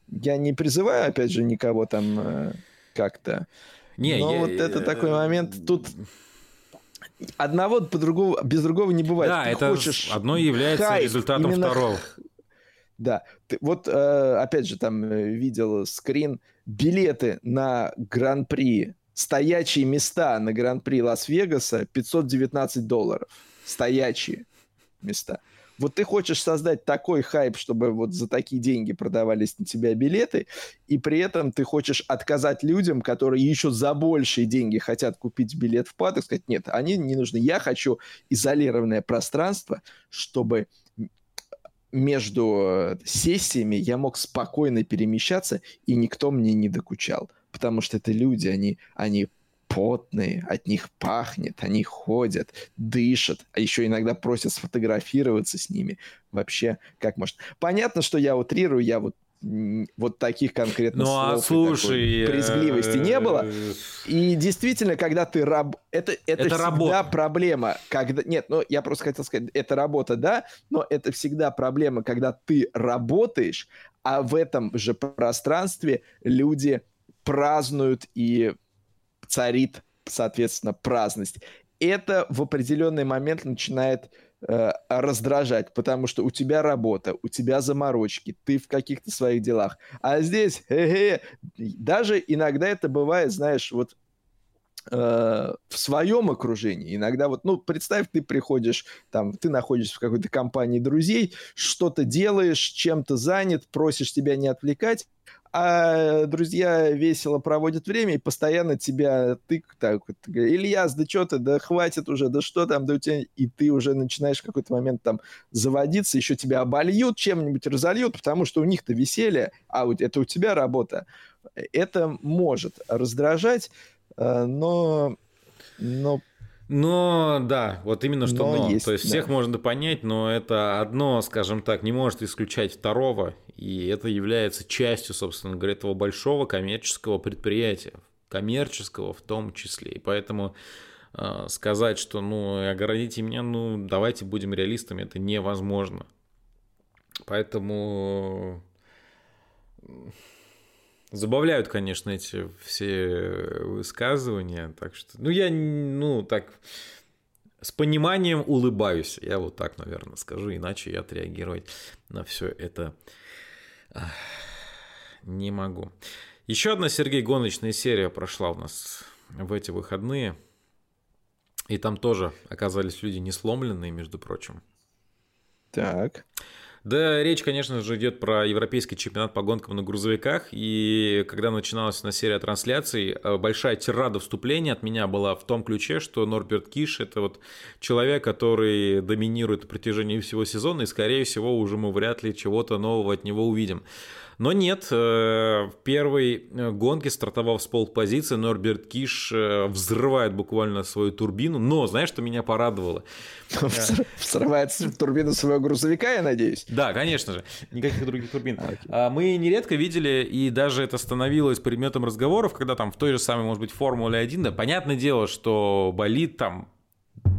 я не призываю, опять же, никого там э, как-то. Не, Но я, вот это такой момент. Тут одного по другому, без другого не бывает. Да, ты это хочешь одно является хайп, результатом второго. Да, ты, вот э, опять же там э, видел скрин билеты на Гран-при, стоячие места на Гран-при Лас-Вегаса 519 долларов, стоячие места. Вот ты хочешь создать такой хайп, чтобы вот за такие деньги продавались на тебя билеты, и при этом ты хочешь отказать людям, которые еще за большие деньги хотят купить билет в падок, сказать, нет, они не нужны. Я хочу изолированное пространство, чтобы между сессиями я мог спокойно перемещаться, и никто мне не докучал. Потому что это люди, они, они потные, от них пахнет, они ходят, дышат, а еще иногда просят сфотографироваться с ними. Вообще, как может... Понятно, что я утрирую, я вот вот таких конкретно ну, а слов а слушай, и брезгливости не было. Э, и действительно, когда ты раб... Это, это, это всегда работа. проблема. Когда... Нет, ну я просто хотел сказать, это работа, да, но это всегда проблема, когда ты работаешь, а в этом же пространстве люди празднуют и царит, соответственно, праздность. Это в определенный момент начинает э, раздражать, потому что у тебя работа, у тебя заморочки, ты в каких-то своих делах. А здесь, <laughs> хе-хе, даже иногда это бывает, знаешь, вот в своем окружении. Иногда вот, ну, представь, ты приходишь, там, ты находишься в какой-то компании друзей, что-то делаешь, чем-то занят, просишь тебя не отвлекать, а друзья весело проводят время и постоянно тебя тык так вот, Ильяс, да что ты, да хватит уже, да что там, да у тебя... И ты уже начинаешь в какой-то момент там заводиться, еще тебя обольют, чем-нибудь разольют, потому что у них-то веселье, а вот это у тебя работа. Это может раздражать, э, но... но но да, вот именно что но. но. Есть, То есть да. всех можно понять, но это одно, скажем так, не может исключать второго, и это является частью, собственно говоря, этого большого коммерческого предприятия, коммерческого в том числе. И поэтому э, сказать, что ну оградите меня, ну давайте будем реалистами, это невозможно. Поэтому Забавляют, конечно, эти все высказывания. Так что, ну, я, ну, так, с пониманием улыбаюсь. Я вот так, наверное, скажу, иначе я отреагировать на все это не могу. Еще одна Сергей Гоночная серия прошла у нас в эти выходные. И там тоже оказались люди не сломленные, между прочим. Так. Да, речь, конечно же, идет про европейский чемпионат по гонкам на грузовиках. И когда начиналась на серия трансляций, э, большая тирада вступления от меня была в том ключе, что Норберт Киш – это вот человек, который доминирует на протяжении всего сезона, и, скорее всего, уже мы вряд ли чего-то нового от него увидим. Но нет, э, в первой э, гонке стартовав с полпозиции, Норберт Киш э, взрывает буквально свою турбину. Но знаешь, что меня порадовало? <laughs> Взрывает турбину своего грузовика, я надеюсь? Да, конечно же. Никаких других турбин. А, мы нередко видели, и даже это становилось предметом разговоров, когда там в той же самой, может быть, Формуле 1, да, понятное дело, что болит там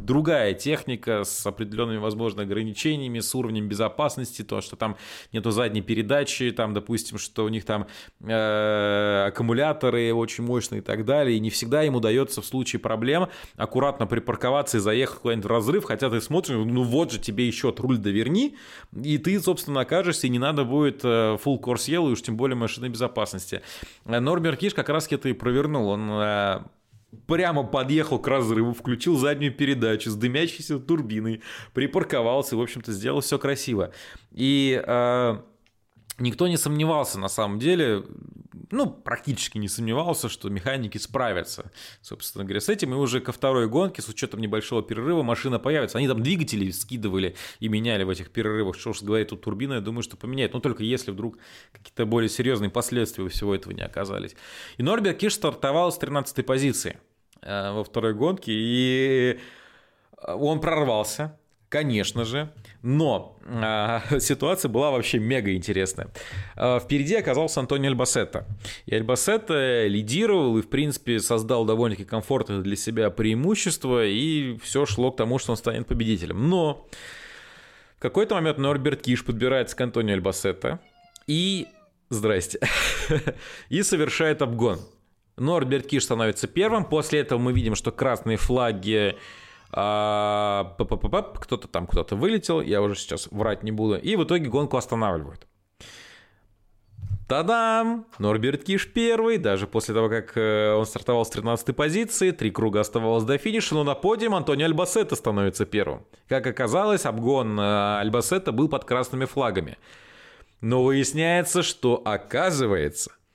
другая техника с определенными, возможно, ограничениями, с уровнем безопасности, то, что там нету задней передачи, там, допустим, что у них там э, аккумуляторы очень мощные и так далее, и не всегда им удается в случае проблем аккуратно припарковаться и заехать куда-нибудь в разрыв, хотя ты смотришь, ну вот же тебе еще от руль доверни, и ты, собственно, окажешься, и не надо будет э, full course yellow, и уж тем более машины безопасности. Нормер Киш как раз это и провернул, он э, прямо подъехал к разрыву, включил заднюю передачу с дымящейся турбиной, припарковался, в общем-то, сделал все красиво. И э, никто не сомневался на самом деле, ну, практически не сомневался, что механики справятся, собственно говоря, с этим. И уже ко второй гонке, с учетом небольшого перерыва, машина появится. Они там двигатели скидывали и меняли в этих перерывах. Что ж говорит, тут турбина, я думаю, что поменяет. Но только если вдруг какие-то более серьезные последствия всего этого не оказались. И Норберт Киш стартовал с 13 позиции во второй гонке, и он прорвался, Конечно же, но э, <laughs> ситуация была вообще мега интересная. Э, впереди оказался Антонио Альбасетта. И Альбасетта лидировал и, в принципе, создал довольно-таки комфортное для себя преимущество, и все шло к тому, что он станет победителем. Но в какой-то момент Норберт Киш подбирается к Антонио Альбасетта и... Здрасте. <laughs> и совершает обгон. Норберт Киш становится первым. После этого мы видим, что красные флаги а, кто-то там кто-то вылетел, я уже сейчас врать не буду, и в итоге гонку останавливают. Та-дам! Норберт Киш первый, даже после того, как э, он стартовал с 13 позиции, три круга оставалось до финиша, но на подиум Антонио Альбасетта становится первым. Как оказалось, обгон э, Альбасетта был под красными флагами. Но выясняется, что оказывается –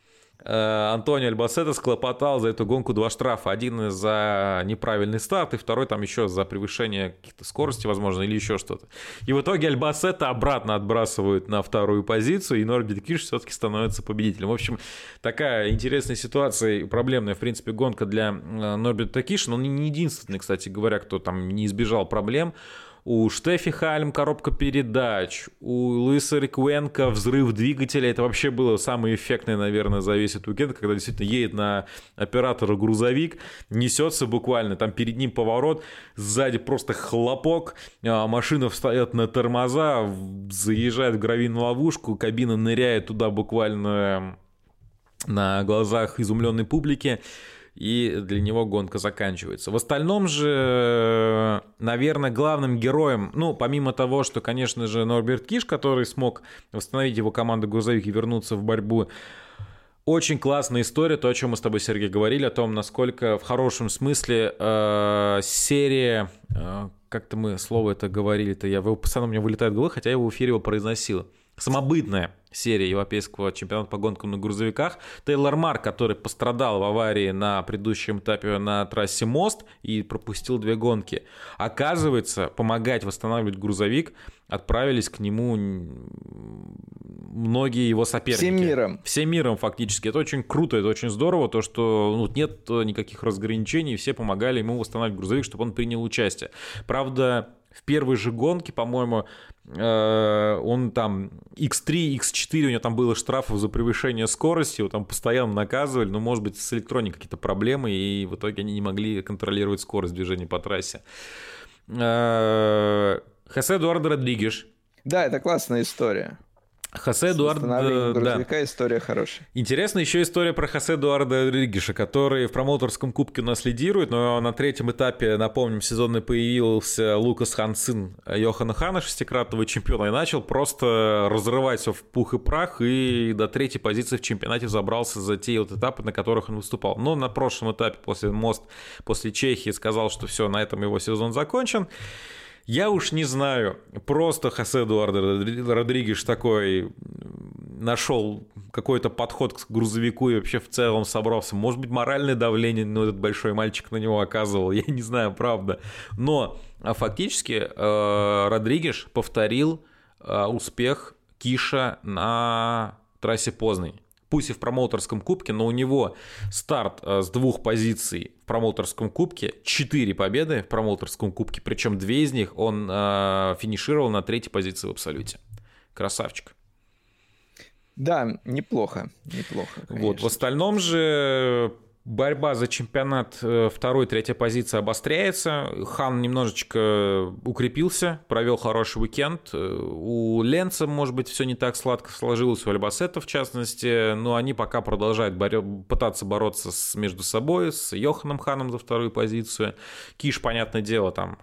Антонио Альбасета склопотал за эту гонку два штрафа. Один за неправильный старт, и второй там еще за превышение каких-то скорости, возможно, или еще что-то. И в итоге Альбасета обратно отбрасывают на вторую позицию, и Норбит Киш все-таки становится победителем. В общем, такая интересная ситуация, проблемная, в принципе, гонка для э, Норбита Киша, но он не единственный, кстати говоря, кто там не избежал проблем у Штефи Хальм коробка передач, у Луиса Риквенко взрыв двигателя. Это вообще было самое эффектное, наверное, за весь этот уикенд, когда действительно едет на оператора грузовик, несется буквально, там перед ним поворот, сзади просто хлопок, а машина встает на тормоза, заезжает в гравийную ловушку, кабина ныряет туда буквально на глазах изумленной публики и для него гонка заканчивается. В остальном же, наверное, главным героем, ну, помимо того, что, конечно же, Норберт Киш, который смог восстановить его команду грузовик и вернуться в борьбу, Очень классная история, то, о чем мы с тобой, Сергей, говорили, о том, насколько в хорошем смысле э, серия, э, как-то мы слово это говорили-то, я его постоянно у меня вылетает в голову, хотя я его в эфире его произносил. Самобытная серия европейского чемпионата по гонкам на грузовиках. Тейлор Марк, который пострадал в аварии на предыдущем этапе на трассе Мост и пропустил две гонки, оказывается, помогать восстанавливать грузовик отправились к нему многие его соперники. Всем миром. Всем миром фактически. Это очень круто, это очень здорово, то, что ну, нет никаких разграничений, все помогали ему восстанавливать грузовик, чтобы он принял участие. Правда, в первой же гонке, по-моему, э, он там X3, X4, у него там было штрафов за превышение скорости, его там постоянно наказывали, но, может быть, с электроникой какие-то проблемы, и в итоге они не могли контролировать скорость движения по трассе. Э, Хосе Эдуардо Родригеш. Да, это классная история. Хосе Эдуардо... Да. история хорошая. Интересна еще история про Хосе Эдуарда Родригеша, который в промоутерском кубке у нас лидирует, но на третьем этапе, напомним, сезонный появился Лукас Хансин Йохана Хана, шестикратного чемпиона, и начал просто разрывать все в пух и прах, и до третьей позиции в чемпионате забрался за те вот этапы, на которых он выступал. Но на прошлом этапе после мост, после Чехии сказал, что все, на этом его сезон закончен. Я уж не знаю, просто Хосе Эдуардо Родригеш такой нашел какой-то подход к грузовику и вообще в целом собрался. Может быть, моральное давление ну, этот большой мальчик на него оказывал, <laughs> я не знаю, правда. Но а фактически э, Родригеш повторил э, успех Киша на трассе Познань пусть и в промоутерском кубке, но у него старт э, с двух позиций в промоутерском кубке, четыре победы в промоутерском кубке, причем две из них он э, финишировал на третьей позиции в абсолюте. Красавчик. Да, неплохо, неплохо. Конечно. Вот в остальном же борьба за чемпионат э, второй, третья позиция обостряется. Хан немножечко укрепился, провел хороший уикенд. Э, у Ленца, может быть, все не так сладко сложилось, у Альбасета в частности, но они пока продолжают боре- пытаться бороться с, между собой, с Йоханом Ханом за вторую позицию. Киш, понятное дело, там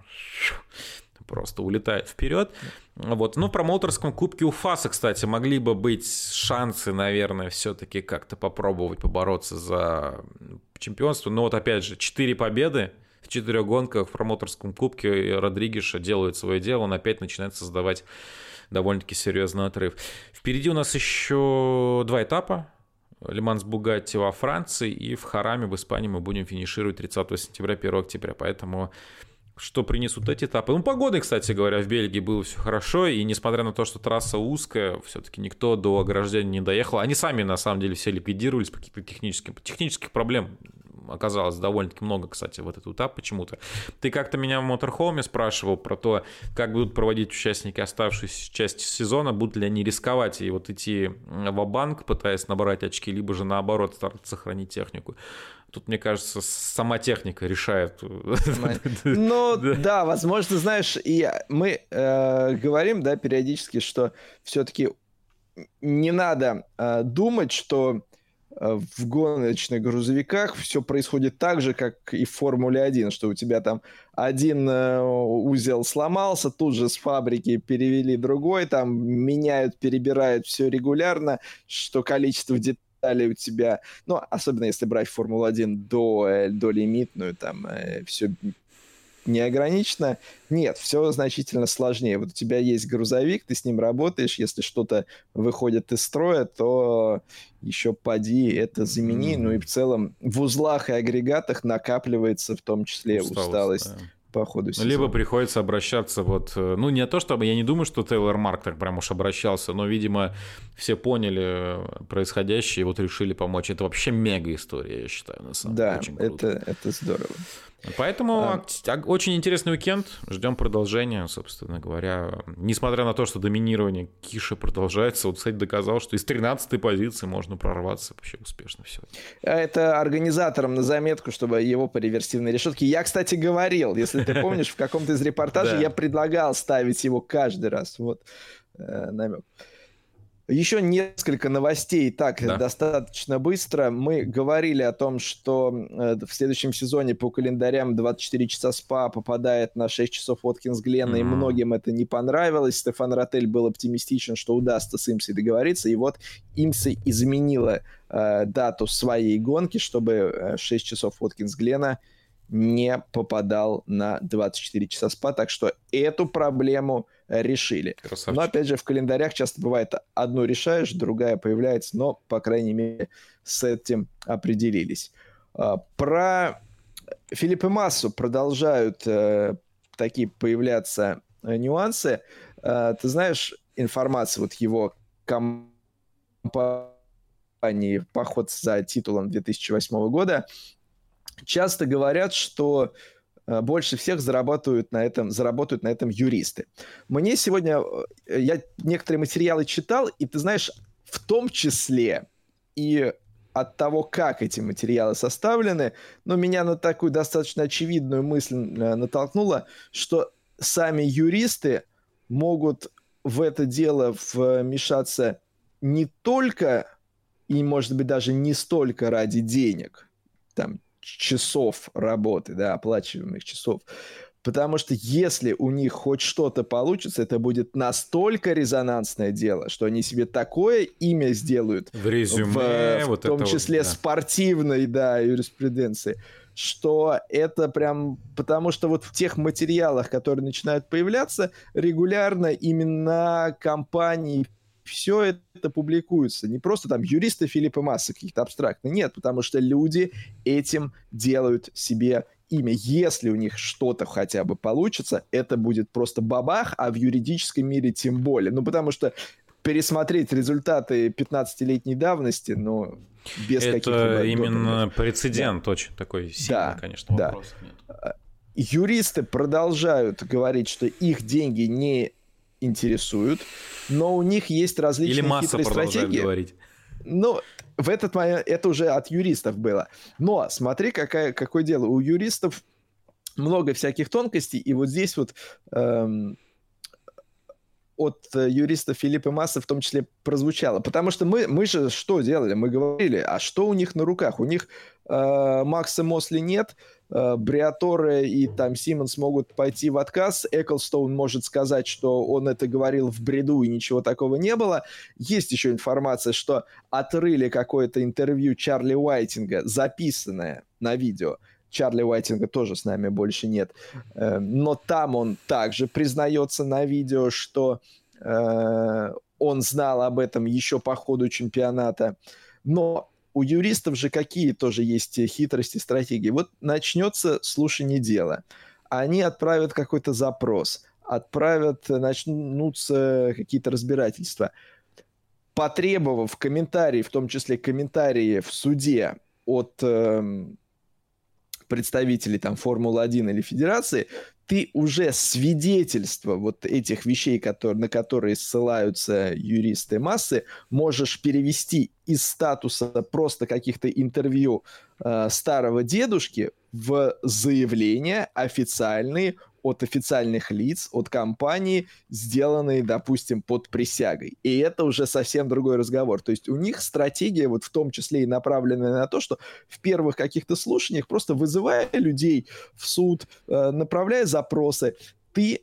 просто улетает вперед. Вот. Ну, в промоутерском кубке у Фаса, кстати, могли бы быть шансы, наверное, все-таки как-то попробовать побороться за чемпионство. Но вот опять же, 4 победы в четырех гонках в промоутерском кубке Родригеша делает свое дело, он опять начинает создавать довольно-таки серьезный отрыв. Впереди у нас еще два этапа. Лиманс Бугатти во Франции и в Хараме в Испании мы будем финишировать 30 сентября, 1 октября. Поэтому что принесут эти этапы. Ну, погодой, кстати говоря, в Бельгии было все хорошо, и несмотря на то, что трасса узкая, все-таки никто до ограждения не доехал. Они сами, на самом деле, все ликвидировались по каким-то техническим, технических проблем оказалось довольно-таки много, кстати, вот этот этап почему-то. Ты как-то меня в Моторхоуме спрашивал про то, как будут проводить участники оставшейся части сезона, будут ли они рисковать и вот идти в банк пытаясь набрать очки, либо же наоборот стараться сохранить технику. Тут, мне кажется, сама техника решает. <laughs> Ну, да, возможно, знаешь, и мы э, говорим, да, периодически, что все-таки не надо э, думать, что э, в гоночных грузовиках все происходит так же, как и в Формуле 1, что у тебя там один узел сломался, тут же с фабрики перевели другой, там меняют, перебирают все регулярно, что количество деталей далее у тебя, ну, особенно если брать Формулу-1 до, э, до лимитную, там э, все неограниченно. Нет, все значительно сложнее. Вот у тебя есть грузовик, ты с ним работаешь, если что-то выходит из строя, то еще поди это замени. Mm-hmm. Ну и в целом в узлах и агрегатах накапливается в том числе усталость. усталость. Да по ходу сезона. Либо приходится обращаться вот... Э, ну, не то, чтобы... Я не думаю, что Тейлор Марк так прям уж обращался, но, видимо, все поняли происходящее и вот решили помочь. Это вообще мега история, я считаю, на самом деле. Да, это, это здорово. Поэтому а... очень интересный уикенд. Ждем продолжения, собственно говоря. Несмотря на то, что доминирование Киши продолжается, вот, кстати, доказал, что из 13-й позиции можно прорваться вообще успешно все. Это организаторам на заметку, чтобы его по реверсивной решетке. Я, кстати, говорил, если ты помнишь, в каком-то из репортажей <laughs> я предлагал ставить его каждый раз. Вот э, намек. Еще несколько новостей, так, да. достаточно быстро. Мы говорили о том, что э, в следующем сезоне по календарям 24 часа СПА попадает на 6 часов Воткинс Глена, mm-hmm. и многим это не понравилось. Стефан Ротель был оптимистичен, что удастся с Имсой договориться, и вот Имса изменила э, дату своей гонки, чтобы э, 6 часов Воткинс Глена не попадал на 24 часа СПА, так что эту проблему решили. Красавчик. Но опять же в календарях часто бывает одну решаешь, другая появляется, но по крайней мере с этим определились. А, про Филиппа Массу продолжают э, такие появляться э, нюансы. Э, ты знаешь информацию вот его компании «Поход за титулом» 2008 года часто говорят, что э, больше всех зарабатывают на этом, заработают на этом юристы. Мне сегодня, э, я некоторые материалы читал, и ты знаешь, в том числе и от того, как эти материалы составлены, но меня на такую достаточно очевидную мысль э, натолкнуло, что сами юристы могут в это дело вмешаться не только и, может быть, даже не столько ради денег, там, часов работы, да, оплачиваемых часов. Потому что если у них хоть что-то получится, это будет настолько резонансное дело, что они себе такое имя сделают в резюме, в, вот в том числе вот, да. спортивной, да, юриспруденции, что это прям... Потому что вот в тех материалах, которые начинают появляться, регулярно имена компаний, все это публикуется. Не просто там юристы Филиппа Масса каких-то абстрактных. Нет, потому что люди этим делают себе имя. Если у них что-то хотя бы получится, это будет просто бабах, а в юридическом мире тем более. Ну, потому что пересмотреть результаты 15-летней давности, ну, без каких-либо... Это именно прецедент да. очень такой сильный, да, конечно, да. нет. А, юристы продолжают говорить, что их деньги не интересуют, но у них есть различные Или масса хитрые стратегии. говорить. Ну, в этот момент это уже от юристов было. Но смотри, какая, какое дело. У юристов много всяких тонкостей, и вот здесь вот эм, от юриста Филиппа Масса в том числе прозвучало. Потому что мы, мы же что делали? Мы говорили, а что у них на руках? У них э, Макса Мосли нет, э, Бриаторе и там Симмонс могут пойти в отказ, Эклстоун может сказать, что он это говорил в бреду и ничего такого не было. Есть еще информация, что отрыли какое-то интервью Чарли Уайтинга, записанное на видео. Чарли Уайтинга тоже с нами больше нет. Э, но там он также признается на видео, что э, он знал об этом еще по ходу чемпионата. Но у юристов же какие тоже есть хитрости, стратегии. Вот начнется слушание дела. Они отправят какой-то запрос, отправят, начнутся какие-то разбирательства. Потребовав комментарии, в том числе комментарии в суде от э, представителей там Формулы-1 или Федерации, ты уже свидетельство вот этих вещей, которые, на которые ссылаются юристы массы, можешь перевести из статуса просто каких-то интервью э, старого дедушки в заявления официальные от официальных лиц, от компании, сделанные, допустим, под присягой. И это уже совсем другой разговор. То есть у них стратегия вот в том числе и направленная на то, что в первых каких-то слушаниях, просто вызывая людей в суд, э, направляя запросы, ты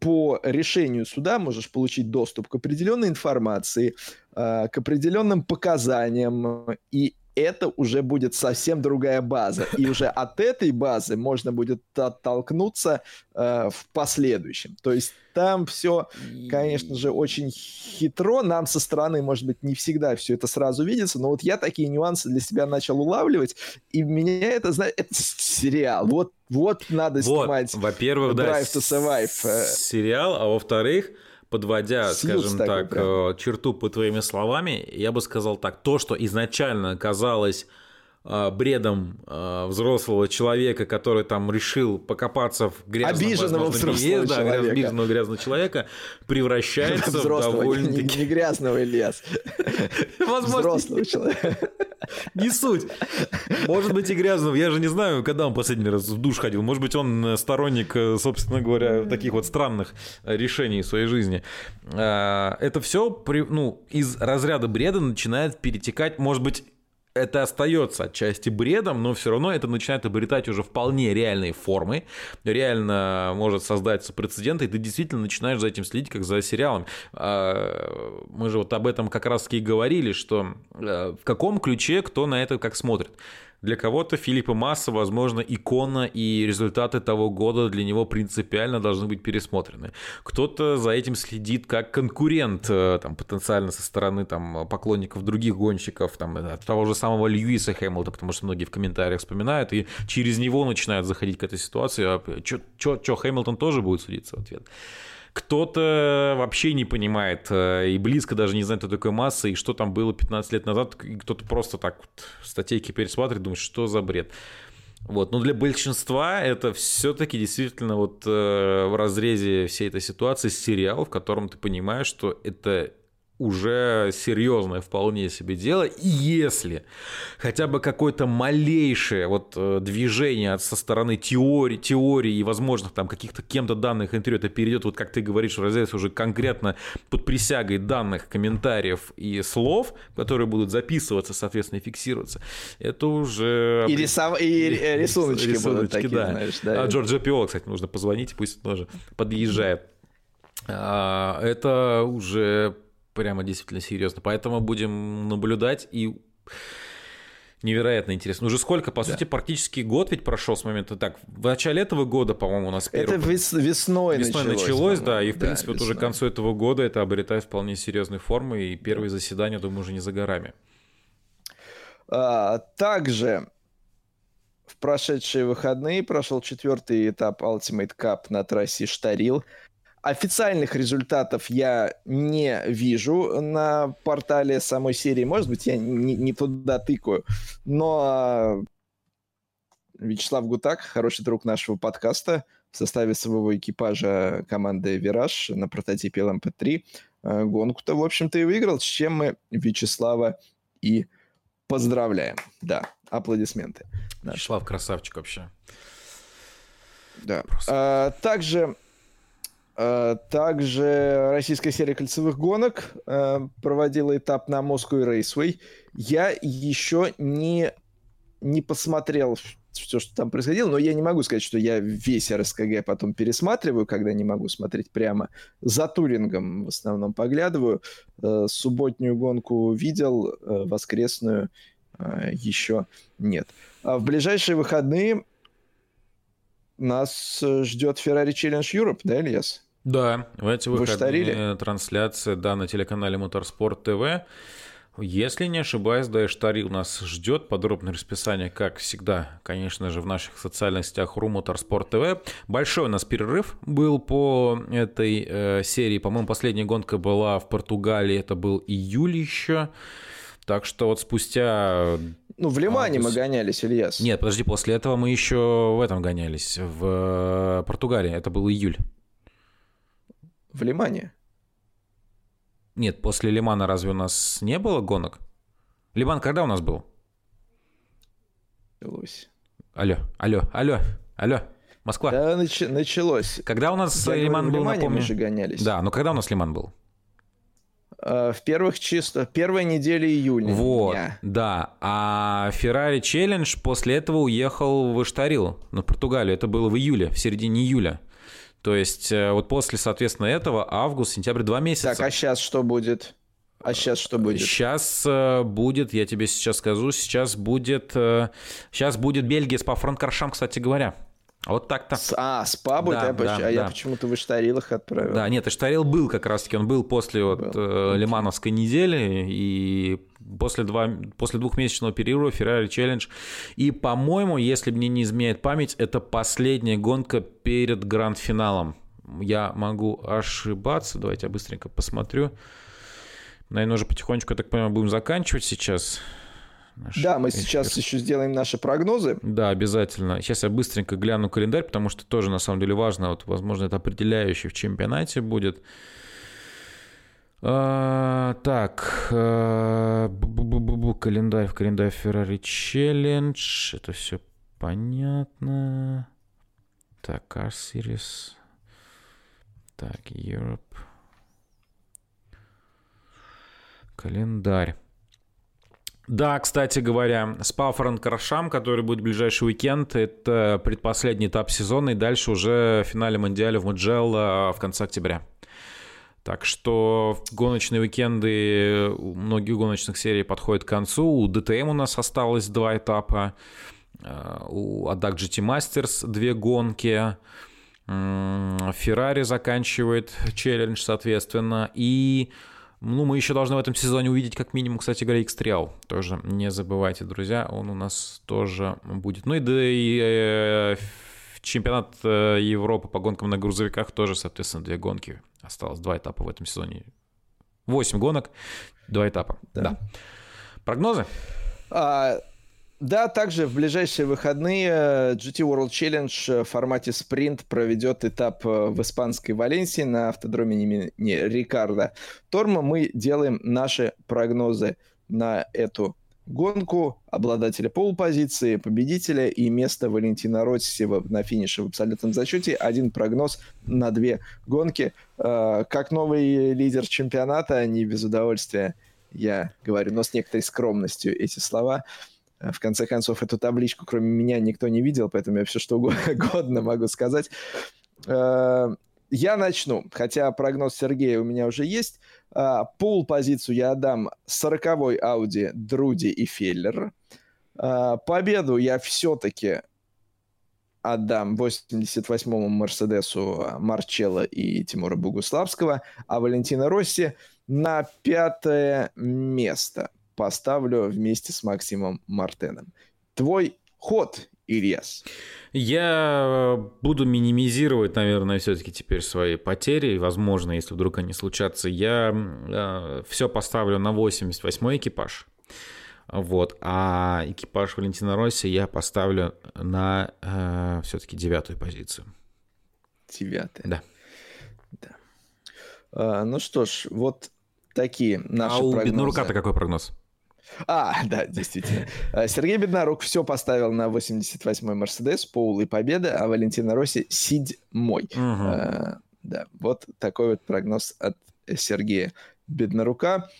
по решению суда можешь получить доступ к определенной информации, э, к определенным показаниям, и это уже будет совсем другая база. И уже от этой базы можно будет оттолкнуться э, в последующем. То есть там все, конечно же, очень хитро. Нам со стороны, может быть, не всегда все это сразу видится, но вот я такие нюансы для себя начал улавливать, и меня это, знаешь, это сериал. Вот, вот надо вот, снимать во-первых, Drive да, to Survive. Сериал, а во-вторых, подводя, Сьюз скажем так, прям. Э, черту по твоими словами, я бы сказал так, то, что изначально казалось бредом э, взрослого человека, который там решил покопаться в грязном, Обиженного взрослого да, человека. обиженного грязного человека, превращается в Взрослого, не, довольно не- не грязного. <laughs> Возможно, Взрослого человека. <laughs> не суть. Может быть и грязного. Я же не знаю, когда он последний раз в душ ходил. Может быть, он э, сторонник, э, собственно говоря, таких вот странных э, решений в своей жизни. А, Это все ну, из разряда бреда начинает перетекать, может быть, это остается отчасти бредом, но все равно это начинает обретать уже вполне реальные формы, реально может создаться прецедент, и ты действительно начинаешь за этим следить, как за сериалом. А, Мы же вот об этом как раз-таки и говорили, что э, в каком ключе кто на это как смотрит. Для кого-то Филиппа Масса, возможно, икона и результаты того года для него принципиально должны быть пересмотрены. Кто-то за этим следит как конкурент э, там, потенциально со стороны там, поклонников других гонщиков, там, э, того же самого Льюиса Хэмилтона, потому что многие в комментариях вспоминают, и через него начинают заходить к этой ситуации, а что Хэмилтон тоже будет судиться в ответ. Кто-то вообще не понимает э, и близко даже не знает, кто такой масса и что там было 15 лет назад. И кто-то просто так вот статейки пересматривает, думает, что за бред. Вот. Но для большинства это все-таки действительно вот э, в разрезе всей этой ситуации сериал, в котором ты понимаешь, что это уже серьезное вполне себе дело. И если хотя бы какое-то малейшее вот э, движение со стороны теории, теории и возможных там каких-то кем-то данных интервью, это перейдет, вот как ты говоришь, в разрез уже конкретно под присягой данных, комментариев и слов, которые будут записываться, соответственно, и фиксироваться, это уже... И, рисов... и <laughs> р- рисуночки, будут такие, да. знаешь. Да. А Джорджа Пиола, кстати, нужно позвонить, пусть тоже подъезжает. А, Это уже прямо действительно серьезно. Поэтому будем наблюдать и невероятно интересно. Уже сколько, по Да. сути, практически год ведь прошел с момента. Так, в начале этого года, по-моему, у нас Это первый- вес- весной, Весной началось, началось, да, и в по-моему. принципе вот уже к концу этого года это обретает вполне серьезные формы, и первые заседания, думаю, уже не за горами. А, Также в прошедшие выходные прошел четвертый этап Ultimate Cup на трассе Штарил. Официальных результатов я не вижу на портале самой серии. Может быть, я не, не туда тыкаю. Но а, Вячеслав Гутак, хороший друг нашего подкаста, в составе своего экипажа команды «Вираж» на прототипе LMP3 э, гонку-то, в общем-то, и выиграл, с чем мы Вячеслава и поздравляем. Да, аплодисменты. Наши. Вячеслав красавчик вообще. Да. Просто. А, также, также российская серия кольцевых гонок а, проводила этап на Moscow Raceway. Я еще не, не посмотрел все, что там происходило, но я не могу сказать, что я весь РСКГ потом пересматриваю, когда не могу смотреть прямо. За турингом в основном поглядываю. Э, Субботнюю гонку видел, э, воскресную э, еще нет. А в ближайшие выходные нас э, ждет Ferrari Challenge Europe, да, Ильяс? Да, в эти Вы выходные трансляция, да, на телеканале Моторспорт ТВ. Если не ошибаюсь, да, и Штарил нас ждет. Подробное расписание, как всегда, конечно же, в наших социальных сетях Ру Моторспорт ТВ. Большой у нас перерыв был по этой э, серии. По-моему, последняя гонка была в Португалии. Это был июль еще. Так что вот спустя... Ну, в Лимане мы Август. гонялись, Ильяс. Нет, подожди, после этого мы еще в этом гонялись, в э, Португалии. Это был июль. В Лимане. Нет, после Лимана разве у нас не было гонок? Лиман когда у нас был? Началось. Алло, алло, алло, алло, Москва. Да, нач- началось. Когда у нас Я Лиман говорю, был, напомню? мы же гонялись. Да, но когда у нас Лиман был? А, в первых чисто... Первая неделя июля. Вот, Дня. да. А Ferrari Challenge после этого уехал в Иштарил, на Португалию. Это было в июле, в середине июля. То есть э, вот после, соответственно, этого август, сентябрь, два месяца. Так, а сейчас что будет? А сейчас что будет? Сейчас э, будет, я тебе сейчас скажу, сейчас будет, э, сейчас будет Бельгия с Пафранкаршам, кстати говоря. Вот так-то. С- а, спа будет? Да, а я, поч- да, а я да. почему-то в Иштарилах отправил. Да, нет, Иштарил был как раз-таки, он был после вот, Был, э, Лимановской недели и после, два, после двухмесячного перерыва Ferrari Challenge. И, по-моему, если мне не изменяет память, это последняя гонка перед гранд-финалом. Я могу ошибаться, давайте я быстренько посмотрю. Наверное, уже потихонечку, я так понимаю, будем заканчивать сейчас. Наш да, мы эксперт. сейчас еще сделаем наши прогнозы. Да, обязательно. Сейчас я быстренько гляну календарь, потому что тоже на самом деле важно. Вот, возможно, это определяющий в чемпионате будет. А, так, а, календарь календарь Ferrari Challenge. Это все понятно. Так, Car Series. Так, Europe. Календарь. Да, кстати говоря, спа Франкоршам, который будет в ближайший уикенд, это предпоследний этап сезона, и дальше уже в финале Мундиаля в Муджелло в конце октября. Так что гоночные уикенды, многие гоночных серий подходят к концу. У DTM у нас осталось два этапа. Э, у Adag GT Masters две гонки. Феррари заканчивает челлендж, соответственно. И ну, мы еще должны в этом сезоне увидеть как минимум, кстати говоря, X-Trial. Тоже не забывайте, друзья, он у нас тоже будет. Ну и, да, и э, чемпионат э, Европы по гонкам на грузовиках тоже, соответственно, две гонки. Осталось два этапа в этом сезоне. Восемь гонок, два этапа. Да. да. Прогнозы? А, да, также в ближайшие выходные э, GT World Challenge в формате спринт проведет этап э, в испанской Валенсии на автодроме имени Рикардо Торма. Мы делаем наши прогнозы на эту гонку обладателя полупозиции, победителя и место Валентина Росси на финише в абсолютном зачете. Один прогноз на две гонки. Э, как новый лидер чемпионата, не без удовольствия я говорю, но с некоторой скромностью эти слова. Э, в конце концов, эту табличку, кроме меня, никто не видел, поэтому я все что <laughs> угодно могу сказать. Э, я начну, хотя прогноз Сергея у меня уже есть. Э, пул позицию я отдам 40-й Audi, Друди и Феллер. Победу я все-таки отдам 88-му Мерседесу Марчелло и Тимура Богуславского, а Валентина Росси на пятое место поставлю вместе с Максимом Мартеном. Твой ход, Ильяс. Я буду минимизировать, наверное, все-таки теперь свои потери. Возможно, если вдруг они случатся, я э, все поставлю на 88 экипаж. Вот. А экипаж Валентина Росси я поставлю на э, все-таки девятую позицию. Девятая. Да. да. А, ну что ж, вот такие наши а у прогнозы. Беднорука-то какой прогноз? А, <laughs> да, действительно. А, Сергей Беднарук все поставил на 88-й Мерседес, полной победы, а Валентина Росси седьмой. Угу. А, да, вот такой вот прогноз от Сергея Беднарука.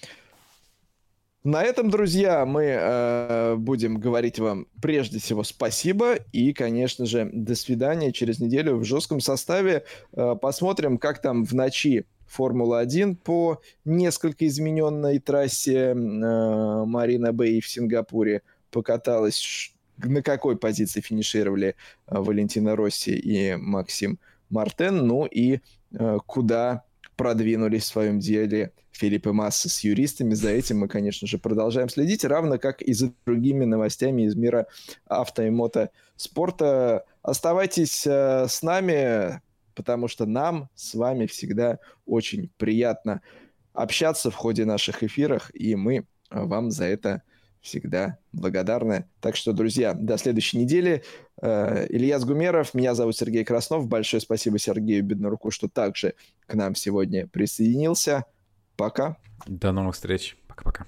На этом, друзья, мы э, будем говорить вам прежде всего спасибо и, конечно же, до свидания через неделю в жестком составе. Э, посмотрим, как там в ночи Формула-1 по несколько измененной трассе э, Марина Бэй в Сингапуре покаталась. На какой позиции финишировали э, Валентина Росси и Максим Мартен, ну и э, куда продвинулись в своем деле Филипп и Масса с юристами. За этим мы, конечно же, продолжаем следить, равно как и за другими новостями из мира авто и мотоспорта. Оставайтесь э, с нами, потому что нам с вами всегда очень приятно общаться в ходе наших эфиров, и мы вам за это всегда благодарны. Так что, друзья, до следующей недели. Э, Илья Гумеров, меня зовут Сергей Краснов. Большое спасибо Сергею Бедноруку, что также к нам сегодня присоединился. Пока. До новых встреч. Пока-пока.